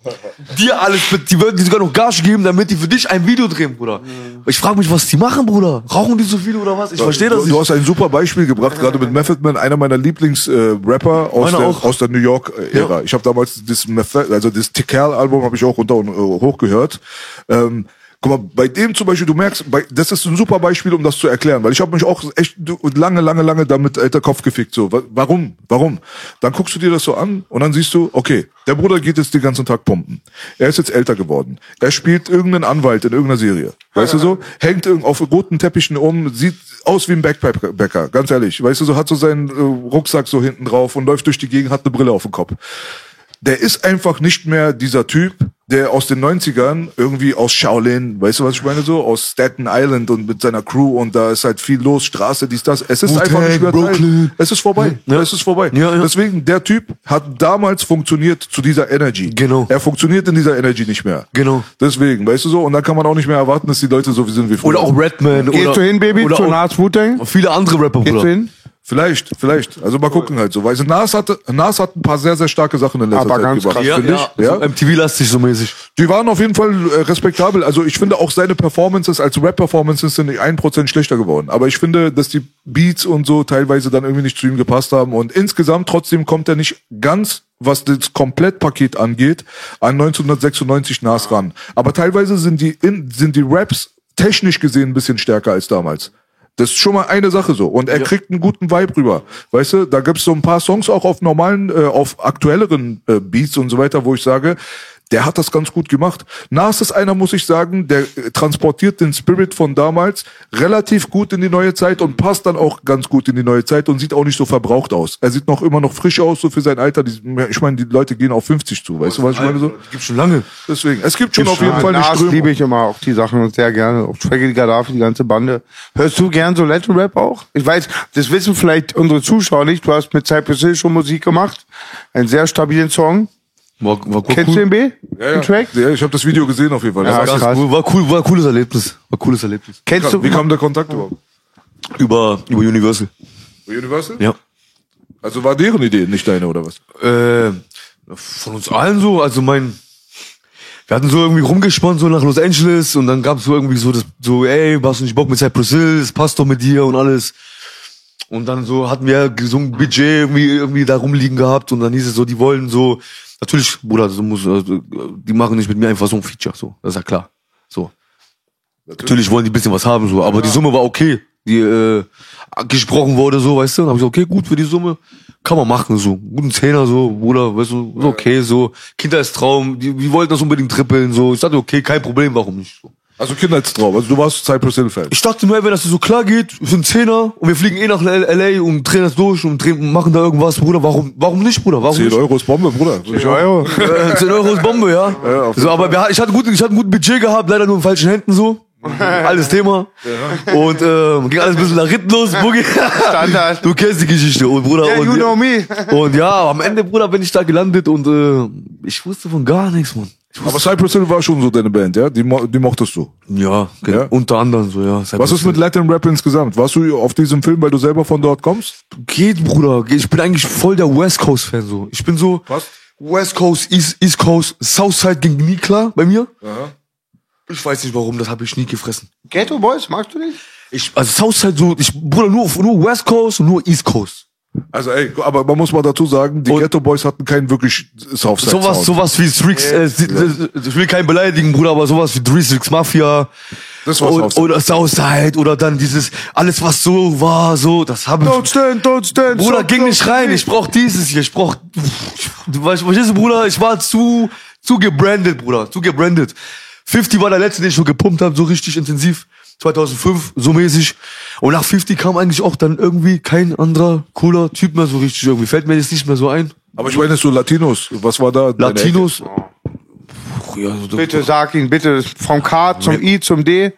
dir alles, die würden dir sogar noch Gas geben, damit die für dich ein Video drehen, Bruder. Ich frage mich, was die machen, Bruder. Rauchen die so viel oder was? Ich verstehe das du, nicht. du hast ein super Beispiel gebracht, gerade mit Method Man, einer meiner Lieblings-Rapper aus, Meiner der, aus der New York-Ära. Ja. Ich habe damals das Method, also das Tical-Album habe ich auch runter und äh, hoch gehört. Ähm, Guck mal, bei dem zum Beispiel, du merkst, bei, das ist ein super Beispiel, um das zu erklären, weil ich habe mich auch echt lange, lange, lange damit alter Kopf gefickt. So, Wa- warum? Warum? Dann guckst du dir das so an und dann siehst du, okay, der Bruder geht jetzt den ganzen Tag pumpen. Er ist jetzt älter geworden. Er spielt irgendeinen Anwalt in irgendeiner Serie. Weißt du so? Hängt auf roten Teppichen um, sieht aus wie ein Backpacker, ganz ehrlich. Weißt du so, hat so seinen äh, Rucksack so hinten drauf und läuft durch die Gegend, hat eine Brille auf dem Kopf der ist einfach nicht mehr dieser Typ, der aus den 90ern irgendwie aus Shaolin, weißt du, was ich meine, so, aus Staten Island und mit seiner Crew und da ist halt viel los, Straße, dies, das. Es ist einfach nicht mehr Teil. Brooklyn. Es ist vorbei. Es ist vorbei. Ja, ja. Deswegen, der Typ hat damals funktioniert zu dieser Energy. Genau. Er funktioniert in dieser Energy nicht mehr. Genau. Deswegen, weißt du so, und dann kann man auch nicht mehr erwarten, dass die Leute so wie sind wie früher. Oder auch Redman. Gehst oder, du hin, Baby, oder zu auch Nas Wu-Tang? Viele andere Rapper, Gehst Bruder. du hin? Vielleicht, vielleicht. Also mal gucken halt so. Weil Nas hatte, Nas hat ein paar sehr, sehr starke Sachen in letzter Aber Zeit ganz gebracht, krass. Ja, finde ja, ich. ja. So MTV-lastig so mäßig. Die waren auf jeden Fall äh, respektabel. Also ich finde auch seine Performances als Rap-Performances sind nicht ein Prozent schlechter geworden. Aber ich finde, dass die Beats und so teilweise dann irgendwie nicht zu ihm gepasst haben. Und insgesamt trotzdem kommt er nicht ganz, was das Komplettpaket angeht, an 1996 Nas ran. Aber teilweise sind die, in, sind die Raps technisch gesehen ein bisschen stärker als damals. Das ist schon mal eine Sache so. Und er kriegt einen guten Vibe rüber. Weißt du, da gibt's so ein paar Songs auch auf normalen, äh, auf aktuelleren äh, Beats und so weiter, wo ich sage, der hat das ganz gut gemacht. Nas ist einer, muss ich sagen, der äh, transportiert den Spirit von damals relativ gut in die neue Zeit und passt dann auch ganz gut in die neue Zeit und sieht auch nicht so verbraucht aus. Er sieht noch immer noch frisch aus, so für sein Alter. Ich meine, die Leute gehen auf 50 zu, weißt du, was ich meine? So? Gibt's schon lange. Deswegen, es gibt schon auf jeden Fall eine Nas Strömung. liebe ich immer auch die Sachen sehr gerne. Auch Shaggy Gaddafi, die ganze Bande. Hörst du gern so Latin Rap auch? Ich weiß, das wissen vielleicht unsere Zuschauer nicht. Du hast mit Cypress Hill schon Musik gemacht. Einen sehr stabilen Song. War, war, war Kennst cool. du den B? Ja, Den Track? ja. ja, ich habe das Video gesehen auf jeden Fall. Das Ja, war Ganz krass. cool, war cool, war ein cooles Erlebnis. War ein cooles Erlebnis. Kennst du? Wie kam der Kontakt überhaupt? Über, über Universal. Universal? Ja. Also war deren Idee, nicht deine oder was? Äh, von uns allen so, also mein, wir hatten so irgendwie rumgespannt so nach Los Angeles und dann gab's so irgendwie so das, so, ey, hast du nicht Bock mit Cypress Hill, das passt doch mit dir und alles. Und dann so hatten wir so ein Budget irgendwie, irgendwie da rumliegen gehabt und dann hieß es so, die wollen so, natürlich, Bruder, so muss, also, die machen nicht mit mir einfach so ein Feature, so, das ist ja klar. So. Natürlich. Wollen die ein bisschen was haben, so, aber die Summe war okay, die äh, gesprochen wurde, so, weißt du, dann hab ich so, okay, gut für die Summe, kann man machen, so, guten Zehner, so, Bruder, weißt du, ist okay, so, Kindheitstraum, die, die wollten das unbedingt trippeln, so, ich dachte, okay, kein Problem, warum nicht, so. Also Kindheitstraum. Also du warst Cypress Hill Fan. Ich dachte mir, wenn das so klar geht, für einen Zehner und wir fliegen eh nach LA und drehen das durch und drehen, machen da irgendwas, Bruder, warum, warum nicht, Bruder, warum 10 nicht? Euro ist Bombe, Bruder. Würde ich auch- Euro. Äh, 10 Euro ist Bombe, ja. Ja, so, aber wir, ich hatte gut, ich hatte ein gutes Budget gehabt, leider nur in falschen Händen so. Alles Thema. Und äh, ging alles ein bisschen nach hinten los, Boogie. Standard. Du kennst die Geschichte, und Bruder. Yeah, und, you know me. und ja, am Ende, Bruder, bin ich da gelandet und äh, ich wusste von gar nichts, Mann. Aber Cypress Hill war schon so deine Band, ja? Die, mo die mochtest du. Ja, okay. Ja? unter anderem so, ja. Was ist mit Latin Rap insgesamt? Warst du auf diesem Film, weil du selber von dort kommst? Geht, Bruder. Ich bin eigentlich voll der West Coast Fan so. Ich bin so Was? West Coast, East, East Coast, Southside ging nie klar bei mir. Ich weiß nicht warum, das habe ich nie gefressen. Ghetto Boys, magst du nicht? Ich, also Southside so, ich, Bruder, nur, nur West Coast und nur East Coast. Also ey, aber man muss mal dazu sagen, die Und- Ghetto Boys hatten keinen wirklich Southside Sowas, Sound. sowas wie Strix, äh, ich will keinen beleidigen, Bruder, aber sowas wie Six Mafia. Das war oder, Southside. oder Southside oder dann dieses, alles was so war, so, das habe Don't stand, don't stand. Bruder, ging nicht rein. Ich brauch dieses hier. Ich brauch. Du weißt, verstehst du, Bruder? Ich war zu, zu gebrandet, Bruder. Zu gebrandet. 50 war der letzte, den ich schon gepumpt habe, so richtig intensiv. 2005, so mäßig. Und nach 50 kam eigentlich auch dann irgendwie kein anderer cooler Typ mehr so richtig irgendwie. Fällt mir jetzt nicht mehr so ein. aber ich meine so Latinos. Was war da? Latinos. Puh, Ja, so, Bitte sag ihn, bitte. Vom K zum I zum D.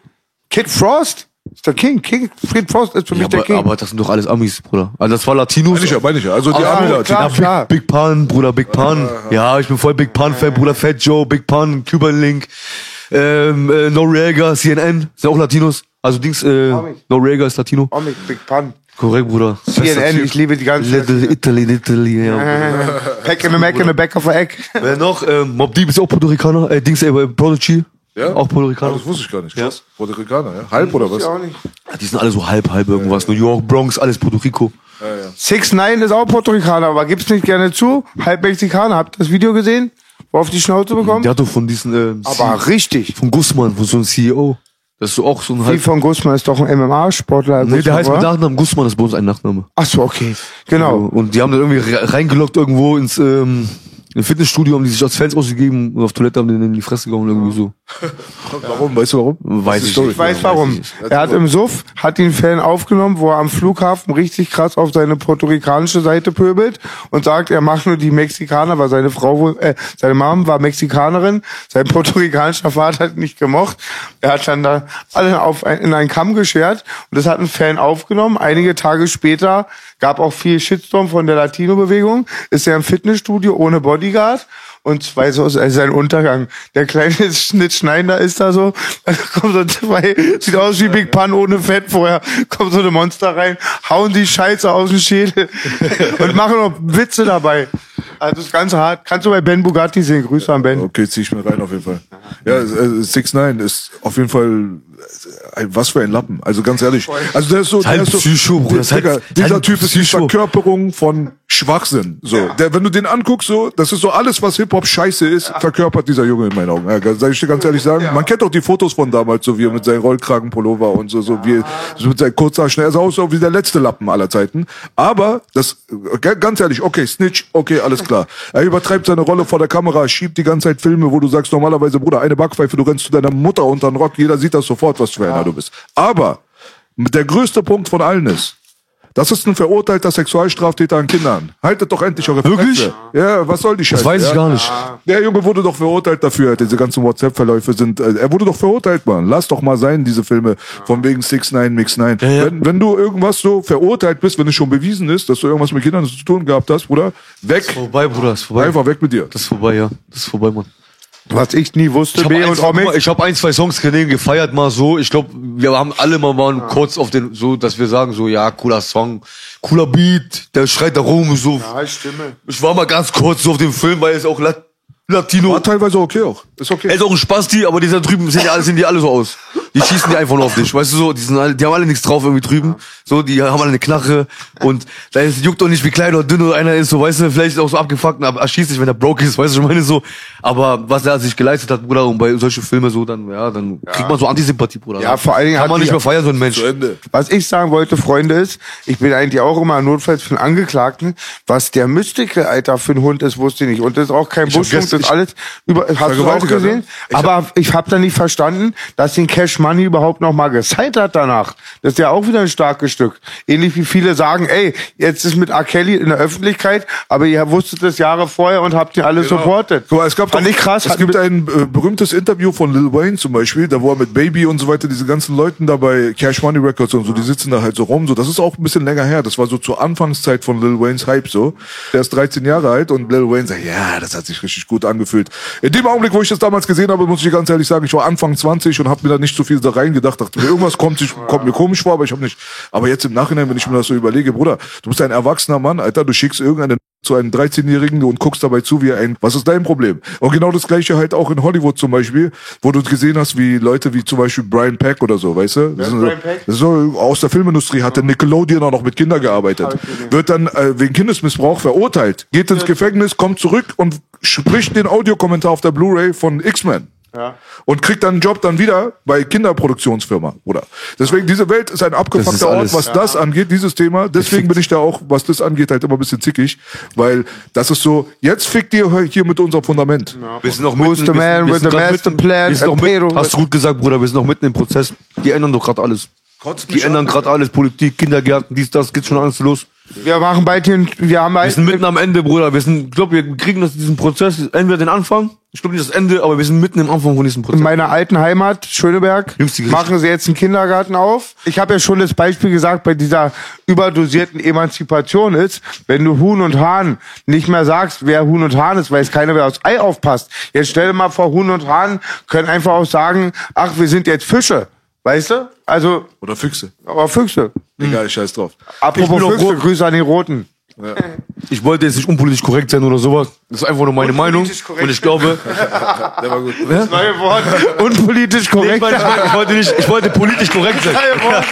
Kid Frost? Ist der King. King. Kid Frost ist für mich ja, der aber, Ecke. aber das sind doch alles Amis, Bruder. Also das war Latinos. Meine ich ja, meine ich ja. Also die Ah, Ami klar. Latinos. klar. Big, Big Pun, Bruder, Big Pun. Ja, ich bin voll Big Pun-Fan, Bruder, Fat Joe, Big Pun, Cuban Link, ähm, äh, Noriega, CNN, sind auch Latinos. Also Dings, äh. Noriega ist Latino. Comic, Big Pun. Korrekt, Bruder. CNN, ich liebe die ganze Little Italy, Italy, ja. Pack in the Mac in the back of the egg. Wer noch? Ähm, Mob Deep ist auch Puerto Ricaner. Äh, Dings, äh, Prodigy. Ja? Auch Puerto Ah, Ricaner. das wusste ich gar nicht. Krass. Puerto Ricaner, ja? Halb oder was? Ja, auch nicht. Ja, die sind alle so halb, halb irgendwas. New York, Bronx, alles Puerto Rico. Six Nine ist auch Puerto Ricaner, aber gibt's nicht gerne zu. Halb Mexikaner. Habt ihr das Video gesehen? Auf die Schnauze bekommt? Der hat doch von diesen, ähm, Aber richtig. von Guzman, von so einem CEO. Das ist so auch so ein Wie halb. von Guzman ist doch ein MMA-Sportler. Nee, der heißt mit? Nachnamen Guzman, das ist bei uns ein Nachname. Ach so, okay. Genau. Und die haben dann irgendwie re- reingelockt irgendwo ins ähm, im Fitnessstudio, haben die sich als Fans ausgegeben und auf Toilette haben die in die Fresse gehauen irgendwie so. Warum? Weißt du warum? Weiß ich. Ich weiß warum. Er hat im Suff, hat den Fan aufgenommen, wo er am Flughafen richtig krass auf seine puerto-ricanische Seite pöbelt und sagt, er macht nur die Mexikaner, weil seine Frau äh, seine Mom war Mexikanerin, sein puerto-ricanischer Vater hat ihn nicht gemocht. Er hat dann da alle auf ein, in einen Kamm geschert und das hat ein Fan aufgenommen. Einige Tage später gab auch viel Shitstorm von der Latino-Bewegung, ist er im Fitnessstudio ohne Bodyguard und zwei so also sein Untergang. Der kleine Schnittschneider ist da so, da kommen so zwei, sieht aus wie Big Pun ohne Fett vorher, kommt so eine Monster rein, hauen die Scheiße aus dem Schädel und machen noch Witze dabei. Also das ist ganz hart. Kannst du bei Ben Bugatti sehen. Grüße an Ben. Okay, zieh ich mir rein auf jeden Fall. Ja, äh, Six Nine ist auf jeden Fall äh, ein, was für ein Lappen. Also ganz ehrlich. Also der ist so, der halt ist so Psycho, Bruder. Halt- Digga, ist dieser halt Typ ist die. Verkörperung von Schwachsinn. So, der, wenn du den anguckst, so, das ist so alles, was Hip-Hop scheiße ist, verkörpert dieser Junge in meinen Augen. Ja, soll ich dir ganz ehrlich sagen? Man kennt doch die Fotos von damals, so wie er mit seinem Rollkragenpullover und so, so wie so mit seinen Kurzhaarschnell. Er sah aus wie der letzte Lappen aller Zeiten. Aber, das, g- ganz ehrlich, okay, Snitch, okay, alles klar. Er übertreibt seine Rolle vor der Kamera, schiebt die ganze Zeit Filme, wo du sagst, normalerweise, Bruder, eine Backpfeife, du rennst zu deiner Mutter unter den Rock, jeder sieht das sofort, was für einer du bist. Aber, der größte Punkt von allen ist, das ist ein verurteilter Sexualstraftäter an Kindern. Haltet doch endlich eure Wirklich? Fresse. Ja, was soll die Scheiße? Das weiß ich ja? gar nicht. Der Junge wurde doch verurteilt dafür. Diese ganzen WhatsApp-Verläufe sind. Äh, er wurde doch verurteilt, Mann. Lass doch mal sein, diese Filme von wegen Six Nine Mix Nine. ja. Wenn, wenn du irgendwas so verurteilt bist, wenn es schon bewiesen ist, dass du irgendwas mit Kindern zu tun gehabt hast, Bruder, weg. Vorbei, Bruder, ist vorbei. Einfach weg mit dir. Das ist vorbei, ja. Das ist vorbei, Mann. Was ich nie wusste, Ich habe B ein, und Omek. ich hab ein, zwei Songs gesehen, gefeiert mal so. Ich glaube, wir haben alle mal waren kurz auf den, so, dass wir sagen, so, ja, cooler Song, cooler Beat, der schreit da rum, so. Ja, Stimme. Ich war mal ganz kurz so auf dem Film, weil es auch Lat Latino. War teilweise okay auch. Ist okay. Er ist auch ein Spasti, aber die da drüben sehen die alle, sehen die alle so aus. Die schießen die einfach nur auf dich, weißt du so, die, sind alle, die haben alle nichts drauf irgendwie drüben, so, die haben alle eine Knarre und da ist, juckt doch nicht, wie klein oder dünn oder einer ist, so, weißt du, vielleicht ist er auch so abgefuckt, aber er schießt dich, wenn er broke ist, weißt du, ich meine so, aber was er sich geleistet hat, Bruder, und bei solchen Filmen so, dann, ja, dann kriegt man so Antisympathie, Bruder. Ja, vor allen Dingen Kann man nicht mehr feiern, so ein Mensch. Was ich sagen wollte, Freunde, ist, ich bin eigentlich auch immer notfalls für den Angeklagten. Was der Mystical, Alter, für ein Hund ist, wusste ich nicht. Und das ist auch kein hab Buschhund, das ist alles über, hast du auch gesehen? ne? Ich hab- Aber ich habe da nicht verstanden, dass den Cash Money überhaupt noch mal gesigned hat danach. Das ist ja auch wieder ein starkes Stück. Ähnlich wie viele sagen, ey, jetzt ist mit R. Kelly in der Öffentlichkeit, aber ihr wusstet das Jahre vorher und habt ihn alle supportet. Guck mal, es gab doch, Fand ich krass. es gibt ein äh, berühmtes Interview von Lil Wayne zum Beispiel, da wo er mit Baby und so weiter, diese ganzen Leuten da bei Cash Money Records und so, die sitzen da halt so rum, so, das ist auch ein bisschen länger her, das war so zur Anfangszeit von Lil Waynes Hype so. Der ist 13 Jahre alt und Lil Wayne sagt, ja, das hat sich richtig gut angefühlt. In dem Augenblick, wo ich das damals gesehen habe, muss ich ganz ehrlich sagen, ich war Anfang 20 und habe mir da nicht so viel da reingedacht, dachte mir, irgendwas kommt, sich, kommt mir komisch vor, aber ich habe nicht, aber jetzt im Nachhinein, wenn ich mir das so überlege, Bruder, du bist ein erwachsener Mann, Alter, du schickst irgendeinen zu einem 13-Jährigen und guckst dabei zu, wie er ein, was ist dein Problem? Und genau das gleiche halt auch in Hollywood zum Beispiel, wo du gesehen hast, wie Leute wie zum Beispiel Brian Peck oder so, weißt du? Das so, Brian Peck? das so aus der Filmindustrie, hat der Nickelodeon auch noch mit Kindern gearbeitet. Wird dann äh, wegen Kindesmissbrauch verurteilt, geht ins Gefängnis, kommt zurück und spricht den Audiokommentar auf der Blu-ray von X-Men. Ja. Und kriegt dann einen Job dann wieder bei Kinderproduktionsfirma, oder? Deswegen, diese Welt ist ein abgefuckter ist Ort, was das angeht, dieses Thema. Deswegen bin ich da auch, was das angeht, halt immer ein bisschen zickig, weil das ist so, jetzt fickt ihr hier mit unserem Fundament. Wir sind noch Who's mitten, the wir sind- man wir with sind the master mitten- plan? mitten, Hast du gut gesagt, Bruder, wir sind noch mitten im Prozess. Die ändern doch gerade alles. Die ändern gerade alles, Politik, Kindergärten, dies, das, geht schon alles los. Wir machen bald den, wir haben Wir bald, sind mitten am Ende, Bruder. Wir sind, ich glaube, wir kriegen das, diesen Prozess, entweder den Anfang, ich glaube nicht das Ende, aber wir sind mitten im Anfang von diesem in Prozess. meiner alten Heimat, Schöneberg, machen sie jetzt einen Kindergarten auf. Ich habe ja schon das Beispiel gesagt, bei dieser überdosierten Emanzipation ist, wenn du Huhn und Hahn nicht mehr sagst, wer Huhn und Hahn ist, weil es keiner mehr aufs Ei aufpasst. Jetzt stell dir mal vor, Huhn und Hahn können einfach auch sagen, ach, wir sind jetzt Fische. Weißt du? Also, Oder Füchse. aber Füchse. Egal, scheiß drauf. Apropos Füchse. Grüße an die Roten. Ich wollte jetzt nicht unpolitisch korrekt sein oder sowas. Das ist einfach nur meine Meinung. Unpolitisch korrekt. Und ich glaube, Der war gut. Neue Wort. Unpolitisch korrekt. meine, ich, wollte- ich wollte nicht, ich wollte politisch korrekt sein. Neue Wort.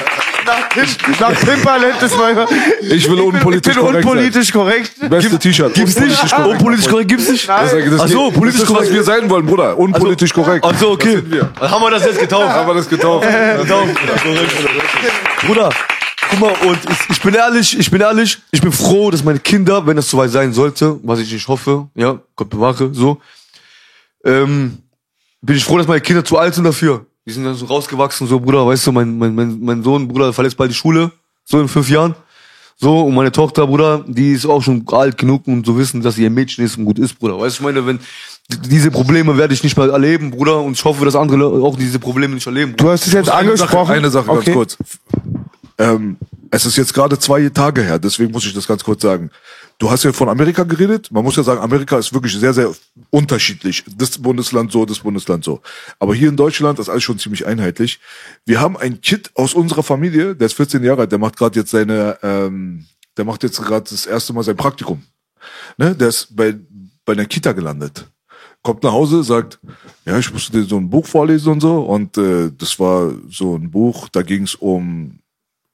Nach, Pim- nach Pimperland ist neue. Ich will unpolitisch ich bin korrekt unpolitisch korrekt. sein. Beste T-Shirt. Gibt's nicht? Unpolitisch korrekt. Unpolitisch korrekt gibt's nicht? Nein. Das ist- das Ach so, politisch das ist, was korrekt. wir sein wollen, Bruder. Unpolitisch korrekt. Ach so, okay. Das sind wir. Dann haben wir das jetzt getauft. Haben wir das getauft. Getauft. Bruder, guck mal, und ich, ich bin ehrlich, ich bin ehrlich, ich bin froh, dass meine Kinder, wenn es soweit sein sollte, was ich nicht hoffe, ja, Gott bewahre, so, ähm, bin ich froh, dass meine Kinder zu alt sind dafür. Die sind dann so rausgewachsen, so, Bruder, weißt du, mein, mein, mein, mein Sohn, Bruder, verlässt bald die Schule, so in fünf Jahren. So, und meine Tochter, Bruder, die ist auch schon alt genug, um zu wissen, dass sie ein Mädchen ist und gut ist, Bruder. Weißt du, ich meine, wenn, diese Probleme werde ich nicht mehr erleben, Bruder, und ich hoffe, dass andere auch diese Probleme nicht erleben. Du hast es jetzt Eine Sache, angesprochen. eine Sache okay. ganz kurz. Ähm, es ist jetzt gerade zwei Tage her, deswegen muss ich das ganz kurz sagen. Du hast ja von Amerika geredet. Man muss ja sagen, Amerika ist wirklich sehr, sehr unterschiedlich. Das Bundesland so, das Bundesland so. Aber hier in Deutschland ist alles schon ziemlich einheitlich. Wir haben ein Kid aus unserer Familie, der ist 14 Jahre alt, der macht gerade jetzt seine, ähm, der macht jetzt gerade das erste Mal sein Praktikum. Ne? Der ist bei, bei einer Kita gelandet kommt nach Hause, sagt, ja, ich musste dir so ein Buch vorlesen und so. Und äh, das war so ein Buch, da ging es um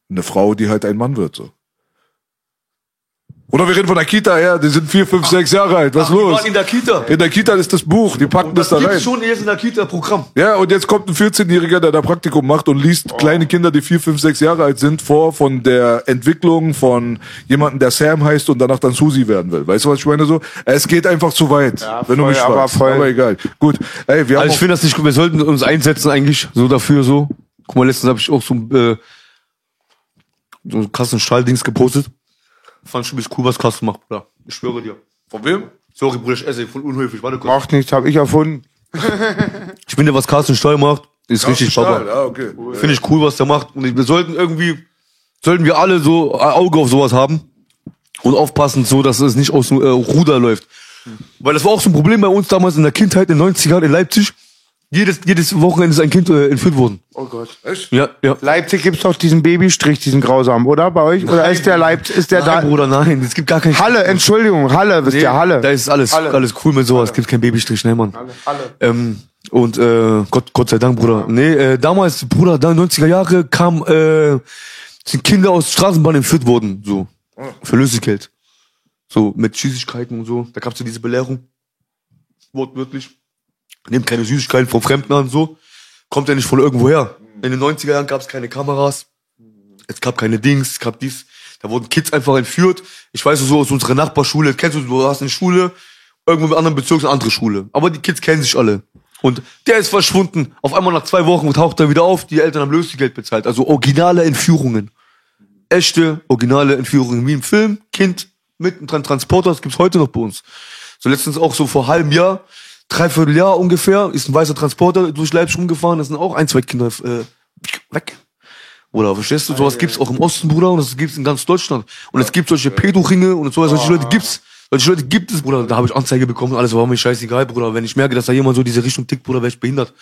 eine Frau, die halt ein Mann wird. So. Oder wir reden von der Kita, ja, die sind vier, fünf, sechs Jahre alt. Was Ach, die los? waren in der Kita. In der Kita ist das Buch, die packen das, Das da rein. schon erst in der Kita-Programm. Ja, und jetzt kommt ein 14-Jähriger, der da Praktikum macht und liest Oh. kleine Kinder, die vier, fünf, sechs Jahre alt sind, vor von der Entwicklung von jemandem, der Sam heißt und danach dann Susi werden will. Weißt du, was ich meine so? Es geht einfach zu weit, wenn du voll, mich aber fragst. voll. aber egal. Gut. Ey, wir haben Also ich finde das nicht gut. Wir sollten uns einsetzen eigentlich so dafür so. Guck mal, letztens habe ich auch so, ein, äh, so einen krassen Stahldings gepostet. Fand ich übelst cool, was krass gemacht, Bruder. Ich schwöre dir. von wem? Sorry, Bruder, ich esse voll unhöflich. Warte kurz. Macht nichts, habe ich erfunden. Ich finde, was Carsten Stahl macht, ist richtig Stahl, Baba. ah, okay. Finde ich cool, was der macht. Und wir sollten irgendwie, sollten wir alle so ein Auge auf sowas haben und aufpassen, so dass es nicht aus dem äh, Ruder läuft. Weil das war auch so ein Problem bei uns damals in der Kindheit in den 90ern in Leipzig. Jedes, jedes Wochenende ist ein Kind äh, entführt worden. Oh Gott. Echt? Ja, ja. Leipzig gibt's doch diesen Babystrich, diesen grausamen, oder? Bei euch? Oder ist der Leipzig, ist der Nein, da? Bruder, nein, es gibt gar kein Halle, Entschuldigung, Halle, Nee, der Halle. Da ist alles, Halle. alles cool mit sowas. Es gibt kein Babystrich, ne, Mann. Halle. Ähm, und äh, Gott, Gott sei Dank, Bruder. Nee, äh, damals, Bruder, da 90er Jahre kam, äh, sind Kinder aus Straßenbahn entführt worden, so. Für Lösegeld. So, mit Süßigkeiten und so. Da gab's ja diese Belehrung. Wortwörtlich. Nehmt keine Süßigkeiten von Fremden an, so. Kommt ja nicht von irgendwoher. In den 90er Jahren gab's keine Kameras. Es gab keine Dings, es gab dies. Da wurden Kids einfach entführt. Ich weiß so aus unserer Nachbarschule, kennst du, du hast eine Schule, irgendwo im anderen Bezirk eine andere Schule. Aber die Kids kennen sich alle. Und der ist verschwunden. Auf einmal nach zwei Wochen taucht er wieder auf, die Eltern haben Lösegeld bezahlt. Also originale Entführungen. Echte, originale Entführungen. Wie im Film, Kind mit einem Tran- Transporter, das gibt's heute noch bei uns. So letztens auch so vor halben Jahr, dreiviertel Jahr ungefähr, ist ein weißer Transporter durch Leipzig rumgefahren, da sind auch ein, zwei Kinder äh, weg. Oder verstehst du? Sowas gibt's auch im Osten, Bruder, und das gibt's in ganz Deutschland. Und es gibt solche Pedoringe und so, solche Leute gibt's. Solche Leute gibt es, Bruder. Da habe ich Anzeige bekommen alles war mir scheißegal, Bruder. Wenn ich merke, dass da jemand so diese Richtung tickt, Bruder, wäre ich behindert.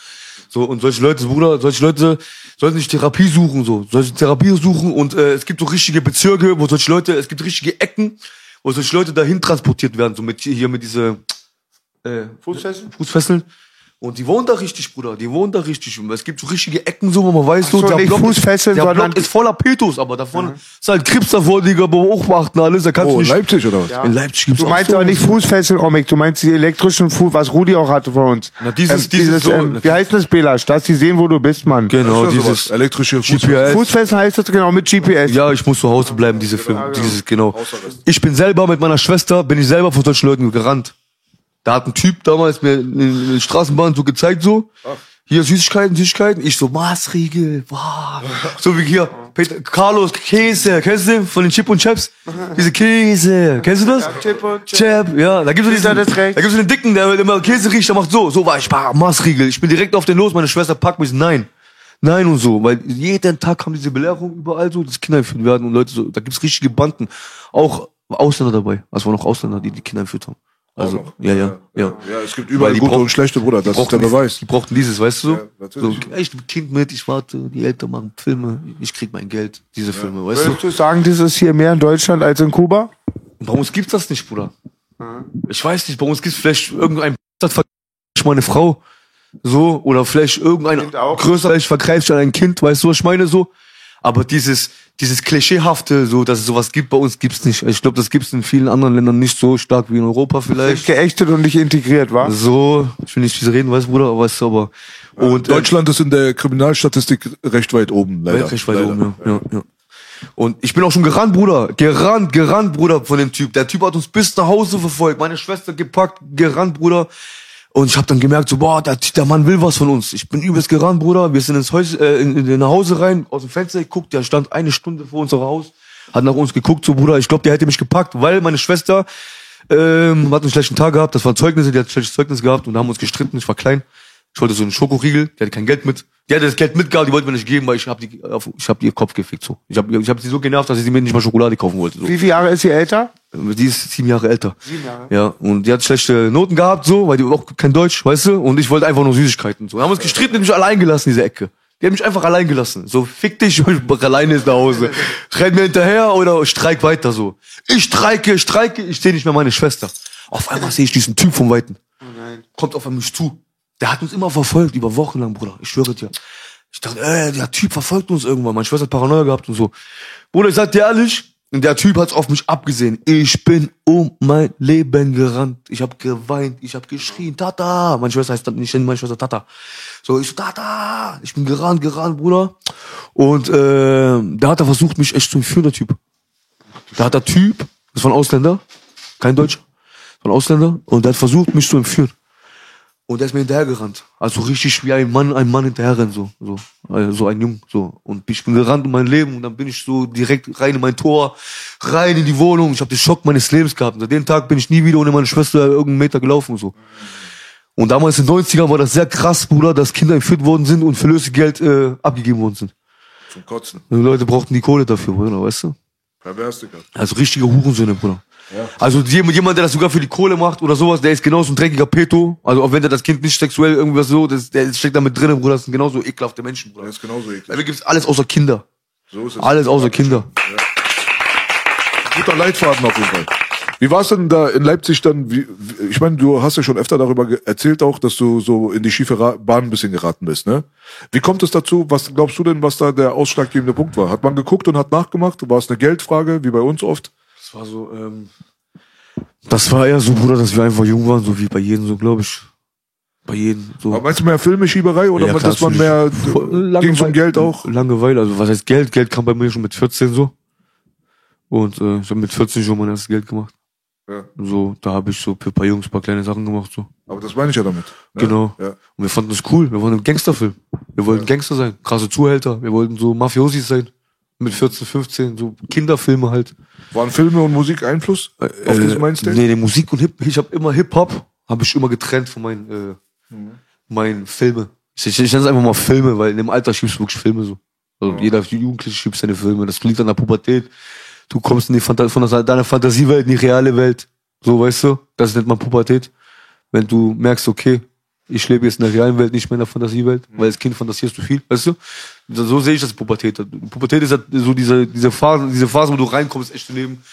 So, und solche Leute, Bruder, solche Leute sollten sich Therapie suchen, so. Solche Therapie suchen und äh, es gibt so richtige Bezirke, wo solche Leute, es gibt richtige Ecken, wo solche Leute dahin transportiert werden, so mit hier mit diese äh, Fußfesseln? Fußfesseln. Und die wohnen da richtig, Bruder. Die wohnen da richtig. Und es gibt so richtige Ecken, so, wo man weiß, so, so, der nicht Block, Fußfesseln, ist, der sondern- Block ist voller Petos, aber davon ist halt Krebs davor, Digga, beobachten alles. Da kannst Oh, du in nicht. Leipzig oder was? In Leipzig gibt's Du auch meinst so. aber nicht Fußfesseln, Omik, du meinst die elektrischen Fuß, was Rudi auch hatte von uns. Na, dieses- dieses so- ähm, wie heißt das, Belasch? Dass die sehen, wo du bist, Mann. Genau, ja dieses sowas. elektrische GPS. Fußfesseln heißt das genau mit GPS. Ja, ich muss zu Hause bleiben, diese Film, dieses, genau. Ich bin selber mit meiner Schwester, bin ich selber von solchen Leuten gerannt. Da hat ein Typ damals mir in der Straßenbahn so gezeigt, so, hier Süßigkeiten, Süßigkeiten. Ich so, Maßriegel, wow. So wie hier, Peter, Carlos, Käse, kennst du den von den Chip und Chaps? Diese Käse, kennst du das? Chip und Chap. Chap, ja, da gibt's so diesen, da gibt's so den Dicken, der immer Käse riecht, der macht so, so war ich, bah, Maßriegel. Ich bin direkt auf den los, meine Schwester packt mich, nein. Nein und so, weil jeden Tag haben diese Belehrung überall so, dass Kinder entführt werden und Leute so, da gibt's richtige Banden. Auch Ausländer dabei. Also waren auch Ausländer, die die Kinder entführt haben. Also, ja, ja, ja. Ja, es gibt überall gute brauchen- und schlechte, Bruder. Das ist der Beweis. Die brauchten dieses, weißt du? Ja, so, ich bin Kind mit, ich warte, die Eltern machen Filme, ich krieg mein Geld, diese Filme, weißt du? Würdest du sagen, ist hier mehr in Deutschland als in Kuba? Bei uns gibt's das nicht, Bruder. Ich weiß nicht, bei uns gibt's vielleicht irgendein das vergreift sich meine Frau. So, oder vielleicht irgendein größer, vielleicht vergreift an ein Kind, weißt du, was ich meine so? Aber dieses, dieses Klischeehafte, so, dass es sowas gibt, bei uns gibt's nicht. Ich glaube, das gibt's in vielen anderen Ländern nicht so stark wie in Europa vielleicht. Geächtet und nicht integriert, wa? So, ich will nicht diese reden, weißt du, Bruder, aber weißt du, aber. Und, äh, Deutschland ist in der Kriminalstatistik recht weit oben, leider. Weltrecht weit leider. oben, ja. ja, ja. Und ich bin auch schon gerannt, Bruder. Gerannt, gerannt, Bruder, von dem Typ. Der Typ hat uns bis nach Hause verfolgt. Meine Schwester gepackt, gerannt, Bruder. Und ich habe dann gemerkt, so, boah, der, der Mann will was von uns. Ich bin übelst gerannt, Bruder. Wir sind ins Haus, äh, in, in, nach Hause rein, aus dem Fenster geguckt. Der stand eine Stunde vor unserem Haus, hat nach uns geguckt, so, Bruder. Ich glaube, der hätte mich gepackt, weil meine Schwester ähm, hat einen schlechten Tag gehabt. Das waren Zeugnisse, die hat ein schlechtes Zeugnis gehabt und haben uns gestritten. Ich war klein. Ich wollte so einen Schokoriegel, die hatte kein Geld mit. Die hatte das Geld mitgehabt, die wollte mir nicht geben, weil ich hab die, ich hab ihr Kopf gefickt so. Ich hab, ich hab sie so genervt, dass sie mir nicht mal Schokolade kaufen wollte. So. Wie viele Jahre ist sie älter? Die ist sieben Jahre älter. Sieben Jahre. Ja, und die hat schlechte Noten gehabt, so, weil die auch kein Deutsch, weißt du? Und ich wollte einfach nur Süßigkeiten. So. Wir haben uns gestritten, die hat mich allein gelassen, diese Ecke. Die hat mich einfach allein gelassen. So, fick dich, ich bin alleine ist nach Hause. Renn mir hinterher oder streik weiter so. Ich streike, streike, ich sehe nicht mehr meine Schwester. Auf einmal sehe ich diesen Typ vom Weiten. Kommt auf mich zu. Der hat uns immer verfolgt, über Wochen lang, Bruder. Ich schwöre dir. Ich dachte, ey, der Typ verfolgt uns irgendwann. Meine Schwester hat Paranoia gehabt und so. Bruder, ich sag dir ehrlich, Und der Typ hat's auf mich abgesehen. Ich bin um mein Leben gerannt. Ich habe geweint, ich habe geschrien, Tata. Meine Schwester heißt nicht meine Schwester Tata. So, ich so, Tata. Ich bin gerannt, gerannt, Bruder. Und äh, da hat er versucht, mich echt zu entführen, der Typ. Da hat der Typ, das war ein Ausländer, kein Deutscher, war ein Ausländer, und der hat versucht, mich zu entführen. Und der ist mir hinterhergerannt. Also richtig wie ein Mann, ein Mann hinterherrennen, so, so, so ein Jung, so. Und ich bin gerannt um mein Leben und dann bin ich so direkt rein in mein Tor, rein in die Wohnung. Ich habe den Schock meines Lebens gehabt. Und seit dem Tag bin ich nie wieder ohne meine Schwester irgendeinen Meter gelaufen und so. Und damals in den 90ern war das sehr krass, Bruder, dass Kinder entführt worden sind und für Lösegeld äh, abgegeben worden sind. Zum Kotzen. Die Leute brauchten die Kohle dafür, Bruder, weißt du? Pervers, Digga. Also richtige Hurensöhne, Bruder. Also jemand, der das sogar für die Kohle macht oder sowas, der ist genauso ein dreckiger Peto. Also auch wenn der das Kind nicht sexuell irgendwas so, das, der steckt da mit drin, Bruder, das sind genauso ekelhafte Menschen, Bruder. Der ist genauso. Bei mir gibt's alles außer Kinder. So ist es. Alles außer Kinder. Guter Leitfaden auf jeden Fall. Wie war es denn da in Leipzig dann? Wie, ich meine, du hast ja schon öfter darüber erzählt auch, dass du so in die schiefe Ra Bahn ein bisschen geraten bist, ne? Wie kommt es dazu? Was glaubst du denn, was da der ausschlaggebende Punkt war? Hat man geguckt und hat nachgemacht? War es eine Geldfrage, wie bei uns oft? Das war so, ähm, das war eher so, Bruder, dass wir einfach jung waren, so wie bei jedem, so glaube ich. Bei jedem, so. Aber meinst du mehr Filmeschieberei oder Ja, dass klar, man mehr natürlich. ging um Geld auch? Langeweile, also was heißt Geld? Geld kam bei mir schon mit 14 so. Und äh, ich habe mit 14 schon mein erstes Geld gemacht. Ja. So, da habe ich so für ein paar Jungs ein paar kleine Sachen gemacht. so. Aber das meine ich ja damit. Ne? Genau. Ja. Und wir fanden das cool. Wir wollten ein Gangsterfilm. Wir wollten Gangster sein, krasse Zuhälter. Wir wollten so Mafiosis sein. Mit 14, 15, so Kinderfilme halt. Waren Filme und Musik Einfluss auf das Mindstate? Nee, die Musik und Hip, ich habe immer Hip-Hop, habe ich immer getrennt von meinen, äh, Mhm. meinen Filme. Ich, ich, ich nenne es einfach mal Filme, weil in dem Alter schiebst du wirklich Filme so. Also jeder Jugendliche schiebt seine Filme. Das liegt an der Pubertät. Du kommst in die Phanta von der, deiner Fantasiewelt in die reale Welt. So, weißt du? Das nennt man Pubertät. Wenn du merkst, okay, ich lebe jetzt in der realen Welt, nicht mehr in der Fantasiewelt, weil als Kind fantasierst du viel, weißt du? So sehe ich das Pubertät. Pubertät ist halt so diese, diese Phase, diese Phase, wo du reinkommst, echte Leben.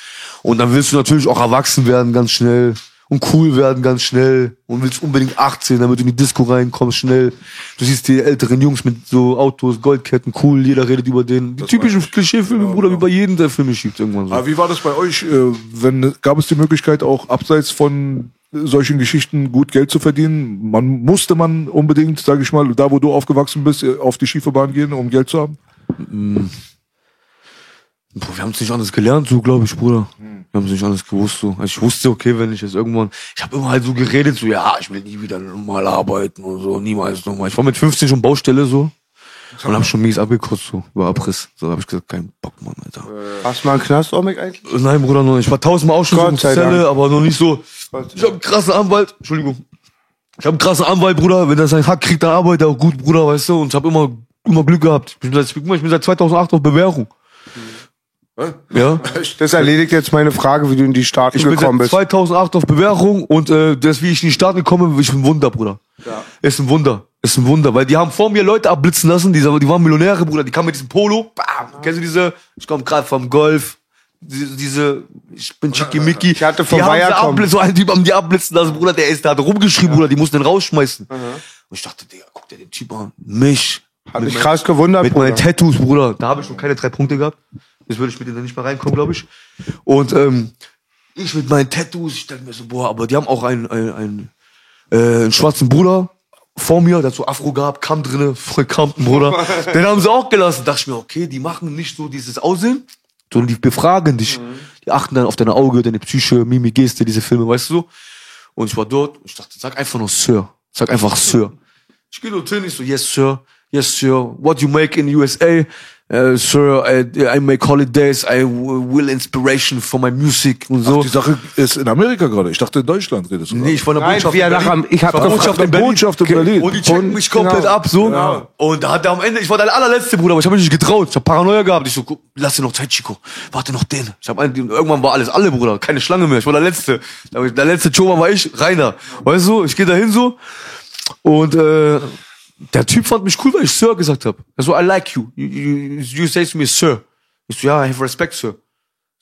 Und dann willst du natürlich auch erwachsen werden ganz schnell und cool werden ganz schnell und willst unbedingt 18, damit du in die Disco reinkommst schnell. Du siehst die älteren Jungs mit so Autos, Goldketten, cool, jeder redet über den. Die typischen Klischeefilme, Genau, Bruder, genau. wie bei jedem, der Filme schiebt irgendwann so. Aber wie war das bei euch? Äh, wenn, gab es die Möglichkeit auch abseits von solchen Geschichten gut Geld zu verdienen? Man musste man unbedingt, sage ich mal, da wo du aufgewachsen bist, äh, auf die schiefe Bahn gehen, um Geld zu haben? Boah, wir haben es nicht anders gelernt, so glaube ich, Bruder. Wir haben es nicht anders gewusst, so. Ich wusste, okay, wenn ich jetzt irgendwann, ich habe immer halt so geredet, so, ja, ich will nie wieder normal arbeiten und so, niemals nochmal. Ich war mit 15 schon Baustelle, so. Und hab schon mies abgekotzt, so, über Abriss. So, hab ich gesagt, kein Bock, Mann, Alter. Hast du mal einen Knast, Omek, eigentlich? Nein, Bruder, noch nicht. Ich war tausendmal auch schon so Gott in sei Zelle, Dank. aber noch nicht so. Ich hab einen krassen Anwalt, Entschuldigung. Ich hab einen krassen Anwalt, Bruder. Wenn er seinen Hack kriegt, dann arbeitet er auch gut, Bruder, weißt du. Und ich hab immer, immer Glück gehabt. Ich bin, seit, guck mal, ich bin seit 2008 auf Bewährung. Ja. Das erledigt jetzt meine Frage, wie du in die Staaten Ich bin gekommen seit bist. 2008 auf Bewährung und äh, das, wie ich in die Staaten gekommen bin, ist ein Wunder, Bruder. Ja. Ist ein Wunder. Ist ein Wunder, weil die haben vor mir Leute abblitzen lassen, die, die waren Millionäre, Bruder, die kamen mit diesem Polo, bam, kennst du diese, ich komme gerade vom Golf, diese, diese ich bin Schickimicki. Ich hatte vom abblitz- so einen Typ haben die abblitzen lassen, Bruder, der ist, der hat rumgeschrieben, Bruder, die mussten den rausschmeißen. Und ich dachte, Digga, guck dir den Typ an, mich. Hat mich krass gewundert, mit Bruder. meinen Tattoos, Bruder. Da habe ich schon keine drei Punkte gehabt. Jetzt würde ich mit denen nicht mehr reinkommen, glaube ich. Und ähm, ich mit meinen Tattoos, ich dachte mir so, boah, aber die haben auch einen, einen, einen, äh, einen schwarzen Bruder vor mir, der so Afro gehabt, kam drinne, voll Compton, Bruder. Den haben sie auch gelassen. Dachte ich mir, okay, die machen nicht so dieses Aussehen, sondern die befragen dich. Die achten dann auf deine Auge, deine Psyche, Mimik, Geste, diese Filme, weißt du so. Und ich war dort und ich dachte, sag einfach nur Sir. Sag einfach Sir. Ich gehe dort hin, ich so, yes, sir. Yes, sir. What you make in USA? Uh, sir, I, I make holidays. I will inspiration for my music und so. Die Sache ist in Amerika gerade. Ich dachte, in Deutschland redest du Nee, ich war in der Nein, Botschaft wie er in nach ich hab war gefragt, Botschaft in der Berlin. Botschaft in Berlin. Und die checken mich komplett genau. ab, so. Ja. Und da hat er am Ende, ich war der allerletzte Bruder, aber ich habe mich nicht getraut. Ich habe Paranoia gehabt. Ich so, lass dir noch Zeit, Chico. Warte noch den. Ich habe irgendwann war alles alle, Bruder. Keine Schlange mehr. Ich war der Letzte. Der letzte Choma war ich, Rainer. Weißt du, ich gehe da hin so. Und äh, der Typ fand mich cool, weil ich Sir gesagt habe. Er so, I like you. You, you. you say to me, Sir. Ich so, ja, I have respect, Sir.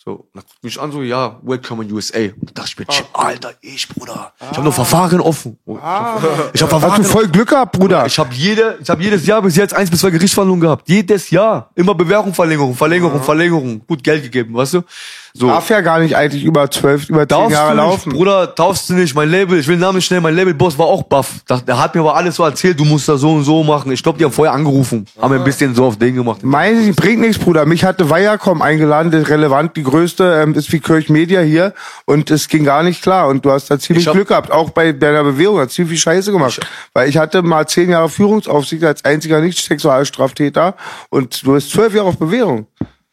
So, dann guckt mich an, so, ja, welcome in USA. Und da dachte ich mir, shit, Alter, ich, Bruder. Ich habe noch Verfahren offen. Ich habe Hast Verfahren du voll Glück gehabt, Bruder? ich habe jede, ich habe jedes Jahr bis jetzt eins bis zwei Gerichtsverhandlungen gehabt. Jedes Jahr. Immer Bewährung, Verlängerung, Verlängerung, Verlängerung. Gut Geld gegeben, weißt du? So. Darf ja gar nicht eigentlich über zwölf, über zehn Jahre nicht, laufen. Bruder, darfst du nicht. Mein Label, ich will den Namen schnell, mein Labelboss war auch baff. Da- Der hat mir aber alles so erzählt, du musst das so und so machen. Ich glaube, die haben vorher angerufen. Haben mir ein bisschen so auf den gemacht. Meinen Sie, bringt nichts, Bruder. Mich hatte Viacom eingeladen, das ist relevant, die größte, ähm, ist wie Kirch Media hier. Und es ging gar nicht klar. Und du hast da ziemlich Ich hab- Glück gehabt. Auch bei deiner Bewährung hat ziemlich viel Scheiße gemacht. Weil ich hatte mal zehn Jahre Führungsaufsicht als einziger Nicht-Sexualstraftäter. Und du hast zwölf Jahre auf Bewährung.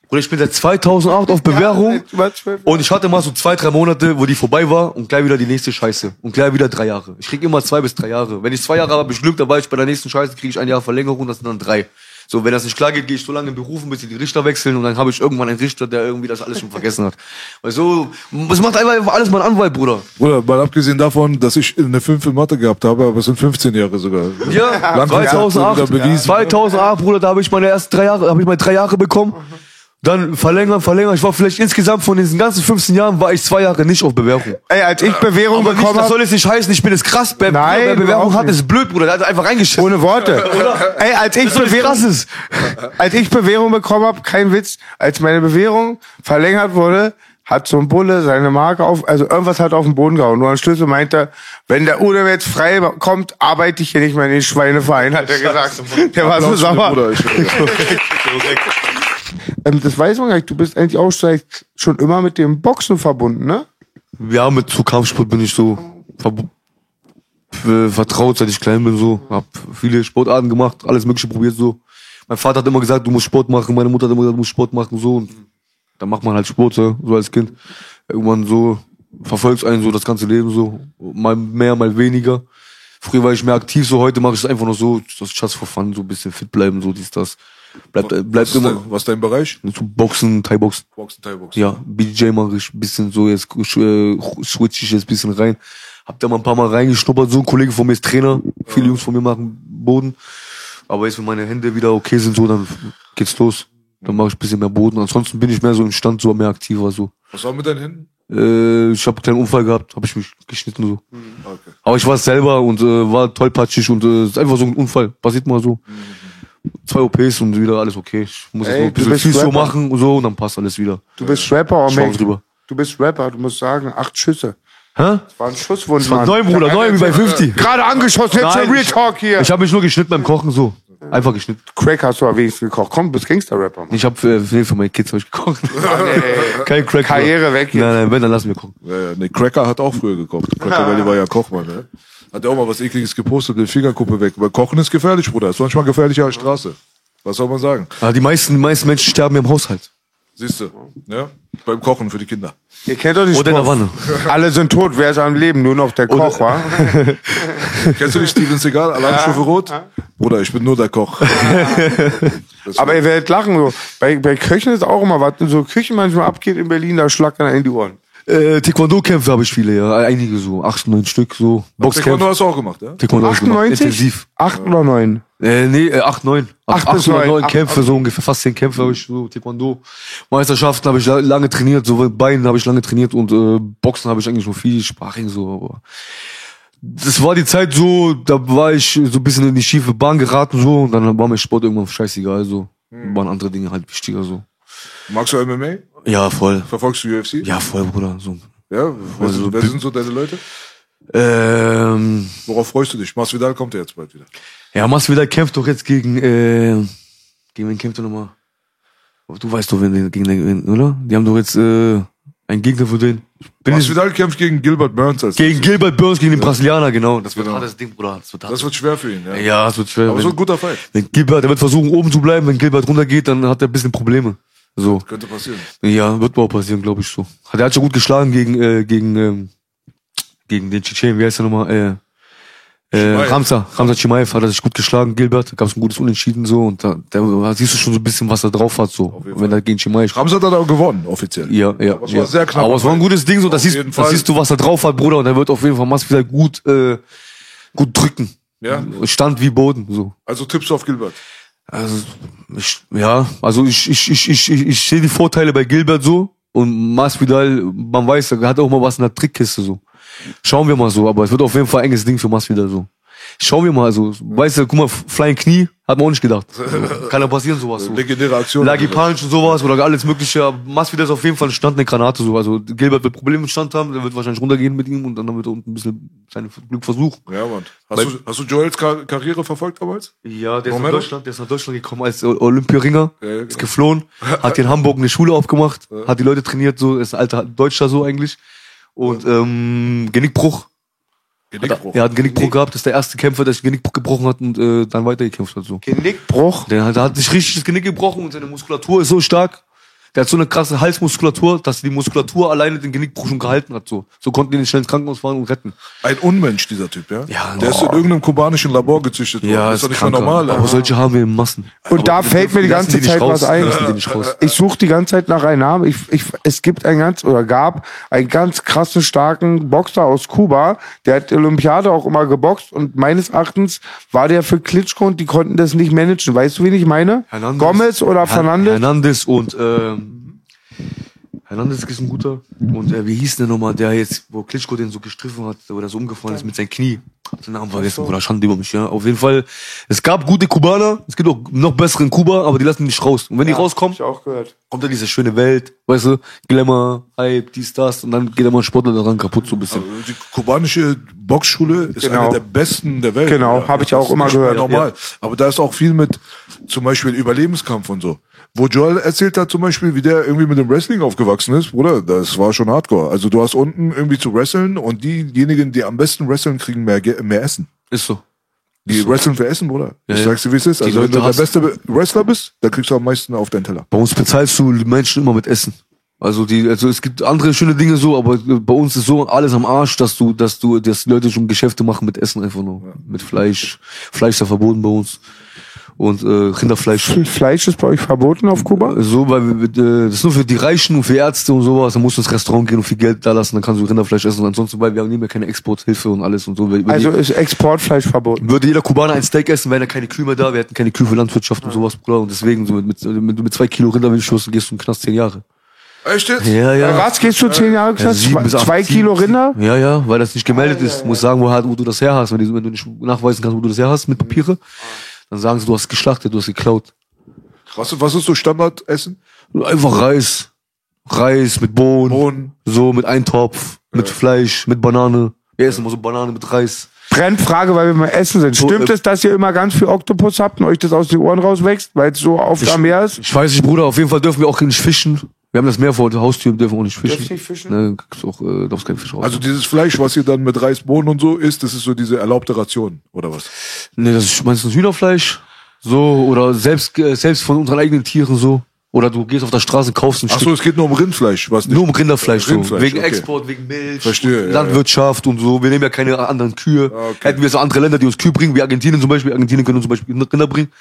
Bruder, ich bin seit 2008 auf Bewährung. Und ich hatte mal so zwei, drei Monate, wo die vorbei war und gleich wieder die nächste Scheiße. Und gleich wieder drei Jahre. Ich krieg immer zwei bis drei Jahre. Wenn ich zwei Jahre habe, hab ich Glück, dann war ich bei der nächsten Scheiße, kriege ich ein Jahr Verlängerung, das sind dann drei. So, wenn das nicht klar geht, gehe ich so lange berufen, bis sie die Richter wechseln und dann habe ich irgendwann einen Richter, der irgendwie das alles schon vergessen hat. Weil so, es macht einfach alles mein Anwalt, Bruder. Bruder, mal abgesehen davon, dass ich eine 5 in Mathe gehabt habe, aber es sind 15 Jahre sogar. Ja, Landwirtschaft 2008, wieder bewiesen. 2008, Bruder, da habe ich meine ersten drei Jahre, habe ich meine drei Jahre bekommen. Dann verlängern, verlängern. Ich war vielleicht insgesamt von diesen ganzen 15 Jahren war ich zwei Jahre nicht auf Bewährung. Ey, als ich Bewährung Aber nicht, bekommen das habe, soll jetzt nicht heißen, ich bin jetzt krass. Wer, Nein, wer Bewährung hat, nicht. ist blöd, Bruder. Der hat einfach reingeschissen. ohne Worte. Ey, als ich Das Bewährung, als ich Bewährung bekommen habe, kein Witz, als meine Bewährung verlängert wurde, hat so ein Bulle seine Marke auf, also irgendwas hat auf den Boden gehauen. Nur ein Schlüssel meinte, wenn der Udo jetzt frei kommt, arbeite ich hier nicht mehr in den Schweineverein, hat er gesagt. Der war so sauer. Ähm, das weiß man gar nicht. Du bist eigentlich auch vielleicht schon immer mit dem Boxen verbunden, ne? Ja, mit so Kampfsport bin ich so äh, vertraut, seit ich klein bin, so. Hab viele Sportarten gemacht, alles mögliche probiert, so. Mein Vater hat immer gesagt, du musst Sport machen, meine Mutter hat immer gesagt, du musst Sport machen, so. Und dann macht man halt Sport, so, als Kind. Irgendwann so, verfolgt einen so das ganze Leben, so. Mal mehr, mal weniger. Früher war ich mehr aktiv, so heute mache ich es einfach nur so, das just for fun, so ein bisschen fit bleiben, so dies, das. Bleibt, äh, was, bleibt ist immer. dein, was ist dein Bereich? Boxen, Thai-Boxen. Boxen, Thai-Boxen. Ja, BJ mache ich ein bisschen so, jetzt äh, switch ich jetzt ein bisschen rein. Hab da mal ein paar Mal reingeschnuppert, so ein Kollege von mir ist Trainer, viele Jungs von mir machen Boden. Aber jetzt, wenn meine Hände wieder okay sind, so, dann geht's los. Dann mache ich ein bisschen mehr Boden. Ansonsten bin ich mehr so im Stand, so mehr aktiver, so. Was war mit deinen Händen? Äh, ich habe einen kleinen Unfall gehabt, habe ich mich geschnitten, so. Okay. Aber ich war selber und äh, war tollpatschig und äh, ist einfach so ein Unfall. Passiert mal so. Zwei OPs und wieder alles okay. Ich muss Ey, jetzt noch ein bisschen Physio Rapper. machen und so und dann passt alles wieder. Du bist Rapper, Schau Mann. drüber. Du bist Rapper, du musst sagen, acht Schüsse. Hä? Das war ein Schusswund, Das war Mann. neun, Bruder, neun wie bei 50. Gerade angeschossen, jetzt Nein, Real ich- Talk hier. Ich habe mich nur geschnitten beim Kochen so. Einfach geschnitten. Crack hast du aber wenigstens gekocht. Komm, du bist Gangster-Rapper. Mann. Ich habe für, für, für meine Kids hab ich gekocht. Kein Crack. Karriere weg jetzt. Nein, nein, wenn, dann lassen wir kochen. Nee, Cracker hat auch früher gekocht. Cracker Valley war ja Kochmann, ne? Hat er auch mal was ekliges gepostet, die Fingerkuppe weg. Weil Kochen ist gefährlich, Bruder. Ist manchmal gefährlicher als Straße. Was soll man sagen? Aber die meisten, die meisten Menschen sterben im Haushalt. Siehst du, ja? Beim Kochen für die Kinder. Ihr kennt doch die Oder in der. Wanne. Alle sind tot, wer ist am Leben? Nur noch der Koch, wa? Kennst du nicht Steven Seagal, Alarmstufe Rot? Bruder, ich bin nur der Koch. Aber ihr werdet lachen. So. Bei, bei Köchen ist auch immer was. So Küchen manchmal abgeht in Berlin, da schlackern in die Ohren. Äh, Taekwondo-Kämpfe habe ich viele, ja. Einige so. Acht, neun Stück, so. Taekwondo Boxkämpfe. hast du auch gemacht, ja? Taekwondo hab ich gemacht. 98? Intensiv. Acht oder neun? Äh, nee, äh, acht, neun. Acht Acht, bis acht oder neun. neun Acht- Kämpfe, so ungefähr. Fast zehn Kämpfe habe ich so. Taekwondo. Meisterschaften habe ich la- lange trainiert, so Beinen habe ich lange trainiert und äh, Boxen habe ich eigentlich nur viel Sparring so. Aber das war die Zeit so, da war ich so ein bisschen in die schiefe Bahn geraten so und dann war mir Sport irgendwann scheißegal so. Waren andere Dinge halt wichtiger so. Magst du MMA? Ja, voll. Verfolgst du UFC? Ja, voll, Bruder. So. Ja? Wer, Also, sind, wer sind so deine Leute? Ähm, Worauf freust du dich? Masvidal kommt ja jetzt bald wieder. ja, Masvidal kämpft doch jetzt gegen, äh, gegen wen kämpft er nochmal? Du weißt doch, wen, gegen den, oder? Die haben doch jetzt, äh, einen Gegner für den. Bin Masvidal kämpft gegen Gilbert Burns als gegen Gilbert Burns, gegen den Brasilianer, genau. Das wird Genau. hartes Ding, Bruder. Das wird Das wird schwer für ihn, ja. Ja, das wird schwer. Aber so ein Wenn, guter Fight. wenn Gilbert, der wird versuchen, oben zu bleiben. Wenn Gilbert runtergeht, dann hat er ein bisschen Probleme. So. Könnte passieren. Ja, wird wohl auch passieren, glaube ich so. Hat er hat schon gut geschlagen gegen, äh, gegen, ähm, gegen den Tschetschen, wie heißt der nochmal? Äh, äh, Chimaev. Ramsa, Ramsa Chimaev hat er sich gut geschlagen, Gilbert, da gab es ein gutes Unentschieden so und da, da siehst du schon so ein bisschen, was er drauf hat so, wenn er gegen Chimaev Ramsat hat auch gewonnen, offiziell. ja, ja, Aber es ja. war sehr knapp. Aber es war ein gutes Ding so, das siehst, das siehst du, was er drauf hat, Bruder, und er wird auf jeden Fall Masvidal gut, äh, gut drücken. Ja? Stand wie Boden, so. Also tippst du auf Gilbert. Also, ich, ja, also ich, ich, ich, ich, ich, ich sehe die Vorteile bei Gilbert so Und Masvidal, man weiß, er hat auch mal was in der Trickkiste so. Schauen wir mal so, aber es wird auf jeden Fall ein enges Ding für Masvidal so. Schauen wir mal so. Weißt du, guck mal, Flying Knie, hat man auch nicht gedacht. Kann ja passieren sowas so. Legendäre Aktion. Lucky Punch und sowas oder alles mögliche. Masvidal ist auf jeden Fall Stand, eine Granate so. Also Gilbert wird Probleme mit Stand haben, der wird wahrscheinlich runtergehen mit ihm und dann wird er unten ein bisschen sein Glück versuchen. Ja, Mann. Hast du, hast du Joels Kar Karriere verfolgt damals? Ja, der ist, nach? Deutschland, der ist nach Deutschland gekommen als Olympiaringer, Ja, ja, ist genau. geflohen, hat hier in Hamburg eine Schule aufgemacht, hat die Leute trainiert, so, ist ein alter Deutscher so eigentlich. Und ähm, Genickbruch. Genickbruch. Er hat einen Genickbruch gehabt, das ist der erste Kämpfer, der sich Genickbruch gebrochen hat und äh, dann weitergekämpft hat. So. Genickbruch. Der hat, der hat sich richtig das Genick gebrochen und seine Muskulatur ist so stark. Der hat so eine krasse Halsmuskulatur, dass die Muskulatur alleine den Genickbruch schon gehalten hat. So, so konnten die ihn schnell ins Krankenhaus fahren und retten. Ein Unmensch, dieser Typ, ja? Ja, Der ist in irgendeinem kubanischen Labor gezüchtet worden. das ist doch nicht mehr kranker. normal. Aber ja. solche haben wir in Massen. Und da fällt mir die ganze Zeit raus. was ein. Ich suche die ganze Zeit nach einem Namen. Ich, ich, es gibt einen ganz oder gab einen ganz krassen starken Boxer aus Kuba. Der hat Olympiade auch immer geboxt und meines Erachtens war der für Klitschko und die konnten das nicht managen. Weißt du, wen ich meine? Hernandez. Gomez oder Her- Fernandes? Hernandez und ähm, Hernandez ist ein guter. Und äh, wie hieß der nochmal, der jetzt, wo Klitschko den so gestriffen hat, oder so umgefallen ist mit seinem Knie. Hab den Namen vergessen, oder Schande über mich, ja. Auf jeden Fall, es gab gute Kubaner, es gibt auch noch bessere in Kuba, aber die lassen nicht raus. Und wenn die rauskommen, Hab ich auch gehört. kommt dann diese schöne Welt, weißt du, Glamour, Hype, dies, das, und dann geht immer ein Sportler daran kaputt so ein bisschen. Die kubanische Boxschule ist Genau. eine der besten der Welt. Genau, hab ich auch immer gehört, Normal. Aber da ist auch viel mit zum Beispiel Überlebenskampf und so. Wo Joel erzählt hat zum Beispiel, wie der irgendwie mit dem Wrestling aufgewachsen ist, Bruder, das war schon hardcore. Also du hast unten irgendwie zu wresteln und diejenigen, die am besten wresteln, kriegen mehr, mehr Essen. Ist so. Die wresteln für Essen, Bruder. Ja, ich ja. sag's dir, wie es ist. Also wenn du der beste Wrestler bist, dann kriegst du am meisten auf deinen Teller. Bei uns bezahlst du die Menschen immer mit Essen. Also die, also es gibt andere schöne Dinge so, aber bei uns ist so alles am Arsch, dass du, dass du, dass die Leute schon Geschäfte machen mit Essen einfach nur. Mit Fleisch. Fleisch ist ja verboten bei uns. Und äh, Rinderfleisch. Fleisch ist bei euch verboten auf Kuba? So, weil wir, äh, das ist nur für die Reichen und für Ärzte und sowas. Da musst du ins Restaurant gehen und viel Geld da lassen, dann kannst du Rinderfleisch essen. Und ansonsten, weil wir haben nie mehr keine Exporthilfe und alles und so. Wenn Also ist Exportfleisch verboten. würde jeder Kubaner ein Steak essen, wären da keine Kühe mehr da, wir hätten keine Kühe für Landwirtschaft und sowas, Bruder. Und deswegen, so mit, mit, mit, mit zwei Kilo Rinderwildschuss gehst du in den Knast zehn Jahre. Echt jetzt? Ja, ja. Was gehst du zehn Jahre Ja, Knast? sieben Zwei, bis acht, sieben, Kilo Rinder? Ja, ja, weil das nicht gemeldet ist. Du musst sagen, wo, wo du das her hast. Wenn du, wenn du nicht nachweisen kannst, wo du das her hast mit Papiere, dann sagen sie, du hast geschlachtet, du hast geklaut. Was, was ist so Standardessen? Einfach Reis. Reis mit Bohnen. Bohnen. So, mit Eintopf, mit Fleisch, mit Banane. Wir essen immer so Banane mit Reis. Brennfrage, weil wir mal essen sind. So, Stimmt äh, es, dass ihr immer ganz viel Oktopus habt und euch das aus den Ohren rauswächst, weil es so oft am Meer ist? Ich weiß nicht, Bruder, auf jeden Fall dürfen wir auch nicht fischen. Wir haben das Meer vor der Haustür, dürfen auch nicht fischen. Dürft nicht fischen? Ne, kriegst auch, äh, darfst keinen Fisch raus. Also dieses Fleisch, was ihr dann mit Reis, Bohnen und so isst, das ist so diese erlaubte Ration, oder was? Ne, das ist meistens Hühnerfleisch. So, oder selbst, äh, selbst von unseren eigenen Tieren so. Oder du gehst auf der Straße und kaufst ein Ach Stück. so, es geht nur um Rindfleisch, was nicht. Nur um Rinderfleisch, so. Rindfleisch, Wegen okay. Export, wegen Milch. Verstehe, und ja, Landwirtschaft und so. Wir nehmen ja keine anderen Kühe. okay. Hätten wir so andere Länder, die uns Kühe bringen, wie Argentinien zum Beispiel. Argentinien können uns zum Beispiel Rinder bringen.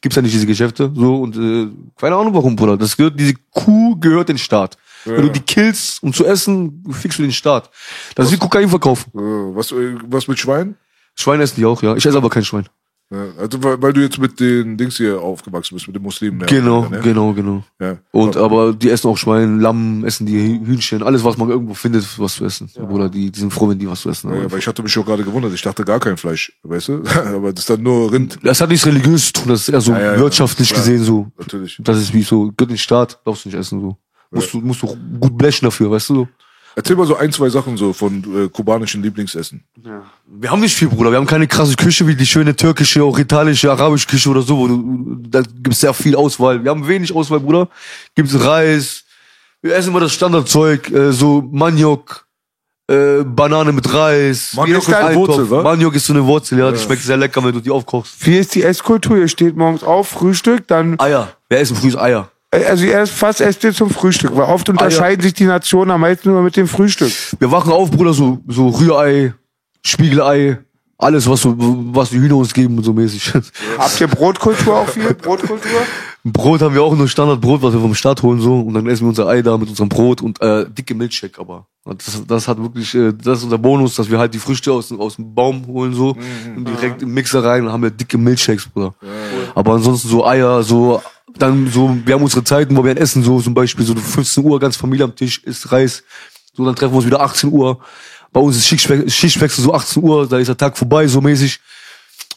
Gibt's ja nicht diese Geschäfte. So, und, äh, keine Ahnung warum, Bruder. Das gehört, diese Kuh gehört den Staat. Wenn du die killst, um zu essen, fickst du den Staat. Das ist wie Kokain verkaufen. Äh, was, äh, was mit Schwein? Schwein essen die auch, ja. Ich esse aber kein Schwein. Ja, also weil, weil du jetzt mit den Dings hier aufgewachsen bist, mit den Muslimen. ja, Genau, ne? genau, genau. Ja. Und aber die essen auch Schwein, Lamm, essen die Hühnchen, alles was man irgendwo findet, was zu essen. Bruder, die, die sind froh, wenn die was zu essen haben. Ja, weil ich hatte mich schon gerade gewundert, ich dachte gar kein Fleisch, weißt du? Aber das ist dann nur Rind, Das hat nichts religiös zu tun, das ist eher so Ja, ja, ja, wirtschaftlich gesehen so. natürlich. Das ist wie so, in den Staat, darfst du nicht essen so. Musst du, musst du gut blechen dafür, weißt du so. Erzähl mal so ein, zwei Sachen so von äh, kubanischen Lieblingsessen. Wir haben nicht viel, Bruder. Wir haben keine krasse Küche wie die schöne türkische, auch italische, arabische Küche oder so, wo du, da gibt's sehr viel Auswahl. Wir haben wenig Auswahl, Bruder. Gibt's Reis. Wir essen immer das Standardzeug, äh, so Maniok, äh, Banane mit Reis. Maniok ist eine. Wurzel, wa? Maniok ist so eine Wurzel, ja. Die schmeckt sehr lecker, wenn du die aufkochst. Wie ist die Esskultur? Ihr steht morgens auf, Frühstück, dann, Eier. Wir essen frühes Eier. Also ihr esst fast esst ihr zum Frühstück, weil oft unterscheiden sich die Nationen am meisten nur mit dem Frühstück. Wir wachen auf, Bruder, so, so Rührei, Spiegelei, alles, was was die Hühner uns geben, so mäßig. Habt ihr Brotkultur auch viel? Brotkultur? Brot haben wir auch nur Standardbrot, was wir vom Stadt holen so und dann essen wir unser Ei da mit unserem Brot und äh, dicke Milchshake aber. Das, das hat wirklich, äh, das ist unser Bonus, dass wir halt die Früchte aus, aus dem Baum holen so und direkt im Mixer rein und haben wir dicke Milchshakes, Bruder. Aber ansonsten so Eier, so Dann so, wir haben unsere Zeiten, wo wir essen, so zum Beispiel so 15 Uhr, ganz Familie am Tisch, isst Reis. So, dann treffen wir uns wieder 18 Uhr. Bei uns ist Schichtwechsel, Schichtwechsel so 18 Uhr, da ist der Tag vorbei, so mäßig.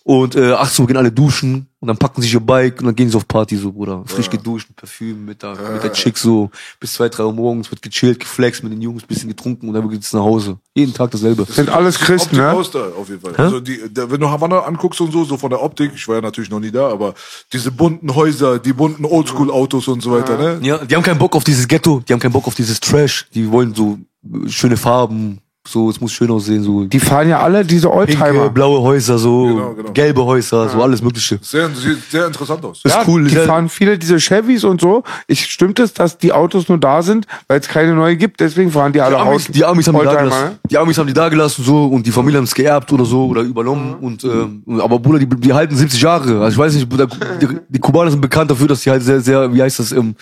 Und äh, 18 Uhr gehen alle duschen und dann packen sich ihr Bike und dann gehen sie auf Party so, Bruder. Frisch geduscht, mit Parfüm, mit der, mit der Chick so, bis zwei, drei Uhr morgens, wird gechillt, geflext mit den Jungs, bisschen getrunken und dann geht's nach Hause. Jeden Tag dasselbe. Sind alles Christen, Optik ne? aus da, auf jeden Fall. Also die, der, wenn du Havanna anguckst und so, so von der Optik, ich war ja natürlich noch nie da, aber diese bunten Häuser, die bunten Oldschool-Autos und so weiter, ne? Ja, die haben keinen Bock auf dieses Ghetto, die haben keinen Bock auf dieses Trash, die wollen so schöne Farben, so, es muss schön aussehen, so Die fahren ja alle diese pinke, Oldtimer. blaue Häuser, so Genau, genau. gelbe Häuser, so alles mögliche. Sehr, sieht sehr interessant aus. Ist Ja, cool. die ja. fahren viele diese Chevys und so. Ich stimmt es, dass die Autos nur da sind, weil es keine neue gibt. Deswegen fahren die alle Die Amis, die Amis haben die da gelassen. ne? Die Amis haben die da gelassen so und die Familie haben es geerbt oder so oder übernommen und ähm, aber Bruder, die, die halten 70 Jahre. Also ich weiß nicht, Bruder, die, die Kubaner sind bekannt dafür, dass sie halt sehr, sehr, wie heißt das, ähm,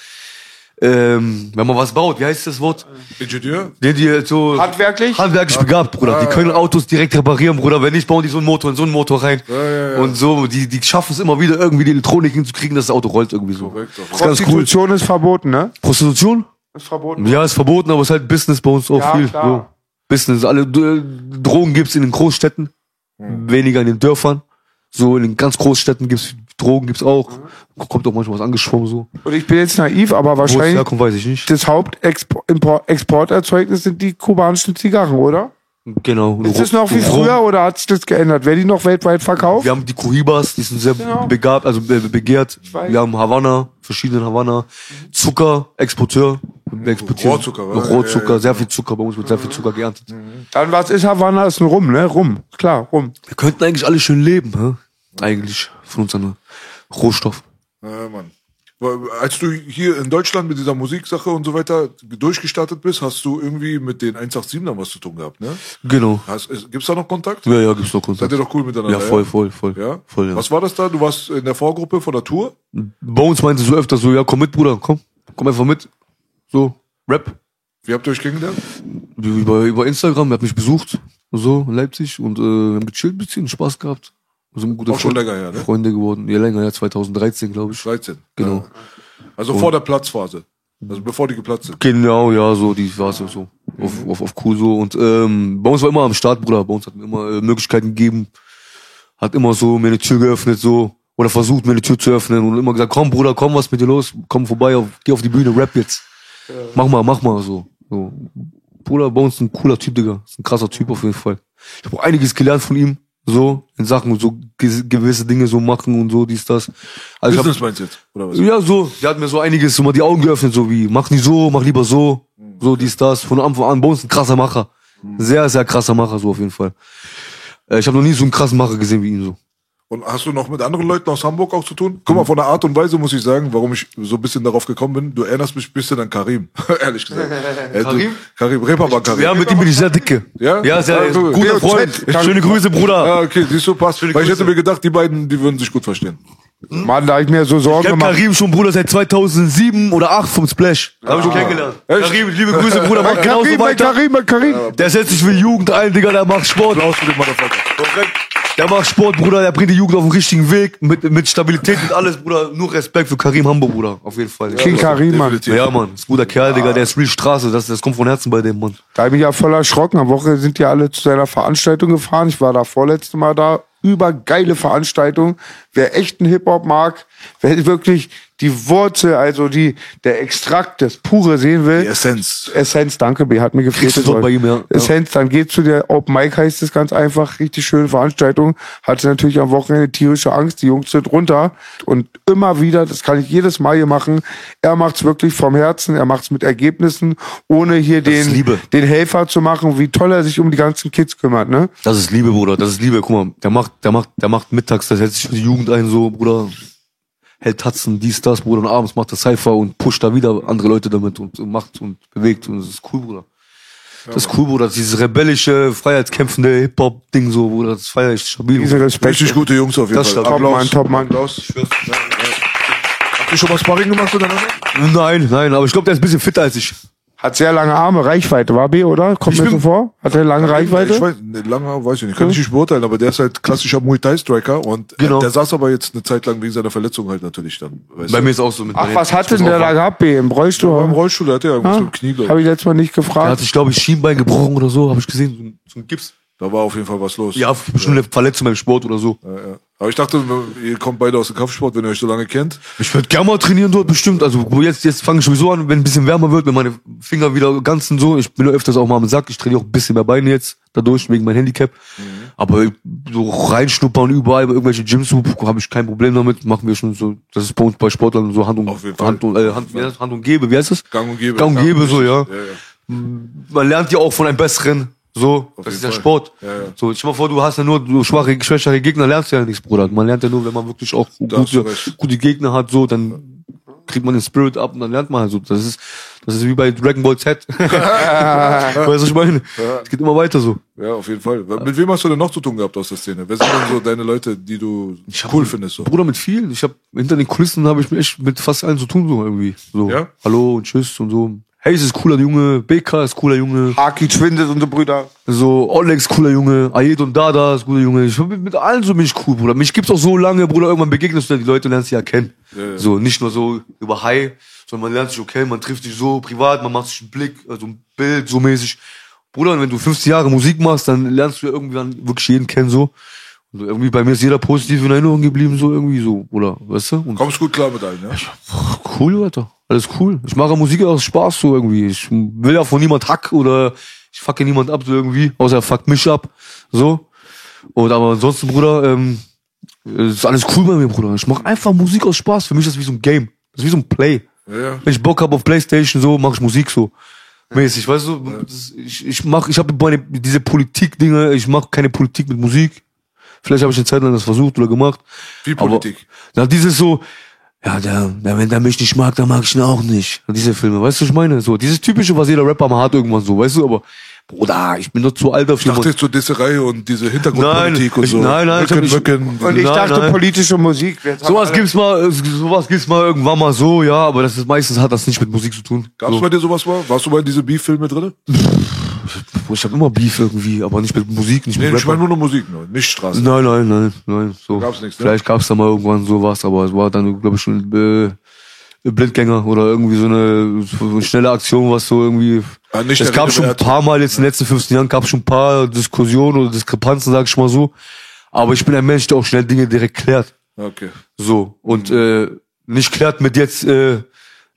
ähm, wenn man was baut, wie heißt das Wort? Ingenieur? Die, die so Handwerklich? handwerklich begabt, Bruder. Die können Autos direkt reparieren, Bruder. Wenn nicht, bauen die so einen Motor in so einen Motor rein. Und so, die, die schaffen es immer wieder irgendwie die Elektronik hinzukriegen, dass das Auto rollt irgendwie so. Korrekt, Das ist ganz cool. Prostitution ist verboten, ne? Prostitution? Ist verboten. Ja, ist verboten, aber es ist halt Business bei uns auch Ja, viel. klar. So. Business. Alle D- Drogen gibt's in den Großstädten, weniger in den Dörfern. So in den ganz Großstädten gibt's Drogen gibt's auch. Kommt auch manchmal was angeschwommen so. Und ich bin jetzt naiv, aber wahrscheinlich herkommt, weiß ich nicht. das Hauptexporterzeugnis sind die kubanischen Zigarren, oder? Genau. Ist es noch wie früher oder hat sich das geändert? Werden die noch weltweit verkauft? Wir haben die Cohibas, die sind sehr Genau. begabt, also be begehrt. Wir haben Havanna, verschiedene Havanna. Zucker, Exporteur. Wir exportieren Rohrzucker, oder? Rohrzucker, Ja, ja, sehr viel Zucker. Bei uns wird sehr viel Zucker geerntet. Dann was ist Havanna? Ist ein Rum, ne? Rum. Klar, Rum. Wir könnten eigentlich alle schön leben, hä? Eigentlich. Von unseren Rohstoff. Ja, Mann. Als du hier in Deutschland mit dieser Musiksache und so weiter durchgestartet bist, hast du irgendwie mit den 187ern was zu tun gehabt, ne? Genau. Hast, gibt's da noch Kontakt? Ja, ja, gibt's noch Seid Kontakt. ihr doch cool miteinander? Ja, voll, voll, voll. Ja? Voll, ja. Was war das da? Du warst in der Vorgruppe von der Tour? Bei uns meinte so öfter so, ja, komm mit, Bruder, komm. Komm einfach mit. So, Rap. Wie habt ihr euch kennengelernt? Über, über Instagram, er hat mich besucht. So, in Leipzig. Und äh, wir haben gechillt ein bisschen, Spaß gehabt. Wir sind gute Auch schon Freunde- länger her, ne? Freunde geworden. Ja, länger, ja, 2013, glaube ich. 13. Genau. Ja. Also vor der Platzphase. Also bevor die geplatzt sind. Genau, ja, so, die war so, so auf, auf, auf cool so. Und ähm, bei uns war immer am Start, Bruder. Bei uns hat mir immer äh, Möglichkeiten gegeben. Hat immer so mir eine Tür geöffnet, so. Oder versucht, mir eine Tür zu öffnen. Und immer gesagt, komm, Bruder, komm, was mit dir los? Komm vorbei, auf, geh auf die Bühne, rap jetzt. Mach mal, mach mal, so. so. Bruder, bei uns ein cooler Typ, Digga. Ist ein krasser Typ auf jeden Fall. Ich habe auch einiges gelernt von ihm. So, in Sachen so ge- gewisse Dinge so machen und so, dies, das. Also ich hab, Business meinst du jetzt? Oder was? ja, so. Der hat mir so einiges so mal die Augen geöffnet, so wie, mach nicht so, mach lieber so. So, dies, das. Von Anfang an, bei uns ein krasser Macher. Sehr, sehr krasser Macher, so auf jeden Fall. Äh, ich habe noch nie so einen krassen Macher gesehen wie ihn, so. Und hast du noch mit anderen Leuten aus Hamburg auch zu tun? Guck mal, von der Art und Weise muss ich sagen, warum ich so ein bisschen darauf gekommen bin. Du erinnerst mich ein bisschen an Karim, ehrlich gesagt. Äh, Karim? Du, Karim, Reeperbahn Karim. Ja, mit ihm bin ich sehr dicke. Ja? Ja, sehr, Ja, so. guter. Freund. Schöne Grüße, Bruder. Ah, okay, siehst du, passt. Weil ich Grüße. hätte mir gedacht, die beiden, die würden sich gut verstehen. Mann, da hab ich mir so Sorgen Ich hab gemacht. Karim schon, Bruder, seit 2007 oder 8 vom Splash. Da hab ich ihn kennengelernt. Echt? Karim, liebe Grüße, Bruder, mach genauso Karim, weiter. Karim, Karim. Der setzt sich für die Jugend ein, Digga, der macht Sport. Applaus für den Motherfucker. Der macht Sport, Bruder, der bringt die Jugend auf den richtigen Weg, mit, mit Stabilität, mit alles, Bruder. Nur Respekt für Karim Hamburg, Bruder, auf jeden Fall. King Karim, Mann. Ja, Mann, ist ein guter Kerl, Digga, der ist real Straße, das, das kommt von Herzen bei dem, Mann. Da hab ich ja voll erschrocken. Am Woche sind die alle zu seiner Veranstaltung gefahren. Ich war da vorletzte Mal da. Übergeile Veranstaltung. Wer echten Hip-Hop mag, wer wirklich die Wurzel, also die, der Extrakt, das Pure sehen will. Die Essenz. Essenz, danke, B, hat mir gefehlt. Das ihm, ja. Essenz, dann geht zu der Open Mic, heißt es ganz einfach. Richtig schöne Veranstaltung. Hatte natürlich am Wochenende tierische Angst. Die Jungs sind runter. Und immer wieder, das kann ich jedes Mal hier machen, er macht's wirklich vom Herzen, er macht's mit Ergebnissen, ohne hier ist den, Liebe. den Helfer zu machen, wie toll er sich um die ganzen Kids kümmert, ne? Das ist Liebe, Bruder, das ist Liebe. Guck mal, der macht, der macht, der macht mittags, der setzt sich für die Jugend ein, so, Bruder. Hält Tatzen, dies, das, Bruder, und abends macht er Cypher und pusht da wieder andere Leute damit und, und macht und bewegt und das ist cool, Bruder. Das ist cool, Bruder. Dieses rebellische, freiheitskämpfende Hip-Hop-Ding so, Bruder, das feier ich stabil. Diese. Respekt. Richtig gute Jungs auf jeden Das Fall. stimmt. Top Mann, Top Mann. Applaus. Habt ihr schon mal Sparring gemacht miteinander? Nein, nein, aber ich glaube, der ist ein bisschen fitter als ich. Hat sehr lange Arme, Reichweite, war B, oder? Kommt mir so vor? Hat er lange Reichweite? Ich weiß, ne, lange weiß ich nicht. Kann ich nicht beurteilen, aber der ist halt klassischer Muay Thai Striker und Genau. äh, der saß aber jetzt eine Zeit lang wegen seiner Verletzung halt natürlich dann. Weißt Bei du? mir ist auch so mit Ach, was hat Ich denn der da gehabt, B? Im beim Rollstuhl? Rollstuhl der hat er irgendwas Ah, im Knie, Habe glaube ich. ich letztes Mal nicht Der hat gefragt. sich, glaube ich, Schienbein gebrochen oder so, habe ich gesehen. So ein- So ein Gips. Da war auf jeden Fall was los. Ja, bestimmt eine Verletzung beim Sport oder so. Ja, ja. Aber ich dachte, ihr kommt beide aus dem Kampfsport, wenn ihr euch so lange kennt. Ich würde gerne mal trainieren dort, bestimmt. Also wo jetzt, jetzt fange ich sowieso an, wenn ein bisschen wärmer wird, wenn meine Finger wieder ganz und so. Ich bin öfters auch mal am Sack. Ich trainiere auch ein bisschen mehr Beine jetzt dadurch, wegen meinem Handicap. Aber so reinschnuppern überall, bei irgendwelche Gyms, habe ich kein Problem damit. Machen wir schon so. Das ist bei uns bei Sportlern so Hand und. Hand und, äh, Hand, wie heißt das? Hand und Gebe, wie heißt das? Gang und Gebe. Gang und Gebe, so, ja. Ja, ja. Man lernt ja auch von einem Besseren. So, das jeden ist ja Fall. Sport. Ja, ja. So, stell mal vor, du hast ja nur du schwache, schwächere Gegner, lernst ja nichts, Bruder. Man lernt ja nur, wenn man wirklich auch gute, gute Gegner hat, so, dann kriegt man den Spirit ab und dann lernt man halt so. Das ist, das ist wie bei Dragon Ball Z. weißt du, was ich meine? Es geht immer weiter so. Ja, auf jeden Fall. Mit wem hast du denn noch zu tun gehabt aus der Szene? Wer sind denn so deine Leute, die du hab cool findest? So? Bruder, mit vielen. Ich habe hinter den Kulissen habe ich mich echt mit fast allen zu tun, so irgendwie. So, Ja? hallo und tschüss und so. Hayes ist cooler Junge, BK ist cooler Junge. Haki Schwindet, unsere Brüder. So, Olex, cooler Junge, Ayed und Dada ist cooler Junge. Ich, mit, mit allen so bin ich cool, Bruder. Mich gibt's auch so lange, Bruder, irgendwann begegnest du ja die Leute und lernst sie ja kennen. ja. So, nicht nur so über Hi, sondern man lernt sich okay, man trifft sich so privat, man macht sich einen Blick, also ein Bild, so mäßig. Bruder, und wenn du 15 Jahre Musik machst, dann lernst du ja irgendwann wirklich jeden kennen, so. Und irgendwie bei mir ist jeder positiv in Erinnerung geblieben, so irgendwie so, Bruder, weißt du? Und Kommst gut klar mit allen, ja? cool, Alter. Alles cool. Ich mache Musik aus Spaß so irgendwie. Ich will ja von niemand Hack oder ich fucke niemand ab so irgendwie, außer er fuckt mich ab. So. Und aber ansonsten, Bruder, ähm, ist alles cool bei mir, Bruder. Ich mache einfach Musik aus Spaß. Für mich ist das wie so ein Game. Das ist wie so ein Play. Ja, ja. Wenn ich Bock hab auf Playstation, so mache ich Musik so. Mäßig, weißt du, das, ich, ich mach, ich habe meine diese Politik-Dinge, ich mache keine Politik mit Musik. Vielleicht habe ich eine Zeit lang das versucht oder gemacht. Wie Politik? Aber, na, dieses so, ja, der, der, wenn der mich nicht mag, dann mag ich ihn auch nicht. Diese Filme, weißt du, was ich meine? So, dieses typische, was jeder Rapper mal hat irgendwann so, weißt du, aber, Bruder, ich bin doch zu alt Ich dafür. dachte jetzt so Disserei und diese Hintergrundpolitik Nein, und ich- so. nein, nein, ich Rücken, ich- Rücken. Und ich Nein, dachte nein. politische Musik. Sowas gibt's mal, sowas gibt's mal irgendwann mal so, ja, aber das ist meistens hat das nicht mit Musik zu tun. Gab's so. bei dir sowas mal? Warst du bei diese Beef-Filme drin? Ich habe immer Beef irgendwie, aber nicht mit Musik, nicht Nee, mit ich meine Rapper. nur noch Musik, nur, nicht Straße. Nein, nein, nein, nein. So. Gab's nichts, ne? Vielleicht gab's da mal irgendwann sowas, aber es war dann, glaube ich, schon äh, Blindgänger oder irgendwie so eine, so eine schnelle Aktion, was so irgendwie. Ah, nicht es gab Rede schon ein paar Mal jetzt in den letzten 15 Jahren gab schon ein paar Diskussionen oder Diskrepanzen, sag ich mal so. Aber ich bin ein Mensch, der auch schnell Dinge direkt klärt. Okay. So. Und äh, nicht klärt mit jetzt, äh,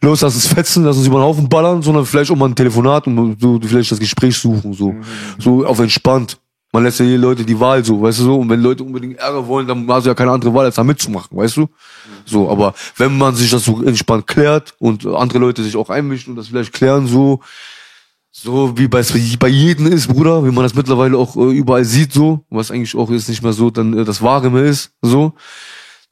los, lass uns fetzen, lass uns über den Haufen ballern, sondern vielleicht auch mal ein Telefonat und so, vielleicht das Gespräch suchen, so. So auf entspannt. Man lässt ja die Leute die Wahl so, weißt du so. Und wenn Leute unbedingt Ärger wollen, dann hast du ja keine andere Wahl, als da mitzumachen, weißt du? So, aber wenn man sich das so entspannt klärt und andere Leute sich auch einmischen und das vielleicht klären, so, so wie bei, bei jedem ist, Bruder, wie man das mittlerweile auch äh, überall sieht, so, was eigentlich auch jetzt nicht mehr so dann äh, das Wahre mehr ist, so,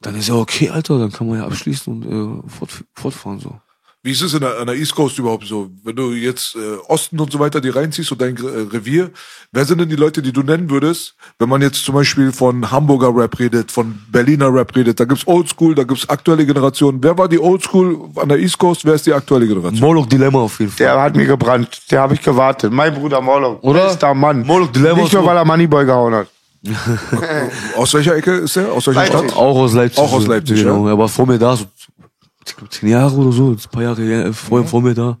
dann ist ja okay, Alter, dann kann man ja abschließen und äh, fort, fortfahren, so. Wie ist es in der, an der East Coast überhaupt so? Wenn du jetzt äh, Osten und so weiter die reinziehst und dein äh, Revier, wer sind denn die Leute, die du nennen würdest, wenn man jetzt zum Beispiel von Hamburger Rap redet, von Berliner Rap redet, da gibt's Oldschool, da gibt's aktuelle Generation. Wer war die Oldschool an der East Coast, wer ist die aktuelle Generation? Moloch Dilemma auf jeden Fall. Der hat mir gebrannt. Der habe ich gewartet. Mein Bruder Moloch. Oder? Bester Mann. Moloch Dilemma Nicht ist nur, weil er Moneyboy gehauen hat. Aus welcher Ecke ist der? Aus welcher Leipzig. Stadt? Auch aus Leipzig. Auch aus. Leipzig, Genau, ja. er war vor mir da, so ich glaub, zehn Jahre oder so, ein paar Jahre äh, vor, vor mir da.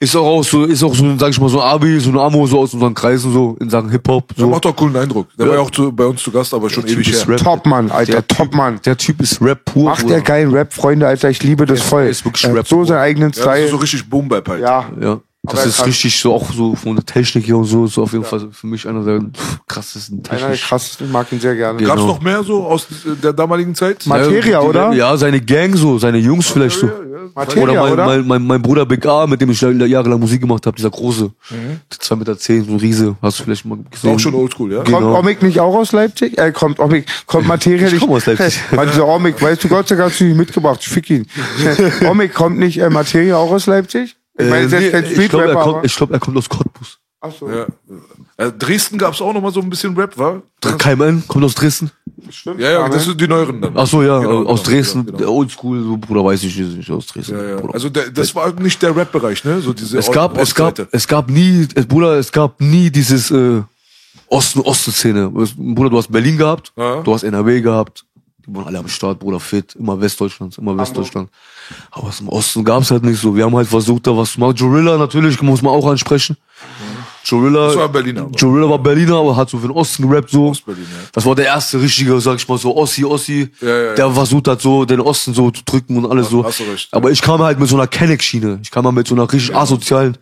Ist auch, auch so, ist auch so, sag ich mal, so ein Abi, so ein Amo, so aus unseren Kreisen, so in Sachen Hip-Hop. Der So. macht doch coolen Eindruck. Der war ja auch zu, bei uns zu Gast, aber schon ewig ist her. Rap. Topmann, Alter. Der Typ- Topmann. Der Typ ist Rap pur. Macht der geilen Rap, Freunde, Alter. Ich liebe das voll. ist wirklich Er hat Rap. so seinen eigenen Ja, das ist so Style. richtig Boom Bap halt. Ja. Ja. Das ist richtig so, auch so von der Technik her und so, ist auf jeden Fall für mich einer der krassesten Einer der krassesten, ich mag ihn sehr gerne. Ja. Gab's Genau. noch mehr so aus der damaligen Zeit? Materia, die- oder? Ja, seine Gang so, seine Jungs vielleicht so. Materia, Oder mein, oder? mein, mein, mein Bruder Big A, mit dem ich jahrelang Musik gemacht habe, dieser große. 2,10 Meter, zehn, so ein Riese, hast du vielleicht mal gesehen. Auch schon oldschool, ja? Kommt genau. Omik nicht auch aus Leipzig? Äh, kommt Omik, kommt Materia Ich nicht? komm aus Leipzig. Weil dieser Omik, weißt du, Gott sei Dank hast du ihn mitgebracht, ich fick ihn. Omik kommt nicht äh, Materia auch aus Leipzig? Ich meine, Äh, nee, ich glaube, er, glaub, er kommt aus Cottbus. Ach so. Ja. Äh, Dresden gab's auch noch mal so ein bisschen Rap, war? KMN kommt aus Dresden. Stimmt. Ja, ja, das sind die neueren dann. Ach so, ja, Genau, aus genau, Dresden, genau. der Oldschool, so, Bruder, weiß ich nicht, aus Dresden. Ja, ja. Also der, das war nicht der Rap-Bereich, ne? So diese es gab, es gab, es gab nie, es, Bruder, es gab nie dieses äh, Osten, Osten-Szene. Es- Bruder, du hast Berlin gehabt, Ja. du hast NRW gehabt, die waren alle am Start, Bruder, fit, immer Westdeutschland, immer Westdeutschland. Aber was im Osten gab's halt nicht so. Wir haben halt versucht, da was zu machen. Gorilla natürlich, muss man auch ansprechen. Gorilla, Das war Berliner, aber. Gorilla war Berliner, aber hat so für den Osten gerappt, so. Ostberlin, ja. Das war der erste richtige, sag ich mal so, Ossi, Ossi, Ja, ja, ja. der versucht hat, so den Osten so zu drücken und alles so. hast du recht, Aber ich kam halt mit so einer Kenneck-Schiene. Ich kam halt mit so einer richtig asozialen.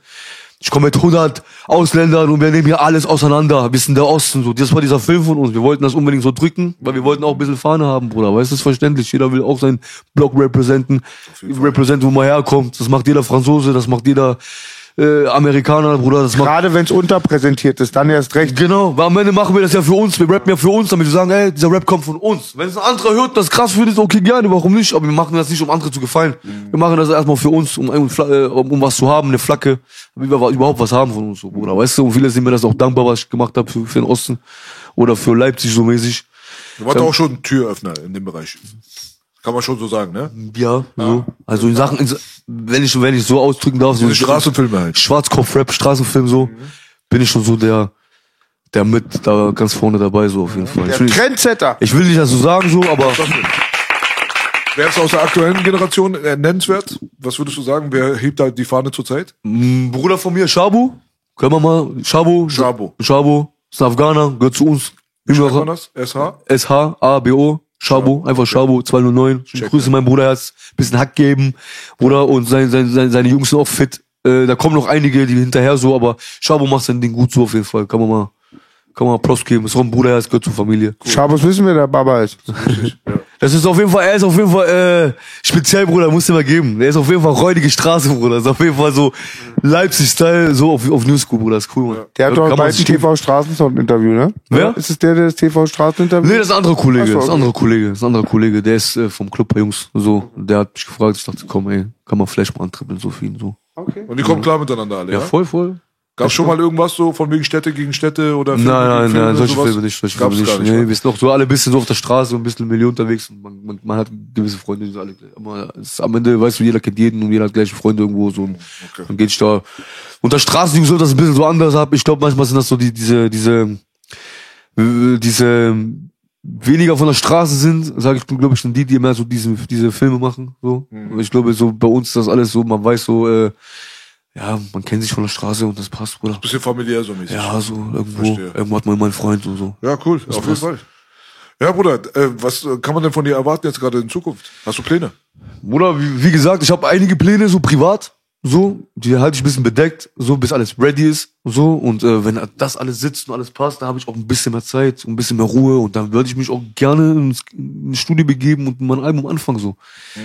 Ich komme mit 100 Ausländern und wir nehmen hier alles auseinander. Wir sind der Osten, so. Das war dieser Film von uns. Wir wollten das unbedingt so drücken, weil wir wollten auch ein bisschen Fahne haben, Bruder. Weißt du, ist verständlich. Jeder will auch seinen Block representen, representen, wo man herkommt. Das macht jeder Franzose, das macht jeder äh, Amerikaner, Bruder. Das macht Gerade wenn es unterpräsentiert ist, dann erst recht. Genau, weil am Ende machen wir das ja für uns, wir rappen ja für uns, damit wir sagen, ey, dieser Rap kommt von uns. Wenn es ein anderer hört, das krass findet, okay, gerne, warum nicht? Aber wir machen das nicht, um andere zu gefallen. Wir machen das erstmal für uns, um, um, äh, um, um was zu haben, eine Flagge, damit wir überhaupt was haben von uns, so, Bruder. Weißt du, und viele sind mir das auch dankbar, was ich gemacht habe für, für den Osten oder für Leipzig so mäßig. Du warst auch schon ein Türöffner in dem Bereich. Kann man schon so sagen, ne? Ja, so. Also in Sachen, in, wenn ich, wenn ich so ausdrücken darf, so Diese Straßenfilme halt. Schwarzkopf-Rap, Straßenfilm so, bin ich schon so der, der mit da ganz vorne dabei, so auf jeden Fall. Ich Der will, nicht- Trendsetter. ich will nicht das so sagen, so, aber Wer ist aus der aktuellen Generation äh, nennenswert? Was würdest du sagen? Wer hebt da die Fahne zurzeit? ein Bruder von mir, Shabu, können wir mal, Shabu, Shabo. Shabu, ist ein Afghaner, gehört zu uns, Schreibt man das? SH? S-H-A-B-O, Shabu, einfach Shabu, 209, ich Check, grüße meinen Bruder, Herz, bisschen Hack geben, Bruder, und sein, sein, sein, seine Jungs sind auch fit, äh, da kommen noch einige, die hinterher so, aber Shabu macht sein Ding gut so auf jeden Fall, kann man mal, kann man mal Props geben, ist auch ein Bruder, Herz, gehört zur Familie. Schabos wissen wir, der Baba ist. Das ist auf jeden Fall, er ist auf jeden Fall äh, speziell, Bruder, musst du mal geben. Er ist auf jeden Fall räudige Straße, Bruder. Ist auf jeden Fall so Leipzig-Style, so auf, auf New School, Bruder. Ist cool, Mann. Der hat doch bald ein sich- TV Straßensound-Interview, ne? Wer? Ist es der, der das TV Straßeninterview? Nee, das ist ein anderer Kollege, so, das ist ein okay. anderer Kollege, das ist ein anderer Kollege, der ist äh, vom Club bei Jungs, so, der hat mich gefragt, ich dachte, komm, ey, kann man vielleicht mal antrippeln, so für ihn, so. Okay. Und die kommen klar miteinander alle, Ja, ja? voll, voll. Gab schon mal irgendwas so von wegen Städte gegen Städte oder Nein, Filme nein, gegen Filme, nein, solche sowas? Filme nicht, solche Gab's Filme gar nicht. nicht. Nee, wa? wir sind noch so alle ein bisschen so auf der Straße, so ein bisschen Million unterwegs. und Man, man, man hat gewisse Freunde, die sind alle es ist, am Ende, weißt du, jeder kennt jeden und jeder hat gleiche Freunde irgendwo, so. Und Dann geht ich da, unter Straßen so, das ein bisschen so anders ab. Ich glaube, manchmal sind das so die, diese, diese, äh, diese, weniger von der Straße sind, sage ich, glaube ich, sind die, die mehr so diese, diese Filme machen, so. Mhm. Ich glaube, so bei uns ist das alles so, man weiß so, äh, ja, man kennt sich von der Straße und das passt, Bruder. Bisschen familiär so mäßig. Ja, so irgendwo, Verstehe. irgendwo hat man immer einen Freund und so. Ja, cool, auf jeden passt. Fall. Ja, Bruder, äh, was kann man denn von dir erwarten jetzt gerade in Zukunft? Hast du Pläne? Bruder, wie, wie gesagt, ich habe einige Pläne so privat, so, die halte ich ein bisschen bedeckt, so bis alles ready ist, so und äh, wenn das alles sitzt und alles passt, dann habe ich auch ein bisschen mehr Zeit, ein bisschen mehr Ruhe und dann würde ich mich auch gerne ins, ins Studio begeben und mein Album anfangen so.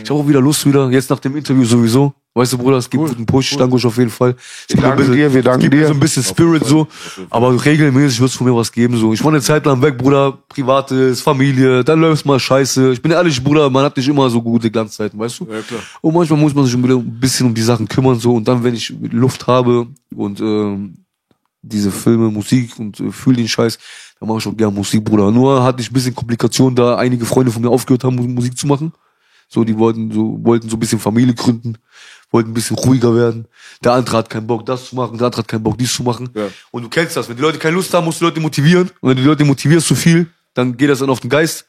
Ich habe auch wieder Lust wieder, jetzt nach dem Interview sowieso. Weißt du, Bruder, es gibt einen Push, danke euch auf jeden Fall. Es gibt danken bisschen, dir, wir danken es gibt dir. so ein bisschen Spirit so, aber regelmäßig wird es von mir was geben so. Ich war eine Zeit lang weg, Bruder, privates, Familie, dann läuft's mal scheiße. Ich bin ehrlich, Bruder, man hat nicht immer so gute Glanzzeiten, weißt du? Ja, klar. Und manchmal muss man sich ein bisschen um die Sachen kümmern so und dann, wenn ich Luft habe und ähm, diese Filme, Musik und äh, fühle den Scheiß, dann mache ich auch gerne Musik, Bruder. Nur hatte ich ein bisschen Komplikationen, da einige Freunde von mir aufgehört haben, Mu- Musik zu machen. So, die wollten so, wollten so ein bisschen Familie gründen, wollten ein bisschen ruhiger werden. Der andere hat keinen Bock, das zu machen, der andere hat keinen Bock, dies zu machen. Ja. Und du kennst das, wenn die Leute keine Lust haben, musst du die Leute motivieren. Und wenn du die Leute motivierst zu viel, dann geht das dann auf den Geist.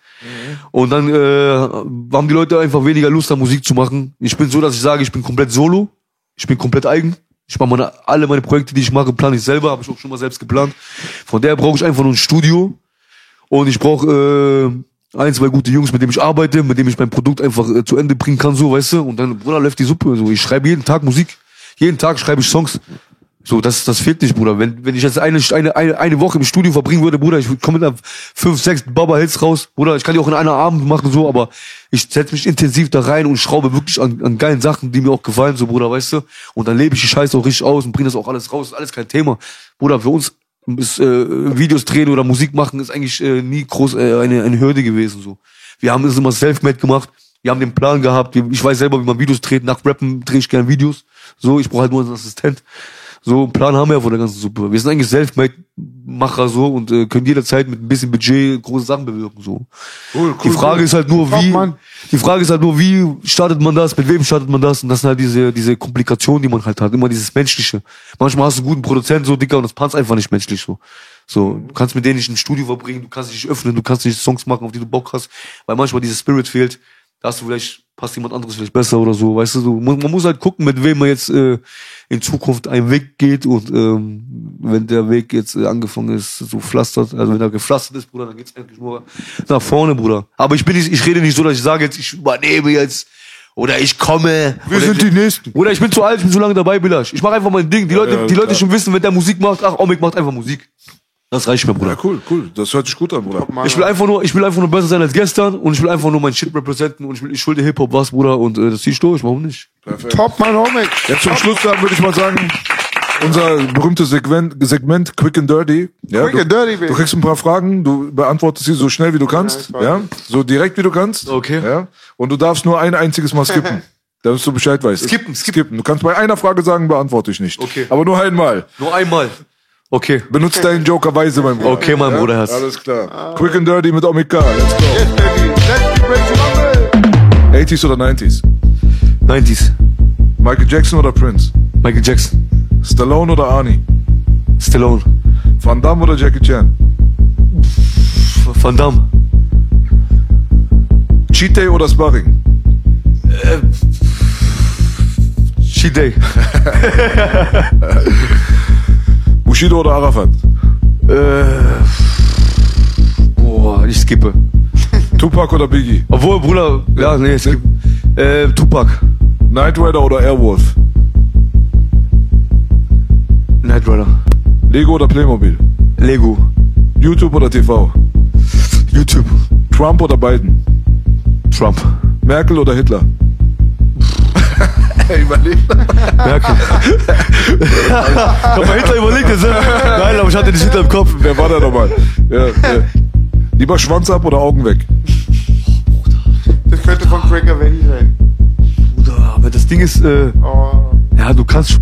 Und dann äh, haben die Leute einfach weniger Lust, an Musik zu machen. Ich bin so, dass ich sage, ich bin komplett solo. Ich bin komplett eigen. Ich mache meine, alle meine Projekte, die ich mache, plane ich selber, habe ich auch schon mal selbst geplant. Von daher brauche ich einfach nur ein Studio. Und ich brauche äh, ein, zwei gute Jungs, mit denen ich arbeite, mit denen ich mein Produkt einfach äh, zu Ende bringen kann, so, weißt du? Und dann, Bruder, läuft die Suppe. So, ich schreibe jeden Tag Musik. Jeden Tag schreibe ich Songs. So, das, das fehlt nicht, Bruder. Wenn, wenn ich jetzt eine, eine, eine, Woche im Studio verbringen würde, Bruder, ich komme mit fünf, sechs Baba Hits raus, Bruder, ich kann die auch in einer Abend machen, so, aber ich setze mich intensiv da rein und schraube wirklich an, an geilen Sachen, die mir auch gefallen, so, Bruder, weißt du? Und dann lebe ich die Scheiße auch richtig aus und bringe das auch alles raus, ist alles kein Thema. Bruder, für uns ist äh, Videos drehen oder Musik machen ist eigentlich äh, nie groß äh, eine, eine Hürde gewesen, so. Wir haben es immer self-made gemacht. Wir haben den Plan gehabt. Ich weiß selber, wie man Videos dreht. Nach Rappen drehe ich gerne Videos. So, ich brauche halt nur einen Assistent. So, einen Plan haben wir ja von der ganzen Suppe. Wir sind eigentlich Selfmade-Macher so und äh, können jederzeit mit ein bisschen Budget große Sachen bewirken. So. Cool, die cool, Frage cool. ist halt nur, Top, wie. Mann. Die Frage ist halt nur, wie startet man das, mit wem startet man das? Und das sind halt diese, diese Komplikationen, die man halt hat. Immer dieses Menschliche. Manchmal hast du einen guten Produzenten, so dicker, und das passt einfach nicht menschlich so. So, du kannst mit denen nicht ein Studio verbringen, du kannst dich nicht öffnen, du kannst nicht Songs machen, auf die du Bock hast, weil manchmal dieser Spirit fehlt. Da hast du vielleicht, passt jemand anderes vielleicht besser oder so, weißt du, so, man, man muss halt gucken, mit wem man jetzt äh, in Zukunft einen Weg geht und ähm, wenn der Weg jetzt äh, angefangen ist, so pflastert, also wenn er gepflastert ist, Bruder, dann geht's eigentlich nur nach vorne, Bruder. Aber ich bin nicht, ich rede nicht so, dass ich sage jetzt, ich übernehme jetzt oder ich komme. Wir oder sind die Nächsten. Oder ich bin zu alt, ich bin zu lange dabei, Bilasch. Ich mache einfach mein Ding. Die Leute, ja, die Leute schon wissen, wenn der Musik macht, ach, Omik macht einfach Musik. Das reicht mir, Bruder. Ja, cool, cool. Das hört sich gut an, Bruder. Ich will einfach nur, ich will einfach nur besser sein als gestern und ich will einfach nur mein Shit representen und ich will, ich schulde Hip-Hop was, Bruder, und äh, das zieh ich durch, warum nicht? Top, Mann, Homie. Jetzt zum Schluss dann würde ich mal sagen, unser berühmtes Segment, Segment Quick and Dirty. Ja, Quick du, and Dirty, baby. Du kriegst ein paar Fragen, du beantwortest sie so schnell wie du kannst, weiß. ja, so direkt wie du kannst. Okay. Ja, und du darfst nur ein einziges Mal skippen. Damit du Bescheid weißt. Skippen, skippen. Du kannst bei einer Frage sagen, beantworte ich nicht. Okay. Aber nur einmal. Nur einmal. Okay. Benutzt deinen Joker weise, mein Bruder. Okay, mein Bruderherz. Alles klar. Quick and Dirty mit Omega. Let's go. Yes, baby. Let's be break 80s oder 90s? 90s. Michael Jackson oder Prince? Michael Jackson. Stallone oder Arnie? Stallone. Van Damme oder Jackie Chan? Van Damme. Cheat Day oder Sparring? Cheat Day. Bushido oder Arafat? äh, boah, ich skippe. Tupac oder Biggie? Obwohl, Bruder, ja, nee, skip. Äh, Tupac. Knight Rider oder Airwolf? Knight Rider. Lego oder Playmobil? Lego. YouTube oder TV? YouTube. Trump oder Biden? Trump. Merkel oder Hitler? Überlegt. Merkel. ich hab mal Hitler überlegt, das ist, nein, aber ich hatte nicht Hitler im Kopf. Wer war da nochmal? Ja, ja. Lieber Schwanz ab oder Augen weg? Das könnte von Cracker Valley sein. Bruder, aber das Ding ist, äh, Oh. ja, du kannst,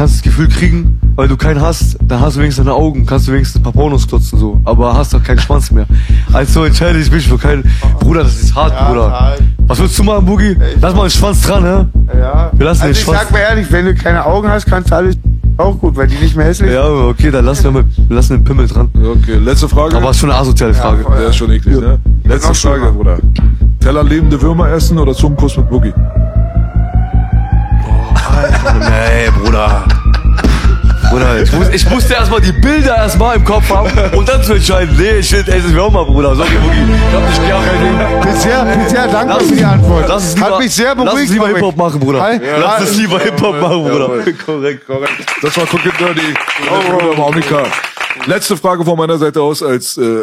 kannst du das Gefühl kriegen, weil du keinen hast, dann hast du wenigstens deine Augen, kannst du wenigstens ein paar Pornos klotzen, so, aber hast doch keinen Schwanz mehr. Also entscheide ich mich für keinen, Bruder, das ist hart, Ja, Bruder. hart. Was willst du machen, Boogie? Lass mal einen Schwanz dran, hä? Ja. Wir lassen also den ich Schwanz- sag mal ehrlich, wenn du keine Augen hast, kannst du alles auch gut, weil die nicht mehr hässlich Ja, okay, dann lassen wir, mit, wir lassen den Pimmel dran. Okay, letzte Frage. Aber ist schon eine asoziale Frage. voll. Der ist schon eklig, ne? Letzte Frage. Bruder. Teller lebende Würmer essen oder Zungenkuss mit Boogie? Nee, Bruder. Bruder, ich, muss, ich musste erstmal die Bilder erstmal im Kopf haben und dann zu entscheiden. Nee, ich will ey, das wäre auch mal, Bruder. Sorry, Boogie. Ich hab nicht gern kein Ding. Bisher, bisher dankbar Lass für die Antwort. Lass uns lieber, Hat mich sehr lass uns beruhigt. lieber. Hip-Hop machen, Bruder. Halt, lass halt. uns lieber Hip-Hop machen, Bruder. Jawohl. Korrekt. Das war and Dirty. Oh, Bruder Monika. Letzte Frage von meiner Seite aus als äh,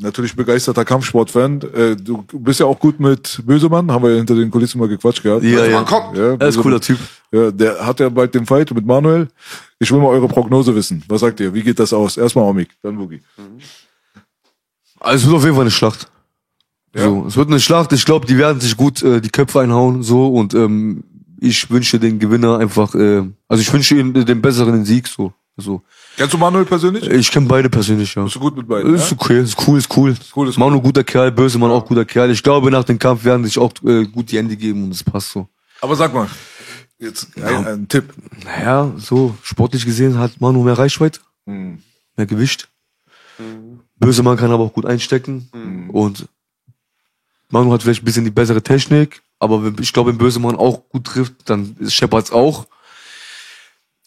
natürlich begeisterter Kampfsportfan. Äh, du bist ja auch gut mit Bösemann, haben wir ja hinter den Kulissen mal gequatscht gehabt. Ja, ja. kommt. Ja, Er ist ein cooler Typ. Ja, der hat ja bald den Fight mit Manuel. Ich will mal eure Prognose wissen. Was sagt ihr? Wie geht das aus? Erstmal Omik, dann Boogie. Also es wird auf jeden Fall eine Schlacht. So, es wird eine Schlacht. Ich glaube, die werden sich gut äh, die Köpfe einhauen so und ähm, ich wünsche den Gewinner einfach. Äh, also ich wünsche ihm den besseren Sieg so. So. Kennst du Manuel persönlich? Ich kenne beide persönlich, ja. Bist du gut mit beiden? Ist Ja? okay, ist cool, ist cool. cool, ist Manu guter Kerl, böse Mann auch guter Kerl. Ich glaube, nach dem Kampf werden sich auch äh, gut die Hände geben und es passt so. Aber sag mal, jetzt ein, ein Tipp. Naja, so sportlich gesehen hat Manu mehr Reichweite, Hm. mehr Gewicht. Böse Mann kann aber auch gut einstecken und Manu hat vielleicht ein bisschen die bessere Technik, aber ich glaube, wenn Böse Mann auch gut trifft, dann Shepard's auch.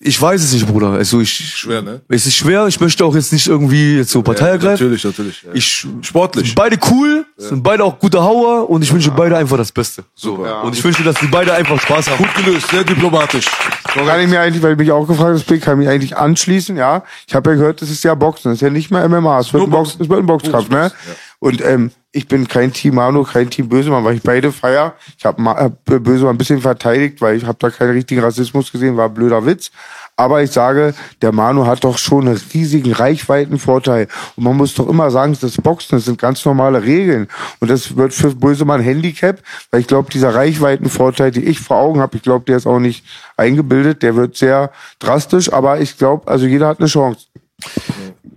Ich weiß es nicht, Bruder. Also ich, Schwer, ne? es ist schwer. Ich möchte auch jetzt nicht irgendwie jetzt so Partei ergreifen. Natürlich, natürlich. Ja. Ich Sportlich. Sind beide cool, sind beide auch gute Hauer und ich wünsche beide einfach das Beste. So. Super. Und ich wünsche, dass die beide einfach Spaß haben. Gut gelöst, sehr diplomatisch. Kann ich mir eigentlich, weil du mich auch gefragt Big, kann ich mich eigentlich anschließen, ja. Ich habe ja gehört, das ist ja Boxen, das ist ja nicht mehr MMA, es wird, ein, Box, es wird ein Boxkampf, ne? Und ähm, ich bin kein Team Manu, kein Team Bösemann, weil ich beide feier. Ich habe hab Bösemann ein bisschen verteidigt, weil ich habe da keinen richtigen Rassismus gesehen, war blöder Witz. Aber ich sage, der Manu hat doch schon einen riesigen Reichweitenvorteil. Und man muss doch immer sagen, das Boxen, das sind ganz normale Regeln. Und das wird für Bösemann Handicap, weil ich glaube, dieser Reichweitenvorteil, die ich vor Augen habe, ich glaube, der ist auch nicht eingebildet, der wird sehr drastisch, aber ich glaube, also jeder hat eine Chance.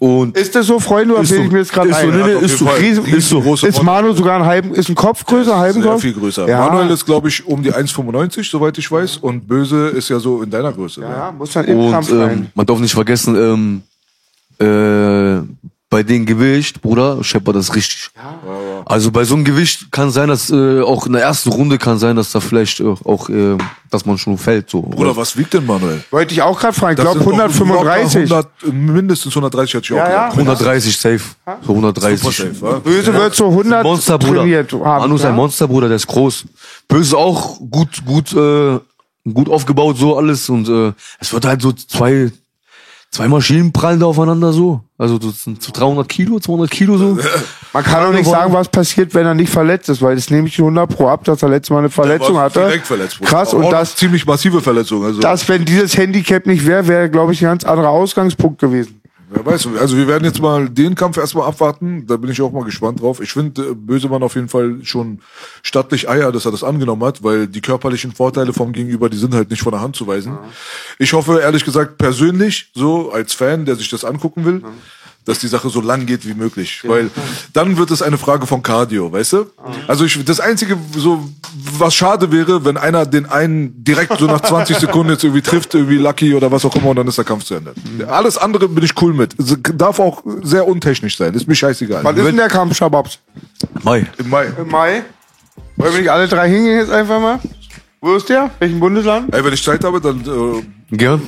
Und Ist das so, Freunde, oder Ist bilde so. ich mir jetzt gerade Ist so, ein? nee, ist so. Riesen, ist, so. Große ist Manu sogar ein halben, ist ein Kopf größer, halben Sehr Kopf? viel größer. Ja. Manuel ist, glaube ich, um die 1,95, soweit ich weiß. Und Böse ist ja so in deiner Größe. ne? Ja, muss dann im Und Kampf ähm, rein. man darf nicht vergessen, ähm, äh, bei dem Gewicht, Bruder, scheppert das richtig. Also bei so einem Gewicht kann sein, dass äh, auch in der ersten Runde kann sein, dass da vielleicht äh, auch, äh, dass man schon fällt. So. Bruder, was wiegt denn Manuel? Wollte ich auch gerade fragen. Ich glaube sind doch 135. locker 100, mindestens 130 hatte ich auch Ja, ja. gedacht. 130 safe. So 130. Super safe, wa? Böse wird so 100 Monster, Bruder. trainiert haben. Manu ist ja? ein Monster, Bruder, der ist groß. Böse auch gut, gut, äh, gut aufgebaut, so alles. Und äh, es wird halt so zwei, zwei Maschinen prallen da aufeinander so. Also das sind so 300 Kilo, 200 Kilo so. Man kann auch nicht sagen, was passiert, wenn er nicht verletzt ist, weil das nehme ich 100 pro ab, dass er letztes Mal eine Verletzung war hatte. Direkt verletzt. Bruder. Krass, und das, ziemlich massive Verletzung. Also, das, wenn dieses Handicap nicht wäre, wäre, glaube ich, ein ganz anderer Ausgangspunkt gewesen. Wer weiß. Also wir werden jetzt mal den Kampf erstmal abwarten. Da bin ich auch mal gespannt drauf. Ich finde äh, Bösemann auf jeden Fall schon stattlich Eier, dass er das angenommen hat, weil die körperlichen Vorteile vom Gegenüber, die sind halt nicht von der Hand zu weisen. Ich hoffe, ehrlich gesagt, persönlich, so als Fan, der sich das angucken will, dass die Sache so lang geht wie möglich. Weil dann wird es eine Frage von Cardio, weißt du? Also ich, das Einzige, so, was schade wäre, wenn einer den einen direkt so nach 20 Sekunden jetzt irgendwie trifft, irgendwie Lucky oder was auch immer, und dann ist der Kampf zu Ende. Alles andere bin ich cool mit. Es darf auch sehr untechnisch sein. Ist mir scheißegal. Wann ist denn der Kampf, Shababs? Mai. Im Mai. Im Mai? Wollen wir nicht alle drei hingehen jetzt einfach mal? Wo ist der? Welchen Bundesland? Ey, wenn ich Zeit habe, dann, äh, Gern.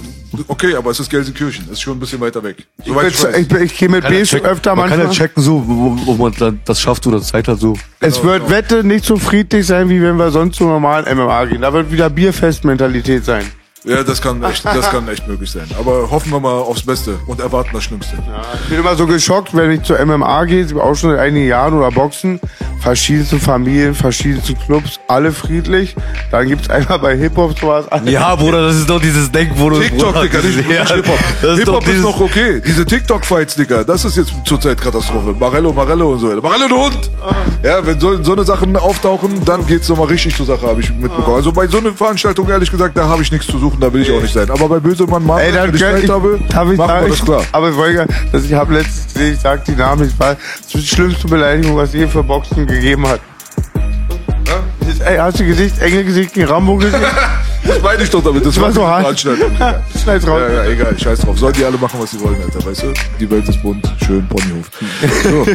okay, aber es ist Gelsenkirchen. Es ist schon ein bisschen weiter weg. Ich, Soweit ich weiß. ich, ich gehe mit Kann ja B checken. öfter man kann ja manchmal. checken, so, wo, wo man dann das schafft oder Zeit hat, so. Es wird Wette nicht so friedlich sein, wie wenn wir sonst zum normalen MMA gehen. Da wird wieder Bierfest-Mentalität sein. Ja, das kann echt, das kann echt möglich sein. Aber hoffen wir mal aufs Beste und erwarten das Schlimmste. Ich bin immer so geschockt, wenn ich zur MMA gehe, auch schon seit einigen Jahren oder Boxen, verschiedenste Familien, verschiedenste Clubs, alle friedlich. Dann gibt's einmal bei Hip-Hop sowas. Ja, Bruder, das ist doch dieses du. TikTok, Digga, nicht, ja, Hip-Hop. Das ist Hip-Hop doch ist noch okay. Diese TikTok-Fights, Digga, das ist jetzt zurzeit Katastrophe. Marello, Marello und so weiter. Marello, du Hund! Ja, wenn so, so eine Sachen auftauchen, dann geht's nochmal richtig zur Sache, habe ich mitbekommen. Also bei so einer Veranstaltung, ehrlich gesagt, da habe ich nichts zu suchen, da will ich auch nicht sein. Aber bei Bösemann, Mann, Ey, dann wenn ich Zeit ich, habe, darf ich machen wir das klar. aber ich wollte, dass ich habe letztens ich sag die Namen, ich war, das die schlimmste Beleidigung, was je für Boxen gegeben hat. Ey, hast du Gesicht, Engelgesicht gegen Rambo gesehen? Das meine ich doch damit. Das war war so hart. Schneid's raus. Ja, ja, egal, scheiß drauf. Sollen die alle machen, was sie wollen, Alter, weißt du? Die Welt ist bunt, schön, Ponyhof. So.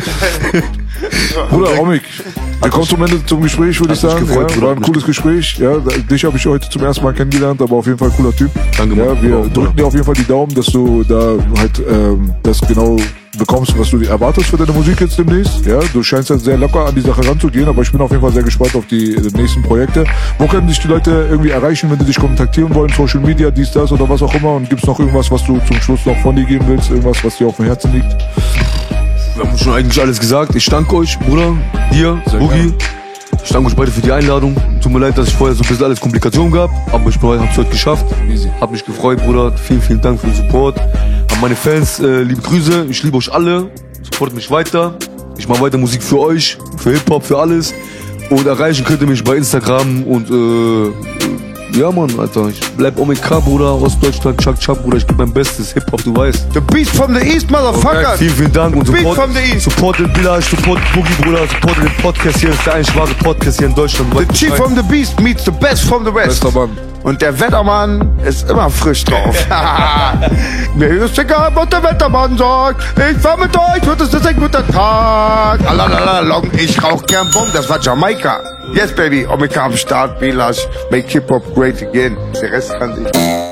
Bruder, Omik, wir kommen zum Ende zum Gespräch, würde ich sagen. gefreut, ja, war ein cooles Gespräch. Ja, dich habe ich heute zum ersten Mal kennengelernt, aber auf jeden Fall cooler Typ. Danke, ja, wir drücken dir auf jeden Fall die Daumen, dass du da halt ähm, das genau bekommst, was du erwartest für deine Musik jetzt demnächst. Ja, du scheinst ja sehr locker an die Sache ranzugehen, aber ich bin auf jeden Fall sehr gespannt auf die äh, nächsten Projekte. Wo können dich die Leute irgendwie erreichen, wenn die dich kontaktieren wollen? Social Media, dies, das oder was auch immer? Und gibt's noch irgendwas, was du zum Schluss noch von dir geben willst? Irgendwas, was dir auf dem Herzen liegt? Wir haben schon eigentlich alles gesagt. Ich danke euch, Bruder, dir, Sehr Boogie. gerne. Ich danke euch beide für die Einladung. Tut mir leid, dass ich vorher so ein bisschen alles Komplikationen gab, aber ich hab's heute geschafft. Easy. Hat mich gefreut, Bruder. Vielen, vielen Dank für den Support. Meine Fans, äh, liebe Grüße. Ich liebe euch alle. Supportet mich weiter. Ich mache weiter Musik für euch, für Hip-Hop, für alles. Und erreichen könnt ihr mich bei Instagram und äh, ja, Mann, Alter. Ich bleib OMK, Bruder, aus Deutschland, Chuck Chuck, Bruder. Ich gebe mein Bestes. Hip-Hop, du weißt. The Beast from the East, Motherfucker! Vielen, vielen Dank und Beat support, from the East. support den Village, support Boogie, Bruder, support den Podcast hier. Das ist der einzig wahre Podcast hier in Deutschland. The Chief from the Beast meets the best from the West. Bester Mann. Und der Wettermann ist immer frisch drauf. Mir ist egal, was der Wettermann sagt. Ich fahr mit euch und es ist ein guter Tag. Alalala, long, ich rauch gern Bon, das war Jamaika. Yes, baby, Omega am Start, Belash, make Hip-Hop great again. Der Rest kann sich.